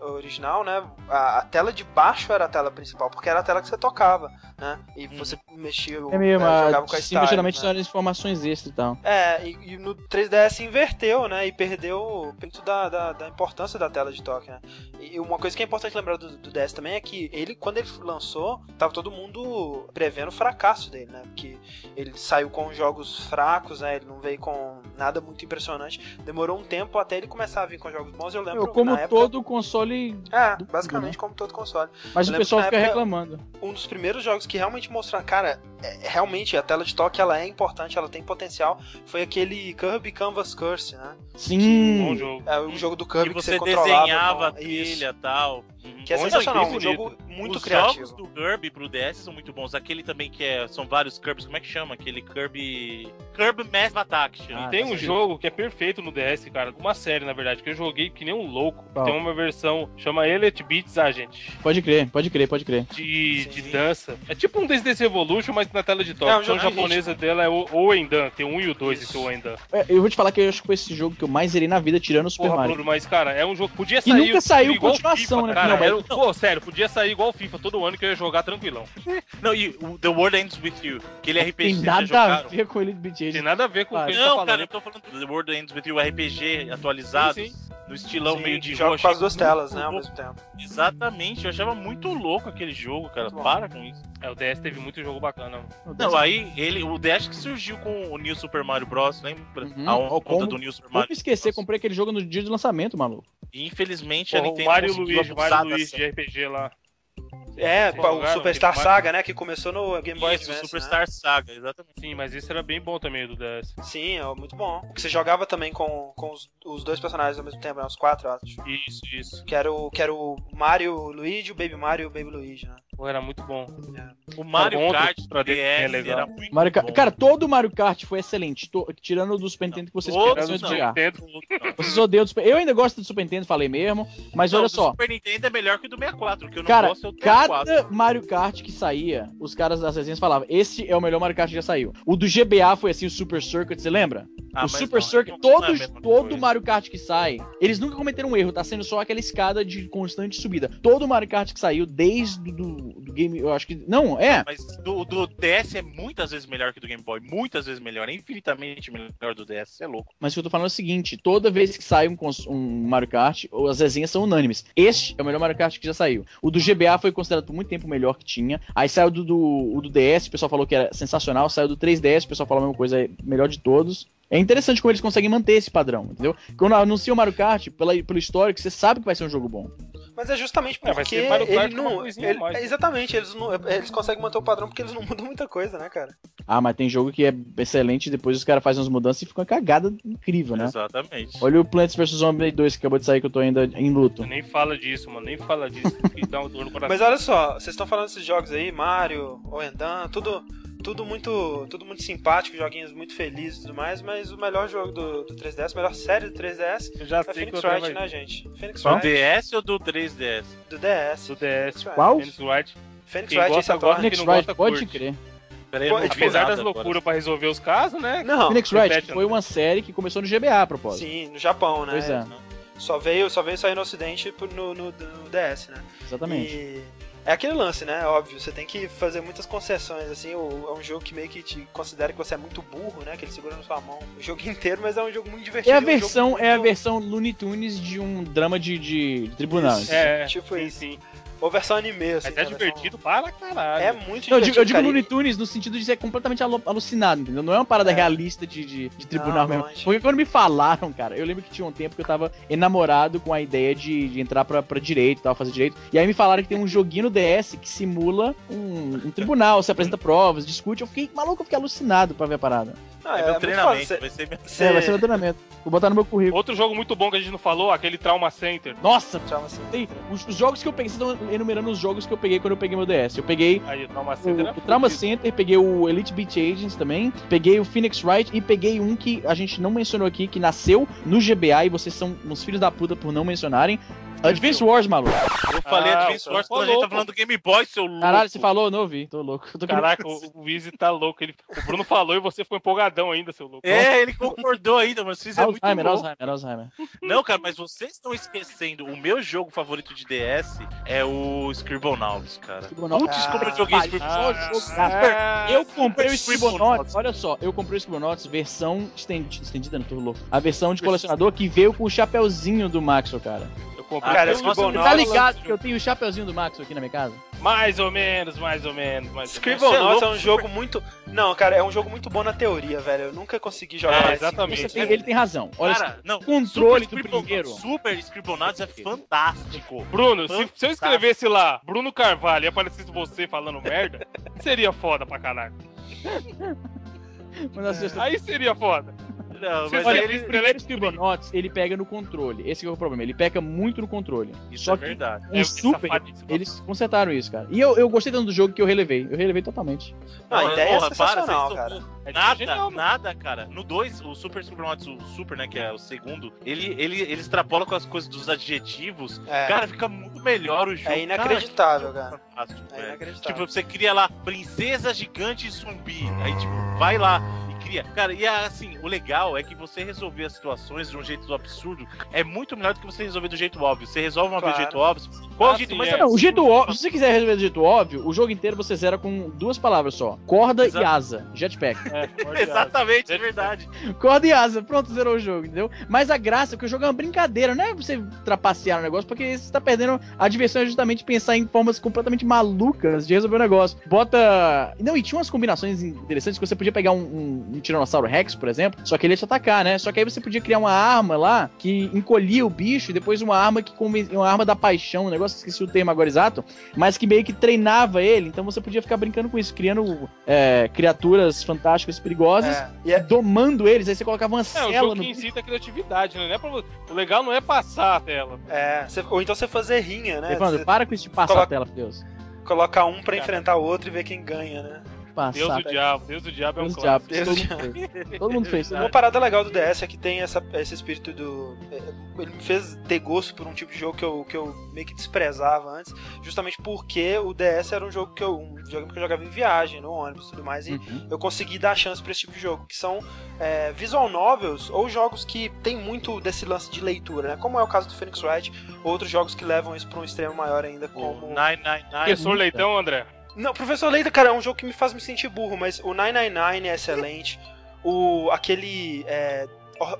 S2: original, né, a, a tela de baixo era a tela principal, porque era a tela que você tocava, né? E
S4: Uhum.
S2: você mexia,
S1: É mesmo,
S2: eh,
S1: a
S2: jogava com a style,
S1: geralmente
S2: né?
S1: são as informações extras e tal.
S2: É, e, e no 3DS inverteu, né? E perdeu muito da, da, da importância da tela de toque, né? E uma coisa que é importante lembrar do, do DS também é que ele, quando ele lançou, tava todo mundo prevendo o fracasso dele, né? Porque ele saiu com jogos fracos, né? Ele não veio com nada muito impressionante. Demorou um tempo até ele começar a vir com jogos bons. Eu lembro
S1: Eu, como
S2: na época,
S1: todo console.
S2: É, basicamente como todo console.
S1: Mas
S2: Eu
S1: o pessoal
S2: que
S1: fica
S2: época-
S1: reclamando.
S2: um dos primeiros jogos que realmente mostraram, cara, é- realmente a tela de toque ela é importante, ela tem potencial, foi aquele Kirby Canvas Curse, né?
S1: Sim.
S3: Bom jogo.
S2: É o jogo do Kirby que
S4: você
S2: você controlava
S4: desenhava a trilha e tal. Uhum.
S2: Que é
S3: Bom,
S2: sensacional, um jogo muito
S4: Os
S2: criativo.
S4: jogos do Kirby pro DS são muito bons. Aquele também que é, são vários Kirbys, como é que chama? Aquele Kirby. Kirby Massive Attack.
S1: Ah,
S3: Tem
S1: tá
S3: um jogo que é perfeito no DS, cara. Uma série, na verdade, que eu joguei que nem um louco.
S1: Qual?
S3: Tem uma versão, chama Elite Beats Agent,
S1: Pode crer, pode crer, pode crer.
S3: de,
S2: Sim.
S3: de dança. É tipo um Dance Dance Evolution, mas na tela de toque.
S2: É,
S3: a
S2: um
S3: versão japonesa dela é o Oendan. Tem 1 e o 2
S2: Isso.
S3: esse Oendan.
S1: É, Eu vou te falar que eu acho que foi esse jogo que eu mais zerei na vida, tirando o Super
S3: Porra,
S1: Mario.
S3: Bruno, mas, cara, é um jogo que podia
S1: E
S3: sair.
S1: nunca saiu continuação,
S3: FIFA,
S1: né?
S3: Cara,
S1: Não, mas-
S3: era um- Pô, sério, podia sair igual FIFA todo ano que eu ia jogar tranquilão. (laughs)
S4: Não, e o The World Ends With You. Aquele RPG
S1: Tem nada a ver com ele de
S3: Tem nada a ver com o
S1: Ah,
S3: que ele tá
S4: Não,
S3: falando.
S4: cara, eu tô falando do The World Ends With You RPG atualizado.
S3: Sim,
S4: No estilão
S2: Sim,
S4: meio de
S2: joga
S4: rua,
S2: com as duas telas, né, ao mesmo tempo.
S4: Exatamente, eu achava muito louco aquele jogo, cara. Para com isso.
S3: É, o DS teve muito jogo bacana.
S4: Não, aí ele, o Dash que surgiu com o New Super Mario Bros, lembra?
S1: Uhum.
S4: A conta
S1: como-
S4: do New Super
S1: Como
S4: Mario.
S1: esquecer,
S4: Bros.
S1: comprei aquele jogo no dia de lançamento, maluco.
S4: E infelizmente a
S3: Porra,
S4: Nintendo
S3: o Mario
S4: abusar
S3: Mario
S4: série.
S3: de RPG lá.
S2: É, o Superstar Saga, né, que começou no Game Boy
S4: Isso,
S2: Advance,
S4: Superstar
S2: né?
S4: Saga, exatamente.
S3: Sim, mas esse era bem bom também do DS.
S2: Sim, é muito bom. Porque você jogava também com, com os, os dois personagens ao mesmo tempo, né, os quatro, eu acho.
S3: Isso, isso.
S2: Que era o, que era o Mario Luigi, o Baby Mario e o Baby Luigi, né?
S3: Pô, era muito bom.
S4: O Mario
S3: bom,
S4: Kart
S3: pra
S4: DS
S3: é legal.
S4: era muito
S1: Mario Kart-
S4: bom.
S1: Cara, todo o Mario Kart foi excelente. to- Tirando o do Super Nintendo que vocês jogar.
S3: Nintendo.
S1: Vocês odeiam o Super... Eu ainda gosto do Super Nintendo, falei mesmo. Mas
S4: Não,
S1: olha
S4: o do
S1: só.
S4: Super Nintendo é melhor que o do 64, o que eu não
S1: Cara,
S4: gosto é o do 64.
S1: Cada Mario Kart que saía, os caras das resenhas falavam: esse é o melhor Mario Kart que já saiu. O do GBA foi assim, o Super Circuit, você lembra?
S4: Ah,
S1: o Super
S4: não,
S1: Circuit,
S4: não- não é
S1: todo,
S3: coisa.
S1: Mario Kart que sai, eles nunca cometeram um erro, tá sendo só aquela escada de constante subida. Todo Mario Kart que saiu, desde do, do game, eu acho que. Não, é.
S4: Mas do, do DS é muitas vezes melhor que o do Game Boy. Muitas vezes melhor. É infinitamente melhor do DS. É louco.
S1: Mas o que eu tô falando é o seguinte: toda vez que sai um, um Mario Kart, as resenhas são unânimes. Este é o melhor Mario Kart que já saiu. O do GBA foi considerado por muito tempo o melhor que tinha. Aí saiu do, do, do DS, o pessoal falou que era sensacional. Saiu do 3DS, o pessoal falou a mesma coisa, é melhor de todos. É interessante como eles conseguem manter esse padrão, entendeu? Quando anuncia o Mario Kart, pela, pelo histórico, você sabe que vai ser um jogo bom.
S2: Mas é justamente
S3: É, vai
S2: porque
S3: ser Mario Kart
S2: ele não. ele- é, exatamente, eles, não, eles conseguem manter o padrão porque eles não mudam muita coisa, né, cara?
S1: Ah, mas tem jogo que é excelente, depois os caras fazem umas mudanças e fica uma cagada incrível, né?
S4: Exatamente.
S1: Olha o Plants vs Zombie 2 que acabou de sair, que eu tô ainda em luto.
S3: Nem fala disso, mano. Nem fala disso. Que dá um dor no (laughs) coração.
S2: Mas olha só, vocês estão falando desses jogos aí, Mario, Oendan, tudo, tudo muito, tudo muito simpático, joguinhos muito felizes e tudo mais, mas o melhor jogo do, do 3DS, a melhor série do 3DS
S3: Eu já
S2: é
S3: sei
S2: Phoenix
S3: eu
S2: Wright, né, gente? Phoenix
S4: Do
S2: Wright
S4: DS ou do 3DS?
S2: do DS.
S3: do DS.
S1: Qual?
S3: Phoenix Wright.
S2: Phoenix
S3: Quem
S2: Wright
S3: gosta,
S2: atual.
S3: quem
S1: Phoenix
S3: não
S1: Wright,
S3: gosta,
S1: pode
S3: curte.
S1: crer.
S4: Peraí,
S2: Pô,
S4: vi
S3: Apesar das
S4: agora.
S3: loucuras pra resolver os casos, né?
S2: Não,
S1: Phoenix Wright
S3: repete,
S1: foi
S3: André.
S1: uma série que começou no GBA, a propósito.
S2: sim, no Japão, né?
S1: Pois é,
S2: Só veio, só veio sair no ocidente por- no, no, no DS, né?
S1: exatamente.
S2: E é aquele lance, né? Óbvio, você tem que fazer muitas concessões, assim. o- É um jogo que meio que te considera que você é muito burro, né? Que ele segura na sua mão o jogo (laughs) inteiro, mas é um jogo muito divertido.
S1: É a
S2: um jogo
S1: versão,
S2: muito-
S1: é a versão Looney Tunes de um drama de, de, de tribunal.
S2: Isso.
S3: É,
S2: Tipo
S3: sim,
S2: isso.
S3: sim.
S2: Ou versão anime, assim.
S3: Mas é
S2: né?
S3: divertido para caralho.
S2: É muito
S1: Não, eu
S2: divertido.
S1: digo, eu digo Looney Tunes no sentido de ser completamente alu- alucinado, entendeu? Não é uma parada
S2: É.
S1: realista de, de, de tribunal
S2: Não,
S1: mesmo.
S2: longe.
S1: Porque quando me falaram, cara, eu lembro que tinha um tempo que eu tava enamorado com a ideia de, de entrar pra, pra direito e tal, fazer direito. E aí me falaram que tem um joguinho no DS que simula um, um tribunal, você apresenta provas, discute. Eu fiquei maluco, eu fiquei alucinado pra ver a parada.
S2: Não,
S4: É,
S2: é,
S4: meu treinamento, vai ser meu...
S1: É, vai ser meu (laughs) treinamento. Vou botar no meu currículo.
S3: Outro jogo muito bom que a gente não falou, aquele Trauma Center.
S1: Nossa,
S2: Trauma Center.
S1: tem, os, os jogos que eu pensei são enumerando os jogos que eu peguei quando eu peguei meu DS. Eu peguei
S3: Aí, o Trauma Center
S1: o Trauma. Center, peguei o Elite Beat Agents também, peguei o Phoenix Wright e peguei um que a gente não mencionou aqui, que nasceu no GBA e vocês são uns filhos da puta por não mencionarem. Advance Wars, maluco.
S4: Eu falei
S3: Ah,
S4: Advance
S3: o
S4: Wars quando a gente tá falando do Game Boy, seu louco.
S1: Caralho, você falou, não ouvi, tô louco. Tô
S3: Caraca, o, o Wizzy tá louco. Ele, o Bruno falou e você ficou empolgadão ainda, seu louco.
S4: É, ele concordou ainda, mas vocês é muito
S1: Alzheimer,
S4: louco.
S1: Alzheimer, Alzheimer.
S4: Não, cara, mas vocês estão esquecendo. O meu jogo favorito de DS é o Scribblenauts, cara. Putz, como eu joguei
S2: Ah,
S4: Scribblenauts.
S3: Ah,
S1: Eu comprei o Scribblenauts, olha só, eu comprei o Scribblenauts versão estendida, estendida não, tô louco. A versão de colecionador que veio com o chapeuzinho do Maxwell, cara.
S4: Ah,
S2: Cara,
S1: tá ligado que eu tenho o chapeuzinho do Maxwell aqui na minha casa?
S3: Mais ou menos, mais ou menos, mais ou
S2: Scribble
S4: é
S2: é, um jogo muito. Não, cara, é um jogo muito bom na teoria, velho. Eu nunca consegui jogar
S3: É, exatamente.
S2: Cinco
S1: tem- ele tem razão. Olha
S4: Cara, não.
S1: controle
S4: Super
S1: do primeiro.
S4: Super Scribblenauts é fantástico.
S3: Bruno, se, se eu
S4: Fantástico.
S3: escrevesse lá Bruno Carvalho e aparecesse você falando merda, seria foda pra caralho.
S1: Assim,
S3: Aí seria foda.
S4: Não, mas
S1: Olha,
S4: ele...
S1: o primeiro Scribblenauts, ele pega no controle. Esse que é o problema. Ele peca muito no controle.
S4: Isso
S1: Só
S4: é verdade.
S1: o
S3: É
S1: Super, eles consertaram isso, cara. E eu, eu gostei tanto do jogo que eu relevei. Eu relevei totalmente.
S2: Não, a ideia
S4: Porra,
S2: é sensacional,
S4: vocês
S2: cara.
S3: É
S4: Nada,
S3: genial,
S4: nada, cara. No 2, o Super Scribblenauts, o Super, né, que é o segundo, ele, ele, ele extrapola com as coisas dos adjetivos.
S2: É,
S4: Cara, fica muito melhor o jogo.
S2: é inacreditável,
S4: Cara,
S2: cara. É
S4: velho.
S2: inacreditável.
S4: Tipo, você cria lá Princesa Gigante Zumbi. Aí, tipo, vai lá Cara, e assim, o legal é que você resolver as situações de um jeito absurdo é muito melhor do que você resolver do jeito óbvio. Você resolve uma vez do
S2: Claro.
S4: jeito óbvio. Qual é
S3: Ah,
S4: o jeito
S3: sim,
S4: mais
S3: é.
S1: Não, o jeito óbvio, se você quiser resolver do jeito óbvio, o jogo inteiro você zera com duas palavras só: corda
S4: Exato.
S1: e asa. Jetpack.
S3: É, (laughs)
S4: Exatamente, é verdade.
S1: Corda e asa, pronto, zerou o jogo, entendeu? Mas a graça é que o jogo é uma brincadeira, não é você trapacear no negócio, porque você tá perdendo a diversão é justamente pensar em formas completamente malucas de resolver o negócio. Bota. Não, e tinha umas combinações interessantes que você podia pegar um, um, um Tiranossauro Rex, por exemplo, só que ele ia te atacar, né? Só que aí você podia criar uma arma lá que encolhia o bicho e depois uma arma que uma arma da paixão, um negócio, esqueci o termo agora exato, mas que meio que treinava ele, então você podia ficar brincando com isso, criando é, criaturas fantásticas e perigosas
S2: É, e é,
S1: domando eles, aí você colocava uma
S3: É, o
S1: cela
S3: jogo
S1: no.
S3: que incita a criatividade, né? Não é pra- O legal não é passar a tela.
S2: é, você- ou então você fazer rinha, né?
S1: Evandro,
S2: Você
S1: para com isso de passar
S2: coloca-
S1: a tela, Deus.
S2: colocar um pra
S3: Cara.
S2: enfrentar o outro e ver quem ganha, né?
S1: Passar.
S3: Deus do
S1: tela.
S3: diabo, Deus do diabo é um
S1: diabo.
S2: Deus
S1: Todo
S2: do
S1: mundo fez. Todo mundo fez.
S2: Uma parada legal do DS é que tem essa, esse espírito do. é, Ele me fez ter gosto por um tipo de jogo que eu, que eu meio que desprezava antes, justamente porque o DS era um jogo que eu. um jogo que eu jogava em viagem, no ônibus e tudo mais, e
S1: Uhum.
S2: eu consegui dar chance pra esse tipo de jogo, que são é, visual novels ou jogos que tem muito desse lance de leitura, né? Como é o caso do Phoenix Wright, outros jogos que levam isso pra um extremo maior ainda,
S4: O
S2: como.
S4: 999.
S3: Professor Leitão, André.
S2: Não, Professor Leita, cara, é um jogo que me faz me sentir burro, mas o 999 é excelente. O, aquele é,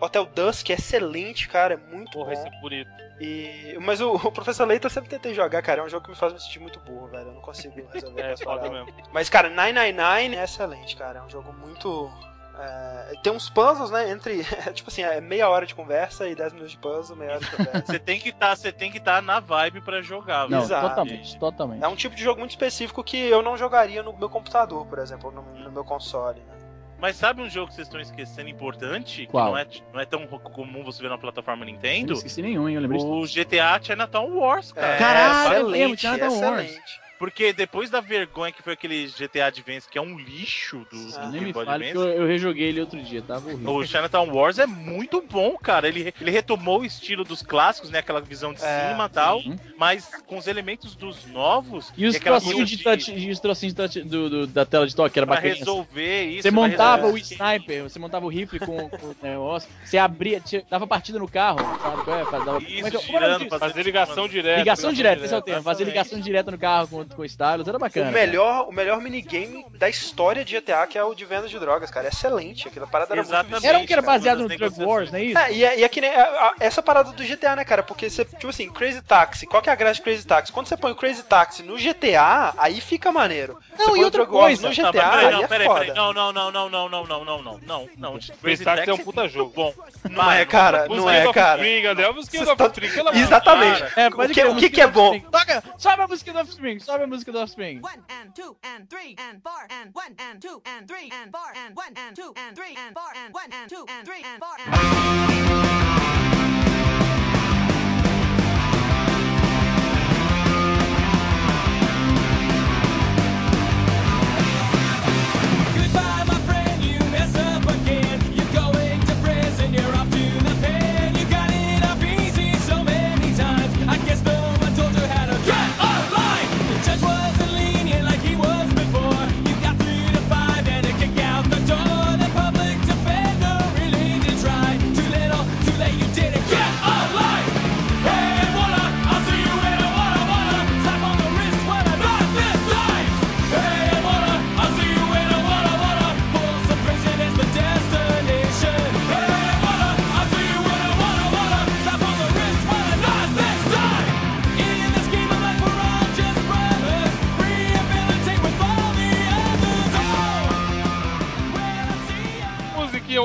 S2: Hotel Dusk é excelente, cara, é muito
S3: Porra,
S2: bom.
S3: esse é bonito.
S2: E, mas o, (laughs) o Professor Leita eu sempre tentei jogar, cara, é um jogo que me faz me sentir muito burro, velho. Eu não consigo resolver
S3: É, foda mesmo.
S2: Mas, cara, 999 é excelente, cara. É um jogo muito. É, tem uns puzzles, né? Entre. (laughs) tipo assim, é meia hora de conversa e 10 minutos de puzzle, meia hora de conversa.
S4: Você tem que tá, você tem que estar na vibe pra jogar,
S1: Não,
S4: velho.
S2: Exato.
S1: totalmente, totalmente.
S2: É um tipo de jogo muito específico que eu não jogaria no meu computador, por exemplo, no, no meu console, né?
S4: Mas sabe um jogo que vocês estão esquecendo importante?
S1: Qual?
S4: Que não é, não é tão comum você ver na plataforma
S1: Eu
S4: Nintendo?
S1: não esqueci nenhum, hein? Eu lembrei
S4: O GTA Chinatown Wars, cara.
S2: É,
S1: Caralho, eu lembro,
S2: excelente,
S1: Chinatown Wars.
S4: Porque depois da vergonha que foi aquele GTA Advance, que é um lixo do
S2: Ah,
S4: do
S1: Nem
S4: Game
S1: me
S4: Boy
S1: que
S4: Advance.
S1: eu, eu rejoguei ele outro dia, tava horrível.
S4: O Chinatown Wars é muito bom, cara. Ele, ele retomou o estilo dos clássicos, né? Aquela visão de
S2: É,
S4: cima e tal.
S1: sim.
S4: Mas com os elementos dos novos.
S1: E os
S4: aquela
S1: trocinhos de touch, e os trocinhos de touch do, do- da tela de toque, era
S4: Pra
S1: bacana.
S4: resolver isso.
S1: Você montava o sniper, você montava o rifle com, com o negócio, você abria, tinha- dava partida no carro, sabe qual é? Dava, como é que-
S4: Isso,
S1: como é nome
S4: girando, fazendo
S3: Fazer ligação direta.
S1: Ligação direta, esse é o termo. Fazer ligação direta no carro com, com o Stylus, era bacana.
S2: O melhor, o melhor minigame da história de GTA, que é o de venda de drogas, cara. É excelente. Aquela parada era muito
S4: Exatamente.
S2: viciante,
S1: Era um que era
S2: cara.
S1: baseado
S4: Uma
S1: no Drug Wars, não é isso?
S2: É, e é, e é que nem a- a- essa parada do GTA, né, cara? Porque você, tipo assim, Crazy Taxi, qual que é a graça de Crazy Taxi? Quando você põe o Crazy Taxi no GTA, aí fica maneiro.
S1: Não,
S2: você
S1: e
S2: põe o
S1: outra
S2: Drug Wars
S1: coisa-
S2: no
S4: Não,
S2: GTA,
S4: mas peraí,
S2: aí
S4: não,
S2: é
S4: peraí,
S2: foda.
S4: peraí. Não, não, não, não, não, não, não, não, não, não, não.
S3: Crazy Taxi é um puta jogo.
S4: Bom.
S2: Não é, cara, não é, cara.
S3: Amor de
S2: Exatamente.
S3: Deus.
S1: É,
S2: O que- é bom?
S1: Toca, sobe a música do Offspring, sobe a música do Offspring.
S7: One and two and three and four and one and two and three and four and one and two and three and four and one and two and three and four and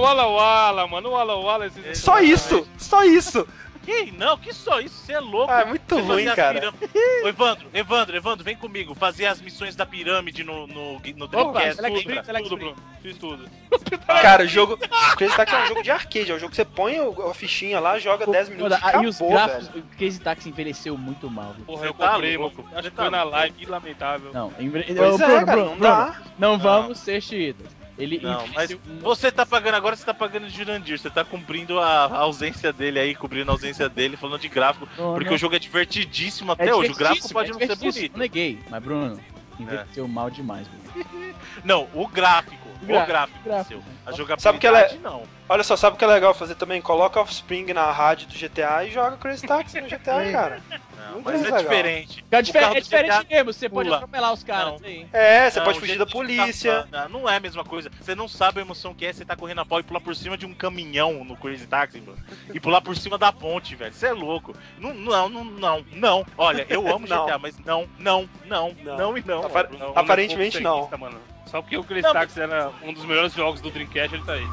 S3: Walla Walla, mano. Walla Walla. é.
S2: Só isso, só isso.
S4: Que? Não, que só isso, você é louco.
S2: Ah, é muito
S4: Você
S2: ruim, cara.
S4: Ô, Evandro, Evandro, Evandro, vem comigo. Fazer as missões da pirâmide no, no, no
S1: Opa,
S4: Dreamcast.
S1: Spring, Select
S3: Tudo. Bruno. Fiz tudo.
S2: Cara, o jogo. Crazy Taxi é um jogo de arcade, é um jogo que você põe o- a fichinha lá, joga 10 minutos e
S1: ah, e os gráficos,
S2: velho.
S1: o Crazy Taxi envelheceu muito mal. viu?
S3: Porra, eu
S4: tá
S3: comprei,
S4: louco?
S3: Acho que
S4: tá
S3: foi na live, que lamentável.
S1: Não, enve...
S2: Pois é,
S1: Bruno,
S2: cara,
S1: Bruno,
S2: não
S1: Bruno,
S2: dá.
S1: não vamos ser chiitas. Ele
S4: Não, mas você tá pagando agora, você tá pagando de Jurandir. Você tá cumprindo a, a ausência dele aí, cobrindo a ausência dele, falando de gráfico.
S1: Não,
S4: Porque
S1: não.
S4: o jogo é divertidíssimo
S1: É
S4: até hoje. O gráfico pode
S1: é
S4: não ser bonito.
S1: Não neguei, mas Bruno, envelheceu mal demais, Bruno. (laughs)
S4: Não, o gráfico. O
S1: Gra-
S4: gráfico,
S1: gráfico.
S4: seu. A jogabilidade
S2: Sabe que ela é-
S4: não.
S2: Olha só, sabe o que é legal fazer também? Coloca Offspring na rádio do GTA e joga Crazy Taxi no GTA, cara.
S4: Não, mas é
S2: legal.
S4: diferente.
S1: É,
S4: O
S1: difer-
S4: carro
S1: é diferente
S4: GTA
S1: mesmo, você pode
S4: pula.
S1: atropelar os caras.
S2: É, você
S4: Não,
S2: pode fugir da
S4: de
S2: polícia.
S4: tá- Não, é a mesma coisa. Você não sabe a emoção que é você tá correndo a pau e pular por cima de um caminhão no Crazy Taxi, mano. E pular por cima da ponte, velho. Você é louco. Não, não, não, não, não. Olha, eu amo (laughs)
S2: Não.
S4: GTA, mas não, não, não,
S2: Não.
S4: não, e não.
S2: Apar-
S3: Não,
S2: Aparentemente
S3: não mano. Só porque o Crazy
S4: Não,
S3: Taxi era um dos melhores jogos do Dreamcast, ele tá aí.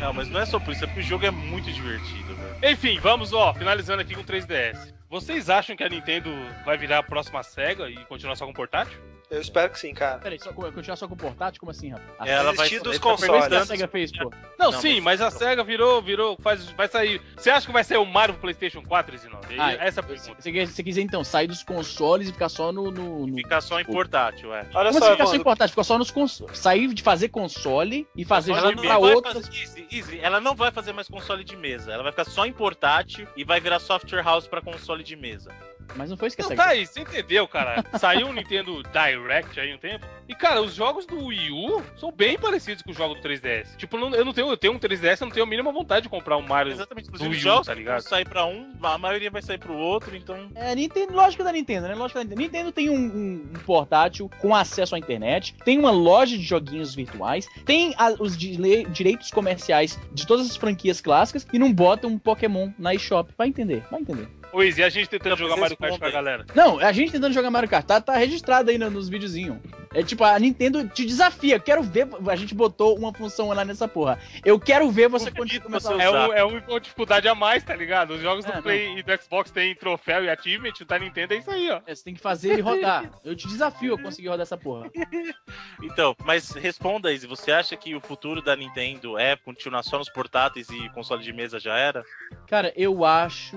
S4: Não, mas não é só por isso, é porque o jogo é muito divertido, velho.
S3: Enfim, vamos, ó, finalizando aqui com 3DS. Vocês acham que a Nintendo vai virar a próxima SEGA e continuar só com portátil?
S2: Eu espero que sim, cara.
S1: Peraí, só, continuar só com o portátil? Como assim, rapaz? A
S4: Ela vai
S2: dos
S4: tá
S2: consoles.
S1: Mas a SEGA fez, pô.
S3: Não,
S4: Não,
S3: sim, mas,
S4: mas-
S3: a SEGA virou, virou, faz, vai sair. Você acha que vai sair o Mario pro PlayStation 4, Reginaldo? E
S1: Ah,
S3: Essa é a pergunta.
S1: você, você quiser então sair dos consoles e ficar só no. no, no...
S4: Ficar só em portátil, é.
S2: Olha
S1: Como
S2: só,
S1: assim ficar só
S2: Evandro,
S1: importante? Ficou só nos consoles. Sair de fazer console e fazer jogo
S3: de
S1: pra outras.
S4: fazer, easy. Ela não vai fazer mais console de mesa. Ela vai ficar só em portátil e vai virar software house pra console de mesa.
S1: Mas não foi isso que a
S3: Não, tá aí, você entendeu, cara? Saiu o Nintendo Direct aí um tempo. E, cara, os jogos do Wii U são bem parecidos com os jogos do 3DS. Tipo, não- eu não tenho, eu tenho um 3DS, eu não tenho a mínima vontade de comprar um Mario.
S4: Exatamente.
S3: Do
S4: Inclusive,
S3: Wii
S4: os
S3: U,
S4: jogos
S3: tá ligado?
S4: vão sair pra um, a maioria vai sair pro outro, então.
S1: É, Nintendo, lógica da Nintendo, né? Lógica da Nintendo. Nintendo tem um, um- um portátil com acesso à internet, tem uma loja de joguinhos virtuais, tem a- os direitos comerciais de todas as franquias clássicas e não bota um Pokémon na eShop. Vai entender, vai entender.
S3: Ô, Izzy, e a gente tentando jogar Mario Kart com a galera.
S1: Não, a gente tentando jogar Mario Kart, tá, tá registrado aí no- nos videozinhos. É tipo, a Nintendo te desafia. Quero ver. A gente botou uma função lá nessa porra. Eu quero ver você
S4: Duvido
S1: começar
S3: É,
S4: usar.
S3: um, é uma dificuldade a mais, tá ligado? Os jogos
S1: É,
S3: do Play e do Xbox tem troféu e achievement, o da Nintendo é isso aí, ó.
S1: É, Você tem que fazer ele rodar. Eu te desafio a conseguir rodar essa porra. (laughs)
S4: Então, mas responda, Izzy. Você acha que o futuro da Nintendo é continuar só nos portáteis e console de mesa já era?
S1: Cara, eu acho.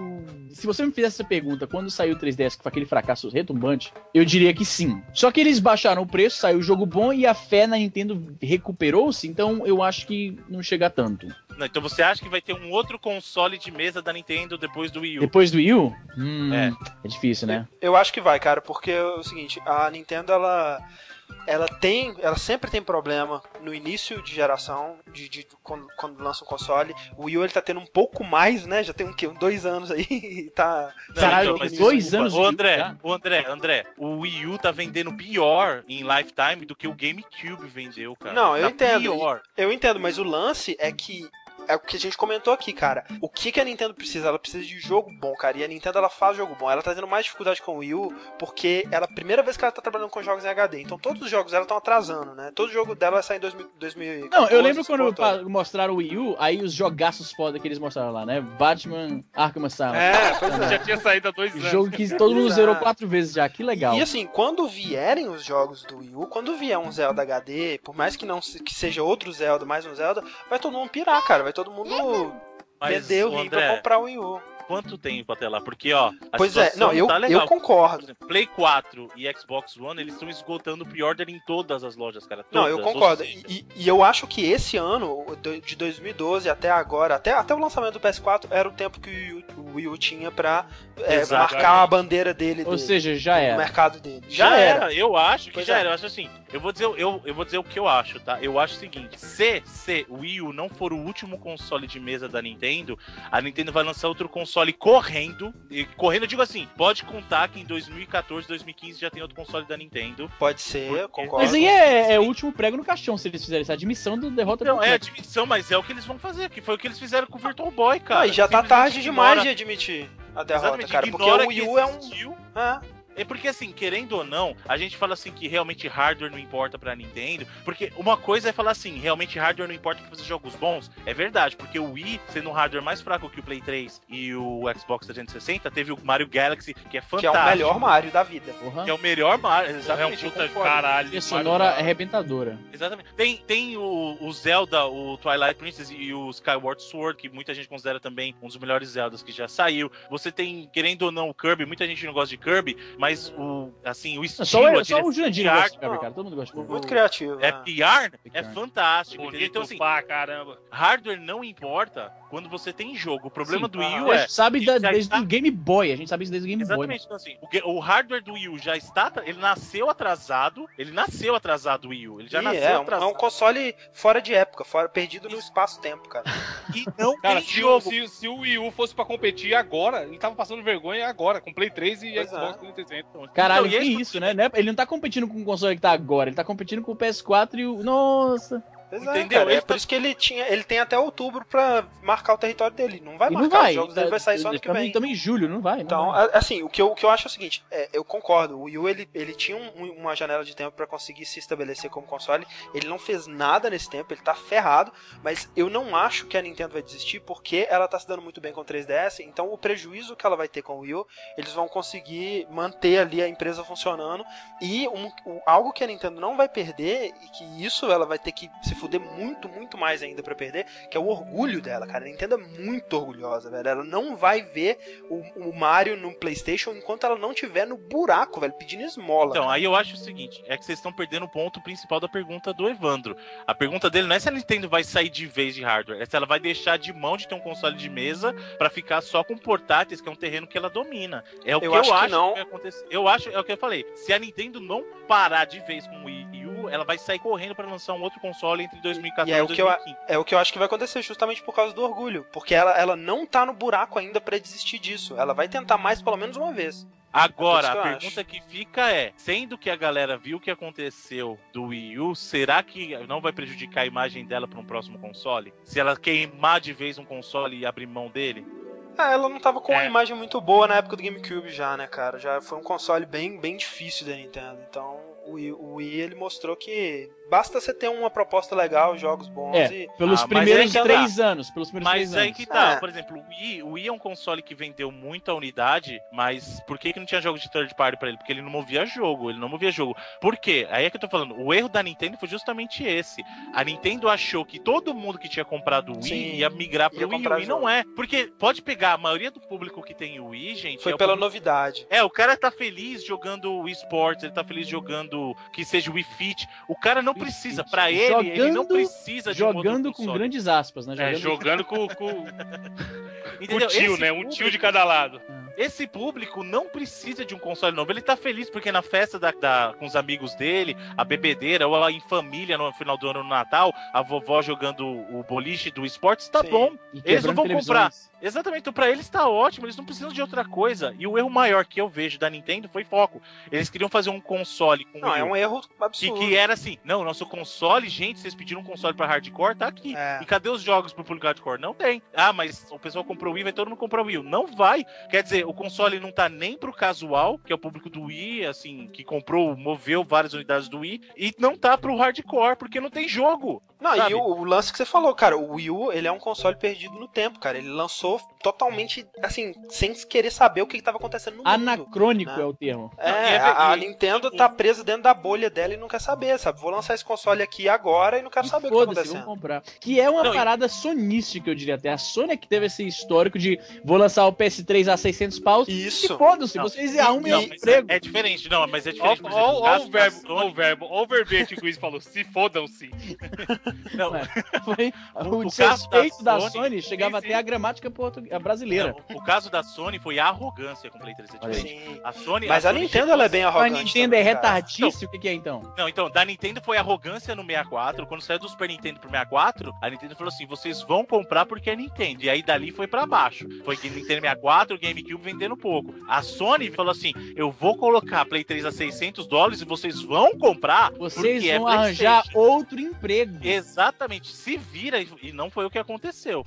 S1: Se você me fizesse essa pergunta quando saiu o 3DS, que foi aquele fracasso retumbante, eu diria que sim. Só que eles baixaram o preço, saiu o jogo bom e a fé na Nintendo recuperou-se, então eu acho que não chega tanto.
S4: Não, então você acha que vai ter um outro console de mesa da Nintendo depois do Wii U?
S1: Depois do Wii U? Hum,
S4: É.
S1: é difícil, né?
S2: Eu acho que vai, cara, porque é o seguinte, a Nintendo ela ela tem, ela sempre tem problema no início de geração, de, de- quando, quando lança um console. O Wii U ele tá tendo um pouco mais, né? Já tem um quê? Um dois anos aí (laughs) e tá.
S4: Não,
S1: Caralho,
S4: então, mas
S1: dois
S4: desculpa.
S1: anos
S4: Ô
S1: U
S4: André,
S1: já?
S4: ô André, André, o Wii U tá vendendo pior em Lifetime do que o GameCube vendeu, cara.
S2: Não, eu
S4: Tá
S2: entendo.
S4: Pior.
S2: Eu entendo, mas o lance é que é o que a gente comentou aqui, cara. O que, que a Nintendo precisa? Ela precisa de jogo bom, cara. E a Nintendo ela faz jogo bom. Ela tá tendo mais dificuldade com o Wii U porque ela é a primeira vez que ela tá trabalhando com jogos em HD. Então todos os jogos dela estão atrasando, né? Todo jogo dela vai sair em 2000, 2014.
S1: Não, eu lembro quando mostraram o Wii U, aí os jogaços foda que eles mostraram lá, né? Batman Arkham Asylum.
S2: É, pois é.
S3: Já tinha saído há dois anos.
S1: Jogo que todo mundo zerou quatro vezes já, que legal.
S2: E assim, quando vierem os jogos do Wii U, quando vier um Zelda HD, por mais que não que seja outro Zelda, mais um Zelda, vai todo mundo pirar, cara. Vai todo mundo
S4: Mas,
S2: vender o rim pra
S4: André,
S2: comprar o Wii U.
S4: quanto tempo até lá? Porque, ó, a
S2: Pois é, não, eu,
S4: tá
S2: eu
S4: legal. Por
S2: concordo.
S4: exemplo, Play 4 e Xbox One, eles estão esgotando o pre-order em todas as lojas, cara.
S2: Não,
S4: Todas,
S2: eu
S4: ou
S2: concordo. E, e eu acho que esse ano, o do- de 2012 até agora, até, até o lançamento do PS4, era o tempo que o Wii U, o Wii U tinha pra é, marcar a bandeira dele,
S1: Ou
S2: dele,
S1: seja, já
S2: no
S1: era.
S2: mercado dele.
S4: Já, era. eu acho que
S2: Pois
S4: já
S2: é.
S4: era. Eu acho assim, eu vou dizer, eu, eu vou dizer o que eu acho, tá? Eu acho o seguinte: se, se o Wii U não for o último console de mesa da Nintendo, a Nintendo vai lançar outro console correndo. E correndo, eu digo assim, pode contar que em 2014, 2015 já tem outro console da Nintendo.
S2: Pode ser,
S4: Porque-
S2: concordo.
S1: Mas aí é, é o último prego no caixão se eles fizerem essa admissão do derrota
S4: Não,
S1: do
S4: é admissão, mas é o que eles vão fazer, que foi o que eles fizeram com o Virtual Boy, cara.
S2: Ah, e já tá tarde demais de admitir a derrota,
S4: Exatamente,
S2: cara. Porque o Wii U é um. É,
S4: É porque assim, querendo ou não, a gente fala assim que realmente hardware não importa pra Nintendo, porque uma coisa é falar assim, realmente hardware não importa pra fazer jogos bons, é verdade, porque o Wii, sendo um hardware mais fraco que o Play 3 e o Xbox 360, teve o Mario Galaxy, que é
S2: Que é
S4: fantástico.
S2: o melhor Mario da vida.
S1: Porra.
S4: Que é o melhor Mario,
S3: É um
S4: exatamente.
S3: puta caralho.
S1: Trilha sonora
S3: Mario-
S1: arrebentadora.
S4: Exatamente. Tem, tem o, o Zelda, o Twilight Princess e o Skyward Sword, que muita gente considera também um dos melhores Zeldas que já saiu. Você tem, querendo ou não, o Kirby. Muita gente não gosta de Kirby, mas o, assim, o estilo,
S1: Só,
S4: a
S1: só o Jurandir
S4: de
S1: gosta de
S4: arte,
S1: Kirby, cara. Todo mundo gosta de.
S2: Muito criativo.
S4: é
S2: né?
S4: PR, é fantástico.
S3: Bonito
S4: Então, assim,
S3: pra caramba.
S4: hardware não importa quando você tem jogo. O problema
S1: Sim,
S4: do Wii U
S1: A
S4: é...
S1: gente sabe da- desde
S4: está-
S1: o Game Boy. A gente sabe isso desde o Game Boy.
S4: Exatamente, então assim, o, o hardware do Wii U já está, ele nasceu atrasado, ele nasceu atrasado o Wii U, ele já
S2: Ih,
S4: nasceu
S2: é, um, é
S4: atrasado.
S2: um console fora de época, fora, perdido no espaço-tempo, cara.
S4: E não
S3: Cara,
S4: tem
S3: se, o-
S4: jogo.
S3: se, se o Wii U fosse pra competir agora, ele tava passando vergonha agora, com Play 3 e
S2: Pois
S3: Xbox
S2: é.
S3: 360.
S1: Caralho,
S4: Então, e esse-
S1: isso, né? Né? Ele não tá competindo com o console que tá agora, ele tá competindo com o PS4 e o. Nossa!
S2: Pois
S4: Entendeu?
S2: é, cara.
S4: Ele
S2: É por
S4: tá-
S2: isso que ele tinha. Ele tem até outubro pra marcar o território dele. Não vai
S1: e
S2: marcar,
S1: não vai.
S2: os jogos dele vai sair só ano que
S1: Também-
S2: vem.
S1: Também em julho, não vai. não
S2: Então,
S1: vai.
S2: assim, o que eu, o que eu acho é o seguinte, é, eu concordo, o Wii U ele, ele tinha um- uma janela de tempo pra conseguir se estabelecer como console, ele não fez nada nesse tempo, ele tá ferrado, mas eu não acho que a Nintendo vai desistir porque ela tá se dando muito bem com o 3DS, então o prejuízo que ela vai ter com o Wii U, eles vão conseguir manter ali a empresa funcionando, e um- o- algo que a Nintendo não vai perder, e que isso ela vai ter que se fuder muito, muito mais ainda pra perder, que é o orgulho dela, cara. A Nintendo é muito orgulhosa, velho. Ela não vai ver o, o Mario no PlayStation enquanto ela não tiver no buraco, velho, pedindo esmola.
S4: Então, aí eu acho o seguinte, é que vocês estão perdendo o ponto principal da pergunta do Evandro. A pergunta dele não é se a Nintendo vai sair de vez de hardware, é se ela vai deixar de mão de ter um console de mesa pra ficar só com portáteis, que é um terreno que ela domina. É o que
S2: Eu
S4: eu
S2: acho
S4: acho
S2: que não.
S4: vai acontecer. Eu acho, é o que eu falei. Se a Nintendo não parar de vez com o Wii U, ela vai sair correndo pra lançar um outro console entre 2014
S2: E é o que eu-
S4: 2015.
S2: É o que eu acho que vai acontecer justamente por causa do orgulho. Porque ela, ela não tá no buraco ainda pra desistir disso. Ela vai tentar mais pelo menos uma vez.
S4: Agora,
S2: É
S4: a
S2: eu
S4: pergunta que fica é: sendo que a galera viu o que aconteceu do Wii U, será que não vai prejudicar a imagem dela para um próximo console? Se ela queimar de vez um console e abrir mão dele?
S2: Ah, ela não tava com uma
S3: É.
S2: imagem muito boa na época do GameCube já, né, cara? Já foi um console bem, bem difícil da Nintendo. Então, o Wii, o Wii ele mostrou que basta você ter uma proposta legal, jogos bons
S1: É,
S2: e
S1: pelos
S4: Ah,
S1: primeiros
S4: tá.
S1: três anos. Pelos primeiros
S4: Mas
S1: três
S4: aí
S1: anos.
S4: que tá,
S2: É.
S4: por exemplo, o Wii, o Wii é um console que vendeu muita unidade, mas por que, que não tinha jogo de third party pra ele? Porque ele não movia jogo, ele não movia jogo. Por quê? Aí é que eu tô falando, o erro da Nintendo foi justamente esse. A Nintendo achou que todo mundo que tinha comprado o Wii
S2: Sim,
S4: ia migrar pro
S2: ia
S4: Wii
S2: comprar
S4: e não é. Porque pode pegar a maioria do público que tem o Wii, gente,
S2: foi
S4: é o
S2: pela
S4: público
S2: novidade.
S4: É, o cara tá feliz jogando o esportes, ele tá feliz jogando que seja o Wii Fit. O cara não precisa, pra ele, ele não
S1: Jogando-
S4: precisa de um
S1: Jogando com
S4: console.
S1: grandes aspas, né?
S3: É, jogando com, com, com (laughs)
S4: Entendeu?
S3: o tio,
S4: Esse
S3: né? Um tio
S4: público-
S3: de cada lado.
S4: Esse público não precisa de um console novo. Ele tá feliz porque na festa da, da- com os amigos dele, a bebedeira, ou em família no final do ano no Natal, a vovó jogando o boliche do esportes, tá
S2: Sim.
S4: bom. Eles não vão
S1: televisões.
S4: Exatamente, então pra eles tá ótimo, eles não precisam de outra coisa. E o erro maior que eu vejo da Nintendo foi foco. Eles queriam fazer um console com
S2: Não,
S4: Wii
S2: é um erro
S4: Que,
S2: absurdo.
S4: que era assim, não, nosso console, gente, vocês pediram um console pra hardcore, tá aqui.
S2: É.
S4: E cadê os jogos pro público hardcore? Não tem. Ah, mas o pessoal comprou o Wii, vai todo mundo comprar o Wii. Não vai. Quer dizer, o console não tá nem pro casual, que é o público do Wii, assim, que comprou, moveu várias unidades do Wii, e não tá pro hardcore, porque não tem jogo.
S2: Não,
S4: sabe?
S2: e o, o lance que você falou, cara, o Wii U, ele é um console perdido no tempo, cara. Ele lançou totalmente, assim, sem querer saber o que estava acontecendo no mundo.
S1: Anacrônico
S2: né?
S1: é o termo.
S2: É,
S4: e é
S2: a, a
S4: e-
S2: Nintendo tá presa dentro da bolha dela e não quer saber, sabe? Vou lançar esse console aqui agora e não quero
S1: E
S2: saber o que tá
S1: Foda-se,
S2: acontecendo.
S1: comprar. Que é uma
S4: Não, e-
S1: parada sonística, eu diria até. A Sony é que teve esse histórico de vou lançar o PS3 a 600 paus. E
S2: Isso.
S1: foda-se,
S4: Não,
S1: vocês arrumem
S4: Não,
S1: um
S4: mas
S1: emprego.
S4: é, é diferente, não, mas é diferente. caso
S3: o verbo, o verbo, o verbete que o Luiz falou, se fodam-se. (laughs)
S4: Não,
S1: Ué, Foi
S4: O-
S1: o, desrespeito
S4: da
S1: da
S4: Sony-
S1: Sony, chegava
S3: sim,
S1: até a gramática portu- a brasileira.
S4: não, o caso da Sony foi a arrogância com o Play 3 é
S1: Olha aí.
S4: diferente.
S2: Sim.
S4: A Sony,
S2: Mas a,
S4: Sony
S2: Nintendo, ela é bem
S1: A
S2: arrogante.
S1: Nintendo é
S2: também,
S1: retardice? O que, que é então?
S4: Não, então, da Nintendo foi arrogância no 64. Quando saiu do Super Nintendo pro 64, a Nintendo falou assim: vocês vão comprar porque é Nintendo. E aí dali foi pra baixo. Foi que Nintendo 64, GameCube vendendo pouco. A Sony falou assim: eu vou colocar Play 3 a 600 dólares e vocês vão comprar.
S1: Vocês
S4: porque é
S1: vão arranjar
S4: PlayStation."
S1: outro emprego.
S4: Exatamente, se vira e- não foi o que aconteceu.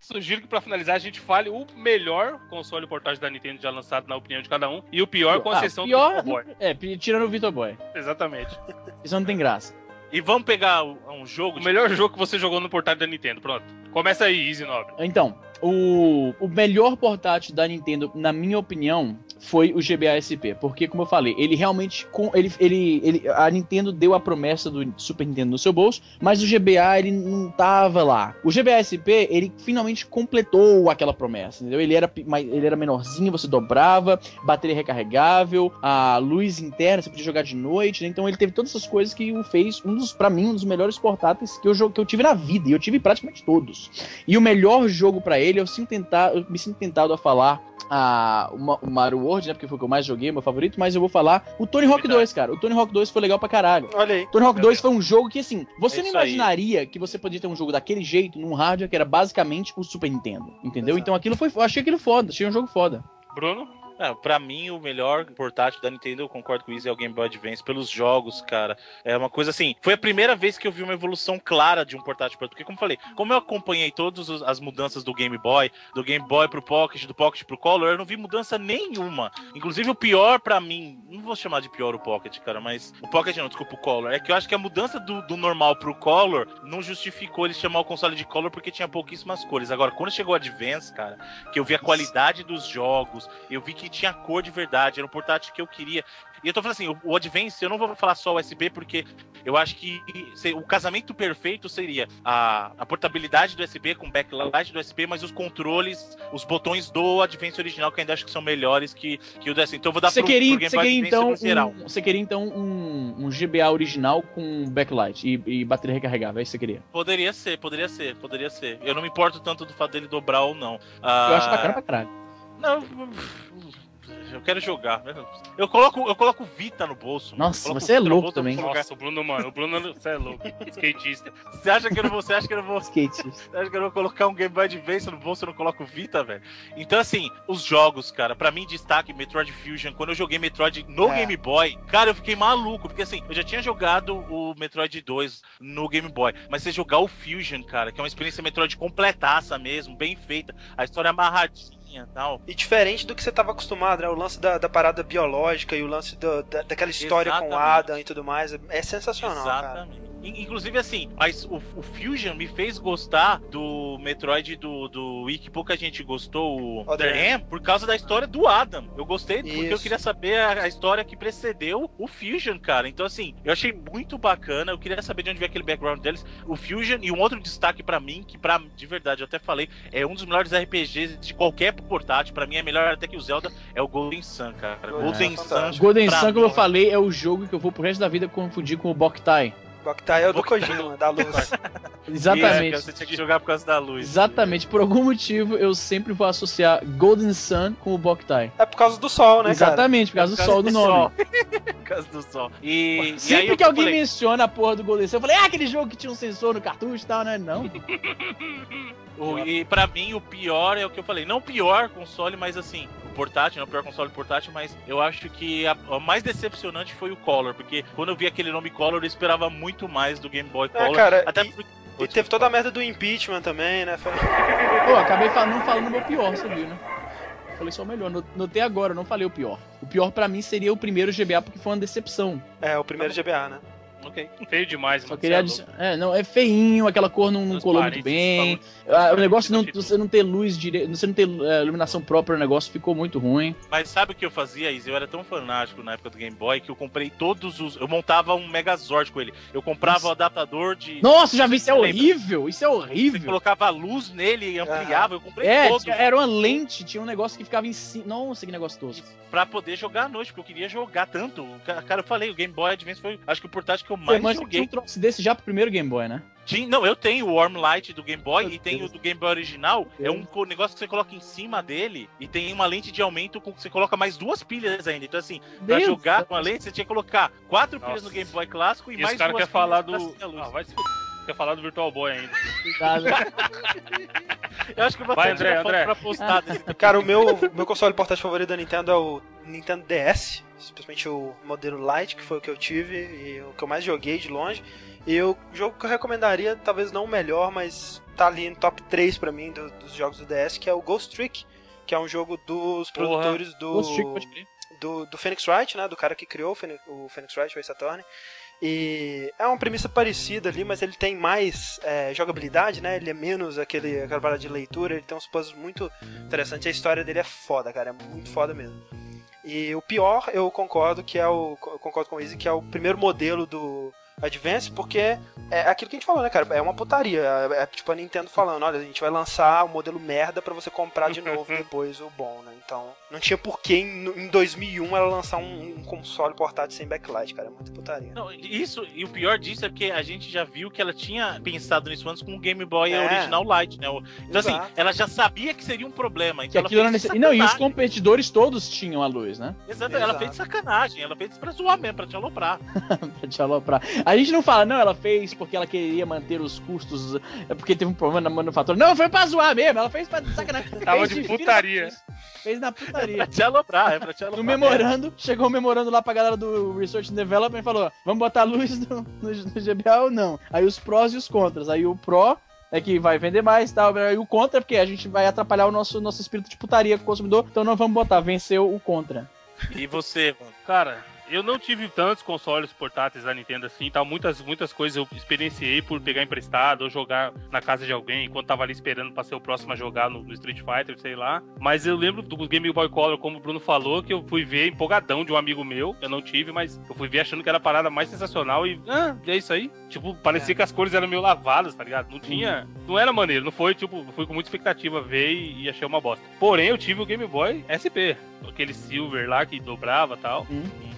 S3: Sugiro que pra finalizar a gente fale o melhor console portátil da Nintendo já lançado na opinião de cada um e o pior com
S1: Ah,
S3: exceção
S1: pior,
S3: do Virtual Boy. (laughs)
S1: É, tirando o Vitor Boy.
S3: Exatamente.
S1: Isso não tem graça.
S4: E vamos pegar um jogo
S3: O
S4: de
S3: melhor jogo que você jogou no portátil da Nintendo, pronto. Começa aí, Easy Nobre.
S1: Então, o, o melhor portátil da Nintendo, na minha opinião, foi o GBA SP. Porque, como eu falei, ele realmente. com- Ele, ele, ele, a Nintendo deu a promessa do Super Nintendo no seu bolso, mas o GBA ele não tava lá. O GBA SP, ele finalmente completou aquela promessa, entendeu? Ele era, ele era menorzinho, você dobrava, bateria recarregável, a luz interna, você podia jogar de noite, né? Então ele teve todas essas coisas que o fez um dos, pra mim, um dos melhores portáteis que eu, que eu tive na vida. E eu tive praticamente todos. E o melhor jogo pra ele, eu, sinto tentar, eu me sinto tentado a falar a, o Ma- o Mario World, né? Porque foi o que eu mais joguei, meu favorito, mas eu vou falar o Tony Hawk
S3: Verdade.
S1: 2, cara. O Tony Hawk 2 foi legal pra caralho.
S2: Olha aí.
S1: Tony Hawk
S3: Meu
S1: 2
S3: Deus.
S1: foi um jogo que, assim, você
S4: É
S1: não
S4: isso aí.
S1: imaginaria que você podia ter um jogo daquele jeito num hardware que era basicamente o Super Nintendo. Entendeu?
S2: Exato.
S1: Então aquilo foi. Eu achei aquilo foda, achei um jogo foda.
S3: Bruno?
S4: É, pra mim, o melhor portátil da Nintendo, eu concordo com isso, é o Game Boy Advance, pelos jogos, cara. É uma coisa assim, foi a primeira vez que eu vi uma evolução clara de um portátil para Porque, como eu falei, como eu acompanhei todas as mudanças do Game Boy, do Game Boy pro Pocket, do Pocket pro Color, eu não vi mudança nenhuma. Inclusive, o pior pra mim, não vou chamar de pior o Pocket, cara, mas. O Pocket não, desculpa, o Color. É que eu acho que a mudança do, do normal pro Color não justificou ele chamar o console de Color porque tinha pouquíssimas cores. Agora, quando chegou o Advance, cara, que eu vi a qualidade dos jogos, eu vi que tinha cor de verdade, era um portátil que eu queria. E eu tô falando assim, o, Advance, eu não vou falar só USB, porque eu acho que o casamento perfeito seria a, a portabilidade do USB com backlight do USB, mas os controles, os botões do Advance original, que eu ainda acho que são melhores que, que o do Então eu vou dar
S1: Você
S4: pro,
S1: queria,
S4: pro Game
S1: você queria então um, você queria então um, um GBA original com backlight e, e bateria recarregável, é isso que você queria?
S4: Poderia ser, poderia ser, poderia ser. Eu não me importo tanto do fato dele dobrar ou não.
S1: Eu
S4: Ah,
S1: acho bacana pra caralho.
S4: Não, eu quero jogar. Eu coloco, eu coloco Vita no bolso.
S1: Nossa, você é louco
S4: bolso,
S1: também.
S3: Nossa, o Bruno, mano, o Bruno, você é louco. Skatista.
S4: Você acha que eu não vou, você acha que eu não vou,
S1: Skate.
S4: você acha que eu não vou colocar um Game Boy Advance no bolso e eu não coloco Vita, velho? Então assim, os jogos, cara, pra mim destaque Metroid Fusion, quando eu joguei Metroid no
S2: É.
S4: Game Boy, cara, eu fiquei maluco, porque assim, eu já tinha jogado o Metroid 2 no Game Boy, mas você jogar o Fusion, cara, que é uma experiência Metroid completaça mesmo, bem feita, a história amarradinha e tal.
S2: E diferente do que você estava acostumado, né? O lance da, da parada biológica e o lance do- da, daquela história com o
S4: Exatamente.
S2: Adam e tudo mais. É sensacional, cara.
S4: Exatamente. In- Inclusive, assim, mas o, o Fusion me fez gostar do Metroid do, do Wii, que pouca gente gostou, o
S2: Other
S4: por causa da história do Adam. Eu gostei porque eu
S2: Isso.
S4: queria saber a, a história que precedeu o Fusion, cara. Então, assim, eu achei muito bacana. Eu queria saber de onde veio aquele background deles. O Fusion, e um outro destaque pra mim, que pra, de verdade, eu até falei, é um dos melhores RPGs de qualquer portátil. Pra mim é melhor até que o Zelda, é o Golden Sun, cara.
S2: Golden
S4: Golden
S2: Sun é
S4: Sun.
S1: Golden Sun, como eu falei, é o jogo que eu vou pro resto da vida confundir com o Boktai.
S2: Boktai é o do
S4: Boktai.
S2: Kojima, da luz. (laughs)
S1: Exatamente.
S4: Isso, Você tinha que jogar por causa da luz.
S1: Exatamente, por algum motivo eu sempre vou associar Golden Sun com o Boktai.
S2: É por causa do sol, né, cara?
S1: Exatamente, por causa do sol do nome. (laughs)
S4: Por causa do sol. E, e aí
S1: Sempre
S4: eu
S1: que alguém
S4: falei,
S1: menciona a porra do Golden Sun, eu falei, ah, aquele jogo que tinha um sensor no cartucho e tal, né? Não. (laughs)
S4: o- E pra mim, o pior é o que eu falei. Não o pior console, mas assim, portátil, não o pior console portátil, mas eu acho que a, a mais decepcionante foi o Color, porque quando eu vi aquele nome Color, eu esperava muito mais do Game Boy
S2: É,
S4: Color.
S2: cara,
S4: até
S2: e-
S4: porque-
S2: E teve toda a merda do impeachment também, né? Foi-
S1: Pô, acabei falando, não falando o meu pior, você viu, né? Falei só o melhor, no- notei agora, não falei o pior. O pior pra mim seria o primeiro GBA, porque foi uma decepção.
S2: É, o primeiro GBA, né?
S4: Ok.
S3: Feio demais,
S1: Só
S3: mano.
S1: queria
S3: você é.
S1: É, não, é feinho, aquela cor não, não colou muito bem. Ah, o negócio não, você não ter luz direito, você não ter é, iluminação própria, o negócio ficou muito ruim.
S4: Mas sabe o que eu fazia, Izzy? Eu era tão fanático na época do Game Boy que eu comprei todos os. Eu montava um Megazord com ele. Eu comprava o adaptador de.
S1: Nossa, já vi, isso é horrível, isso é
S4: Você
S1: horrível.
S4: colocava luz nele e ampliava. Eu comprei
S1: É,
S4: todos.
S1: tinha- era uma lente, tinha um negócio que ficava em cima. Nossa, que negócio tosco.
S4: pra poder jogar à noite, porque eu queria jogar tanto. Ca- Cara, eu falei, o Game Boy Advance foi, acho que o portátil que eu
S1: Você
S4: mais
S1: manja que tinha um
S4: joguei.
S1: troço desse já pro primeiro Game Boy, né?
S4: Não, eu tenho o Warm Light do Game Boy
S1: Meu
S4: e tenho
S1: Deus.
S4: o do Game Boy original. É
S1: Deus.
S4: um negócio que você coloca em cima dele e tem uma lente de aumento com que você coloca mais duas pilhas ainda. Então, assim, pra
S1: Deus
S4: jogar
S1: do
S4: com a lente, você tinha que colocar quatro pilhas
S3: Nossa.
S4: no Game Boy clássico e,
S3: E
S4: mais
S3: os caras
S4: duas
S3: falar
S4: pilhas
S3: do.
S4: pra acender a luz.
S3: Ah, vai se fuder. Quer falar do Virtual Boy ainda.
S1: Cuidado.
S4: Eu acho que eu vou
S3: Vai, André, André.
S4: pra postar desse (laughs)
S2: Cara, o meu, meu console portátil favorito da Nintendo é o Nintendo DS, especialmente o modelo Lite, que foi o que eu tive e o que eu mais joguei de longe. E o jogo que eu recomendaria, talvez não o melhor, mas tá ali no top 3 pra mim do- dos jogos do DS, que é o Ghost Trick, que é um jogo dos
S3: Porra.
S2: produtores do
S1: Ghost Trick, pode crer.
S2: do, do Phoenix Wright, né? Do cara que criou o Phoenix, o Phoenix Wright, o Ace Attorney. E é uma premissa parecida ali, mas ele tem mais é, jogabilidade, né? Ele é menos aquele, aquela parada de leitura, ele tem uns puzzles muito interessantes. A história dele é foda, cara, é muito foda mesmo. E o pior, eu concordo que é o. eu concordo com o Easy, que é o primeiro modelo do Advance, porque é aquilo que a gente falou, né, cara? É uma putaria. É, é tipo a Nintendo falando, olha, a gente vai lançar o modelo merda pra você comprar de novo (laughs) depois o bom, né? Então, não tinha por que em, em 2001 ela lançar um, um console portátil sem backlight, cara. É muita putaria.
S4: Não, isso, e o pior disso é porque a gente já viu que ela tinha pensado nisso antes com o Game Boy
S2: É.
S4: original Light, né? Então, assim,
S2: Exato.
S4: ela já sabia que seria um problema.
S1: Que
S4: Então ela fez de
S1: necessário. Não, e os competidores todos tinham a luz, né?
S4: Exato, ela
S2: Exato.
S4: fez de sacanagem, ela fez pra zoar mesmo, pra te aloprar. (laughs)
S1: pra te aloprar. A gente não fala, não, ela fez porque ela queria manter os custos, é porque teve um problema na manufatura. Não, foi pra zoar mesmo, ela fez pra sacanagem.
S3: Tava
S1: Fez
S3: de
S1: filho da
S3: putaria.
S1: puta. Fez na
S4: pra
S1: putaria.
S4: te aloprar, é pra te aloprar.
S1: No memorando, chegou o memorando lá pra galera do Research and Development e falou: vamos botar luz no, no, no GBA ou não? Aí os prós e os contras. Aí o pró é que vai vender mais e tal. Aí o contra é porque a gente vai atrapalhar o nosso, nosso espírito de putaria com o consumidor, então não vamos botar. Venceu o contra.
S4: E você, mano?
S3: Cara, eu não tive tantos consoles portáteis da Nintendo assim, tal. Muitas, muitas coisas eu experienciei por pegar emprestado ou jogar na casa de alguém enquanto tava ali esperando pra ser o próximo a jogar no, no Street Fighter, sei lá. Mas eu lembro do Game Boy Color, como o Bruno falou, que eu fui ver empolgadão de um amigo meu. Eu não tive, mas eu fui ver achando que era a parada mais sensacional e. Ah, é isso aí. Tipo, parecia que as cores eram meio lavadas, tá ligado? Não tinha. Não era maneiro, não foi, tipo, fui com muita expectativa ver e, e achei uma bosta. Porém, eu tive o Game Boy SP. Aquele silver lá que dobrava e tal.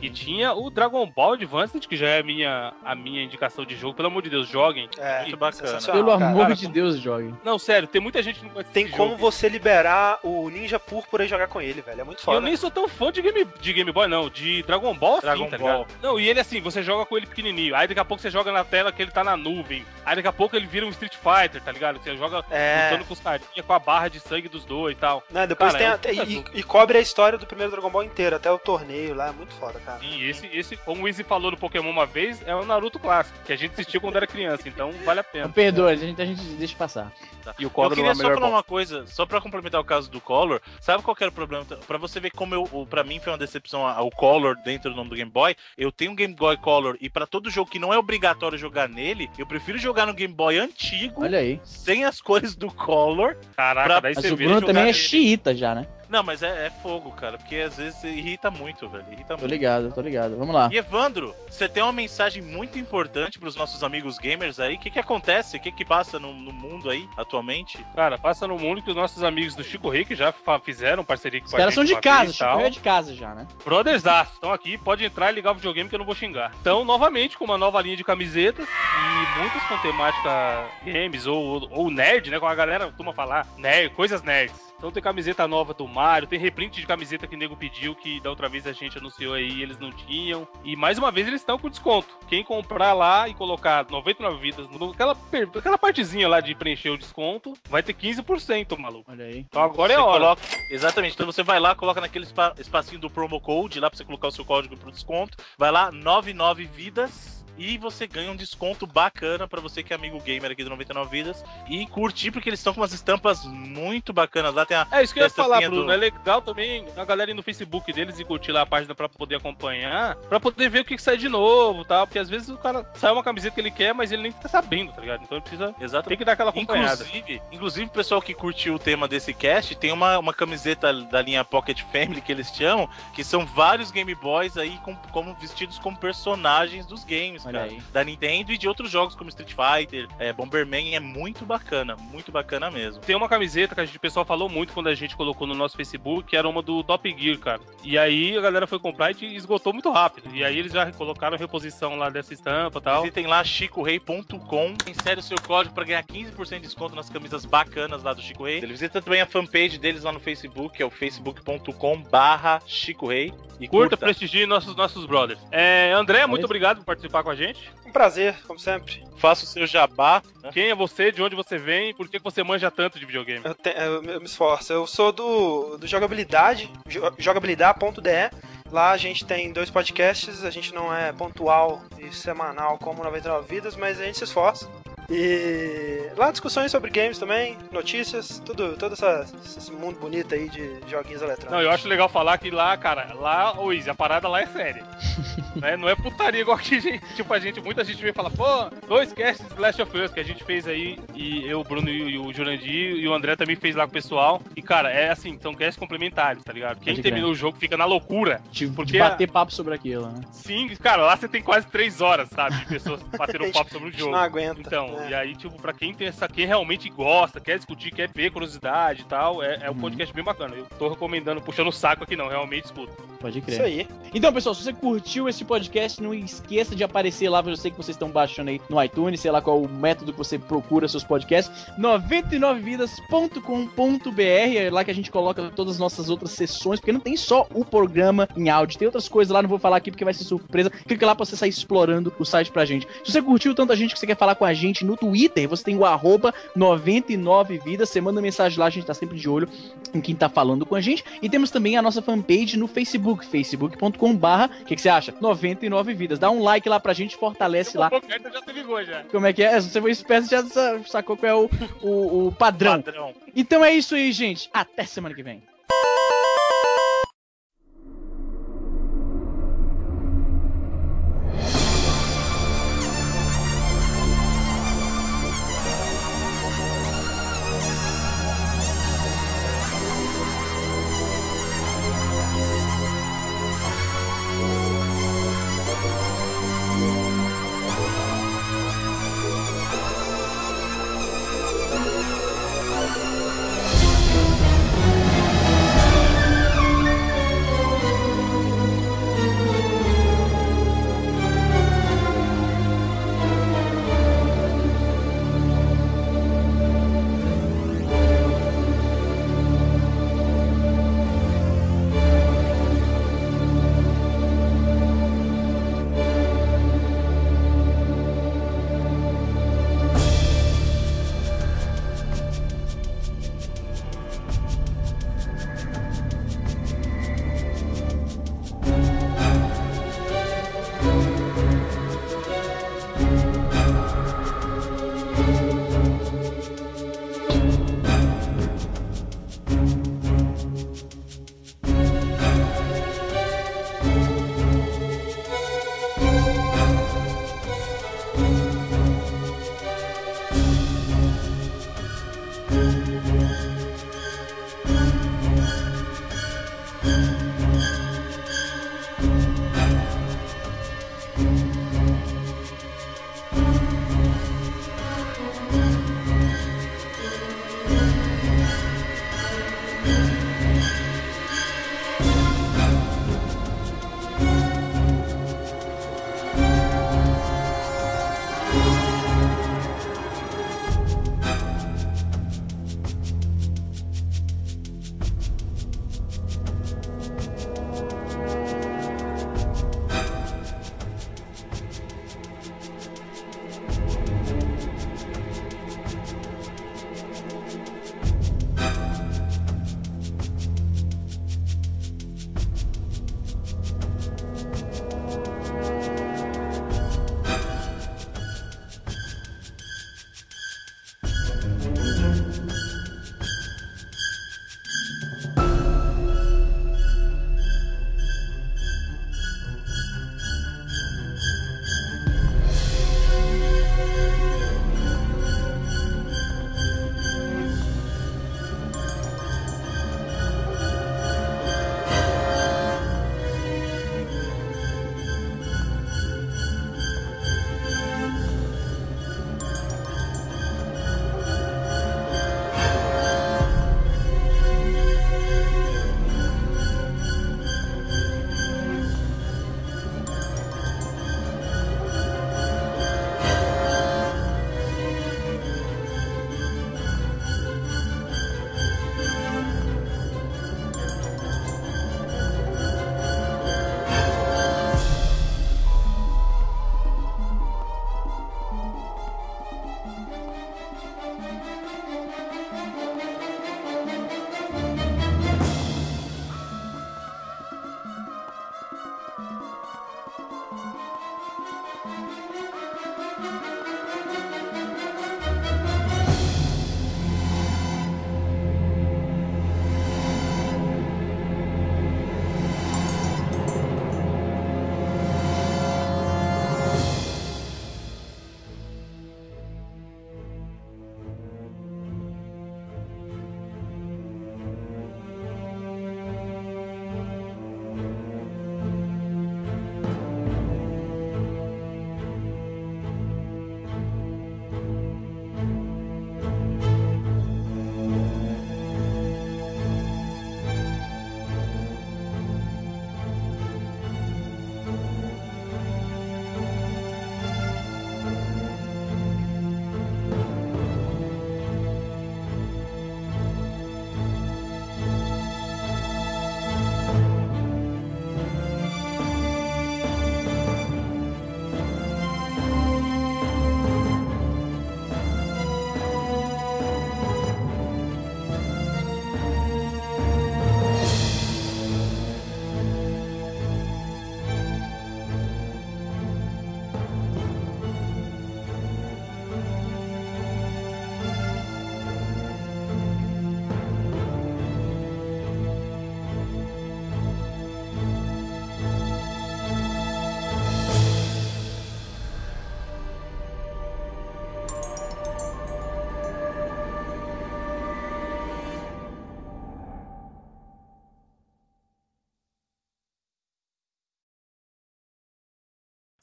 S3: E tinha o Dragon Ball Advanced, que já é a minha, a minha indicação de jogo. Pelo amor de Deus, joguem.
S2: É,
S4: Muito bacana.
S2: sensacional,
S1: Pelo
S2: cara.
S1: amor
S3: cara,
S1: de
S3: como-
S1: Deus, jogue.
S3: Não, sério, tem muita gente que não conhece
S2: Tem
S3: esse
S2: como
S3: jogo.
S2: você liberar o Ninja Púrpura e jogar com ele, velho. É muito
S3: Eu
S2: foda.
S3: nem sou tão fã de Game, de Game Boy, não. De Dragon Ball, sim,
S4: Dragon
S3: tá
S4: Ball.
S3: ligado? Não, e ele assim, você joga com ele pequenininho. Aí daqui a pouco você joga na tela que ele tá na nuvem. Aí daqui a pouco ele vira um Street Fighter, tá ligado? Você joga
S2: É.
S3: lutando com os carinha, com a barra de sangue dos dois e tal.
S2: Né, depois
S3: Cara,
S2: tem
S3: é
S2: a- e, e cobre a história do primeiro Dragon Ball inteiro, até o torneio lá, é muito foda, cara.
S3: Sim, esse, esse, como o Easy falou no Pokémon uma vez, é o Naruto clássico, que a gente assistiu quando era criança, então vale a pena.
S1: Perdoa, a gente, a gente deixa passar.
S3: E o
S4: Eu
S3: Collor não
S4: queria
S3: é o
S4: só falar
S3: bom.
S4: uma coisa, só pra complementar o caso do Collor. Sabe qual que era o problema? Pra você ver como eu, o- pra mim foi uma decepção o Collor dentro do nome do Game Boy. Eu tenho um Game Boy Color e pra todo jogo que não é obrigatório jogar nele, eu prefiro jogar no Game Boy antigo,
S1: Olha aí.
S4: sem as cores do Color.
S3: Caraca,
S4: Pra-
S3: daí
S1: Mas
S3: você
S1: o
S3: vê
S1: Bruno também é xiita já, né?
S4: Não, mas é, é fogo, cara, porque às vezes irrita muito, velho. Irrita
S1: Tô
S4: muito.
S1: ligado, tô ligado. Vamos lá.
S4: E Evandro, você tem uma mensagem muito importante pros nossos amigos gamers aí. O que que acontece? O que que passa no, no mundo aí, atualmente?
S3: Cara, passa no mundo que os nossos amigos do Chico que já fizeram parceria com
S1: Os caras são de casa, Chico é de casa já, né?
S3: Brothers Aço, estão aqui, pode entrar e ligar o videogame que eu não vou xingar. Então, novamente, com uma nova linha de camisetas e muitas com temática games ou, ou nerd, né? Com a galera costuma falar, nerd, coisas nerds. Então tem camiseta nova do Mario, tem reprint de camiseta que o nego pediu, que da outra vez a gente anunciou aí e eles não tinham. E mais uma vez eles estão com desconto. Quem comprar lá e colocar 99 vidas, no- aquela, aquela partezinha lá de preencher o desconto, vai ter 15%, maluco.
S1: Olha aí.
S3: Então agora é
S4: Você
S3: hora.
S4: coloca- Exatamente. Então você vai lá, coloca naquele espa- espacinho do promo code lá pra você colocar o seu código pro desconto. Vai lá, 99 vidas. E você ganha um desconto bacana pra você que é amigo gamer aqui do 99 Vidas. E curtir, porque eles estão com umas estampas muito bacanas. Lá tem a.
S3: É isso que eu ia falar, Bruno.
S4: do-
S3: É legal também a galera ir no Facebook deles e curtir lá a página pra poder acompanhar, pra poder ver o que, que sai de novo tal. Porque às vezes o cara sai uma camiseta que ele quer, mas ele nem tá sabendo, tá ligado? Então ele precisa.
S4: Exatamente.
S3: Tem que dar aquela acompanhada.
S4: Inclusive, inclusive, o pessoal que curtiu o tema desse cast tem uma, uma camiseta da linha Pocket Family que eles chamam, que são vários Game Boys aí com, como vestidos como personagens dos games,
S1: Olha aí.
S4: Da Nintendo e de outros jogos como Street Fighter, é, Bomberman, é muito bacana, muito bacana mesmo.
S3: Tem uma camiseta que a gente, o pessoal falou muito quando a gente colocou no nosso Facebook, que era uma do Top Gear, cara. E aí a galera foi comprar e esgotou muito rápido. E aí eles já colocaram reposição lá dessa estampa e tal.
S4: Visitem lá chicorei.com, insere o seu código para ganhar 15% de desconto nas camisas bacanas lá do Chico Rei. Ele visita também a fanpage deles lá no Facebook, que é o facebook.com barra Chico Rei. E
S3: Curta,
S4: curta.
S3: prestigie nossos, nossos brothers. É, André, muito
S1: isso.
S3: obrigado por participar com a gente.
S2: Um prazer, como sempre.
S4: faça o seu jabá. né?
S3: Quem é você, de onde você vem, por que que você manja tanto de videogame?
S2: Eu, te- eu- eu me esforço. Eu sou do, do jogabilidade, jo- jogabilidade.de. Lá a gente tem dois podcasts, a gente não é pontual e semanal como 99 Vidas, mas a gente se esforça. E lá discussões sobre games também, notícias, tudo, todo essa, esse mundo bonito aí de joguinhos eletrônicos.
S3: Não, eu acho legal falar que lá, cara, lá, ô Izzy, a parada lá é séria. (laughs) né? Não é putaria igual aqui, gente. Tipo, a gente, muita gente vem falar, pô, dois casts de Last of Us que a gente fez aí, e eu, o Bruno e o Jurandir, e o André também fez lá com o pessoal. E, cara, é assim, são casts complementares, tá ligado? Quem
S1: Pode
S3: terminou o jogo fica na loucura.
S1: De, de
S3: Porque
S1: bater papo sobre aquilo, né?
S3: Sim, cara, lá você tem quase três horas, sabe? De pessoas batendo um (laughs) papo sobre o jogo.
S2: não aguenta.
S3: Então,
S2: né?
S3: e aí, tipo, pra quem tem essa, quem realmente gosta, quer discutir, quer ver curiosidade e tal, é, é um
S1: Uhum.
S3: podcast bem bacana. Eu tô recomendando, puxando o saco aqui, não, realmente escuta.
S1: Pode crer.
S2: Isso aí.
S1: Então, pessoal, se você curtiu esse podcast, não esqueça de aparecer lá, eu sei que vocês estão baixando aí no iTunes, sei lá qual o método que você procura seus podcasts, 99vidas.com.br, é lá que a gente coloca todas as nossas outras sessões, porque não tem só o programa em áudio, tem outras coisas lá, não vou falar aqui porque vai ser surpresa, clica lá pra você sair explorando o site pra gente. Se você curtiu tanta gente que você quer falar com a gente no Twitter, você tem o arroba 99vidas, você manda mensagem lá, a gente tá sempre de olho em quem tá falando com a gente, e temos também a nossa fanpage no Facebook, facebook.com barra, o que, que você acha? 99 vidas. Dá um like lá pra gente, fortalece lá.
S3: Já se ligou já.
S1: Como é que é? Se você foi esperto, já sa- sacou qual é o, o, o padrão.
S3: Padrão.
S1: Então é isso aí, gente. Até semana que vem.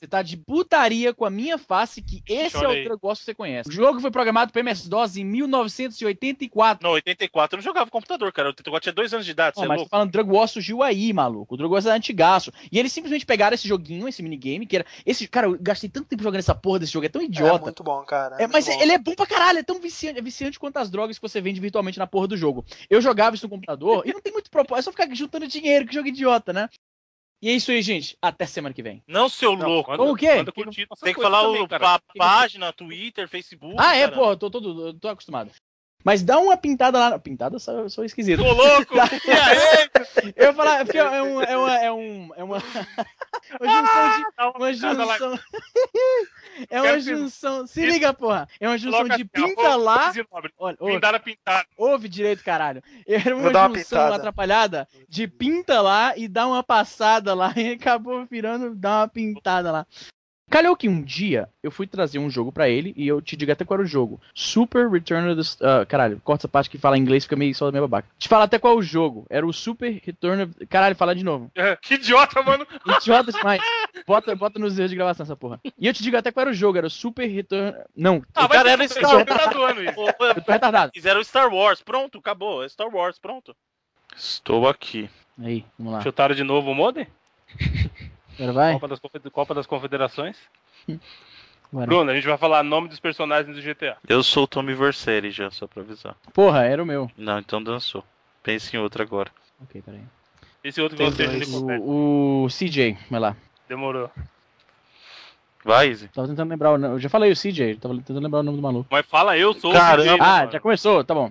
S1: Você tá de putaria com a minha face que esse é
S3: Chorei.
S1: o Dragon Wars que você conhece. O jogo foi programado pro MS-DOS em 1984.
S4: Não, 84 eu não jogava computador, cara. O 84 tinha dois anos de idade,
S1: Ó,
S4: você é
S1: mas tô
S4: louco?
S1: falando, Dragon Wars surgiu aí, maluco. O Dragon Wars é antigaço. E eles simplesmente pegaram esse joguinho, esse minigame, que era. Esse, cara, eu gastei tanto tempo jogando essa porra desse jogo, é tão
S2: É
S1: idiota.
S2: muito bom, cara.
S1: É,
S2: muito
S1: mas
S2: bom.
S1: ele é bom pra caralho, é tão viciante, é viciante quanto as drogas que você vende virtualmente na porra do jogo. Eu jogava isso no computador e não tem muito propósito, é só ficar juntando dinheiro, que jogo idiota, né? E é isso aí, gente. Até semana que vem.
S4: Não, seu
S3: Não,
S4: louco.
S3: manda-
S1: o quê?
S3: manda curtir
S4: Tem que falar
S3: também,
S4: o, a página, Twitter, Facebook.
S1: Ah, é,
S4: cara.
S1: pô, tô todo. Eu tô acostumado. Mas dá uma pintada lá. Pintada sou, eu sou esquisito.
S3: Ô, louco! (laughs) E aí? (laughs)
S1: Eu ia falar, porque é um. É uma. É, um, é uma, (laughs) uma junção de.
S3: Dá
S1: Uma junção. É uma junção. Se liga, porra. É uma junção de
S3: assim,
S1: pinta lá. Olha, ouve,
S3: Pintada pintada.
S1: ouve direito, caralho. Era uma junção atrapalhada de pinta lá e dá uma passada lá e acabou virando dar uma pintada lá. Calhou que um dia eu fui trazer um jogo pra ele e eu te digo até qual era o jogo. Super Return of the... ah, caralho, corta essa parte que fala inglês fica meio só meio babaca. Te falar até qual é o jogo. Era o Super Return of... Caralho, fala de novo.
S3: É, Que idiota, mano. (laughs)
S1: Idiota demais. Bota, bota nos erros de gravação essa porra. E eu te digo até qual era o jogo. Era o Super Return... Não,
S3: Ah,
S4: O cara era
S3: esse
S4: Star
S3: tá
S4: ô,
S1: eu tô retardado.
S4: Fizeram Star Wars, pronto, acabou. É Star Wars, pronto. Estou aqui.
S1: Aí, vamos lá.
S3: Chutaram de novo o modem? (laughs)
S1: Agora vai.
S3: Copa das, Copa das Confederações? (laughs)
S1: Bora.
S3: Bruno, a gente vai falar nome dos personagens do GTA.
S4: Eu sou o Tommy Vercelli já, só pra avisar.
S1: Porra, era o meu.
S4: Não, então dançou. Pense em outro agora.
S1: Ok, peraí.
S3: Esse outro que
S2: Tem
S3: você
S2: dois.
S1: O, o CJ, vai lá.
S3: Demorou.
S4: Vai, Izzy.
S1: Tava tentando lembrar o nome. Eu já falei o CJ, tava tentando lembrar o nome do maluco.
S3: Mas fala eu sou
S4: Caramba.
S3: o né,
S1: Ah,
S3: mano?
S1: já começou, tá bom.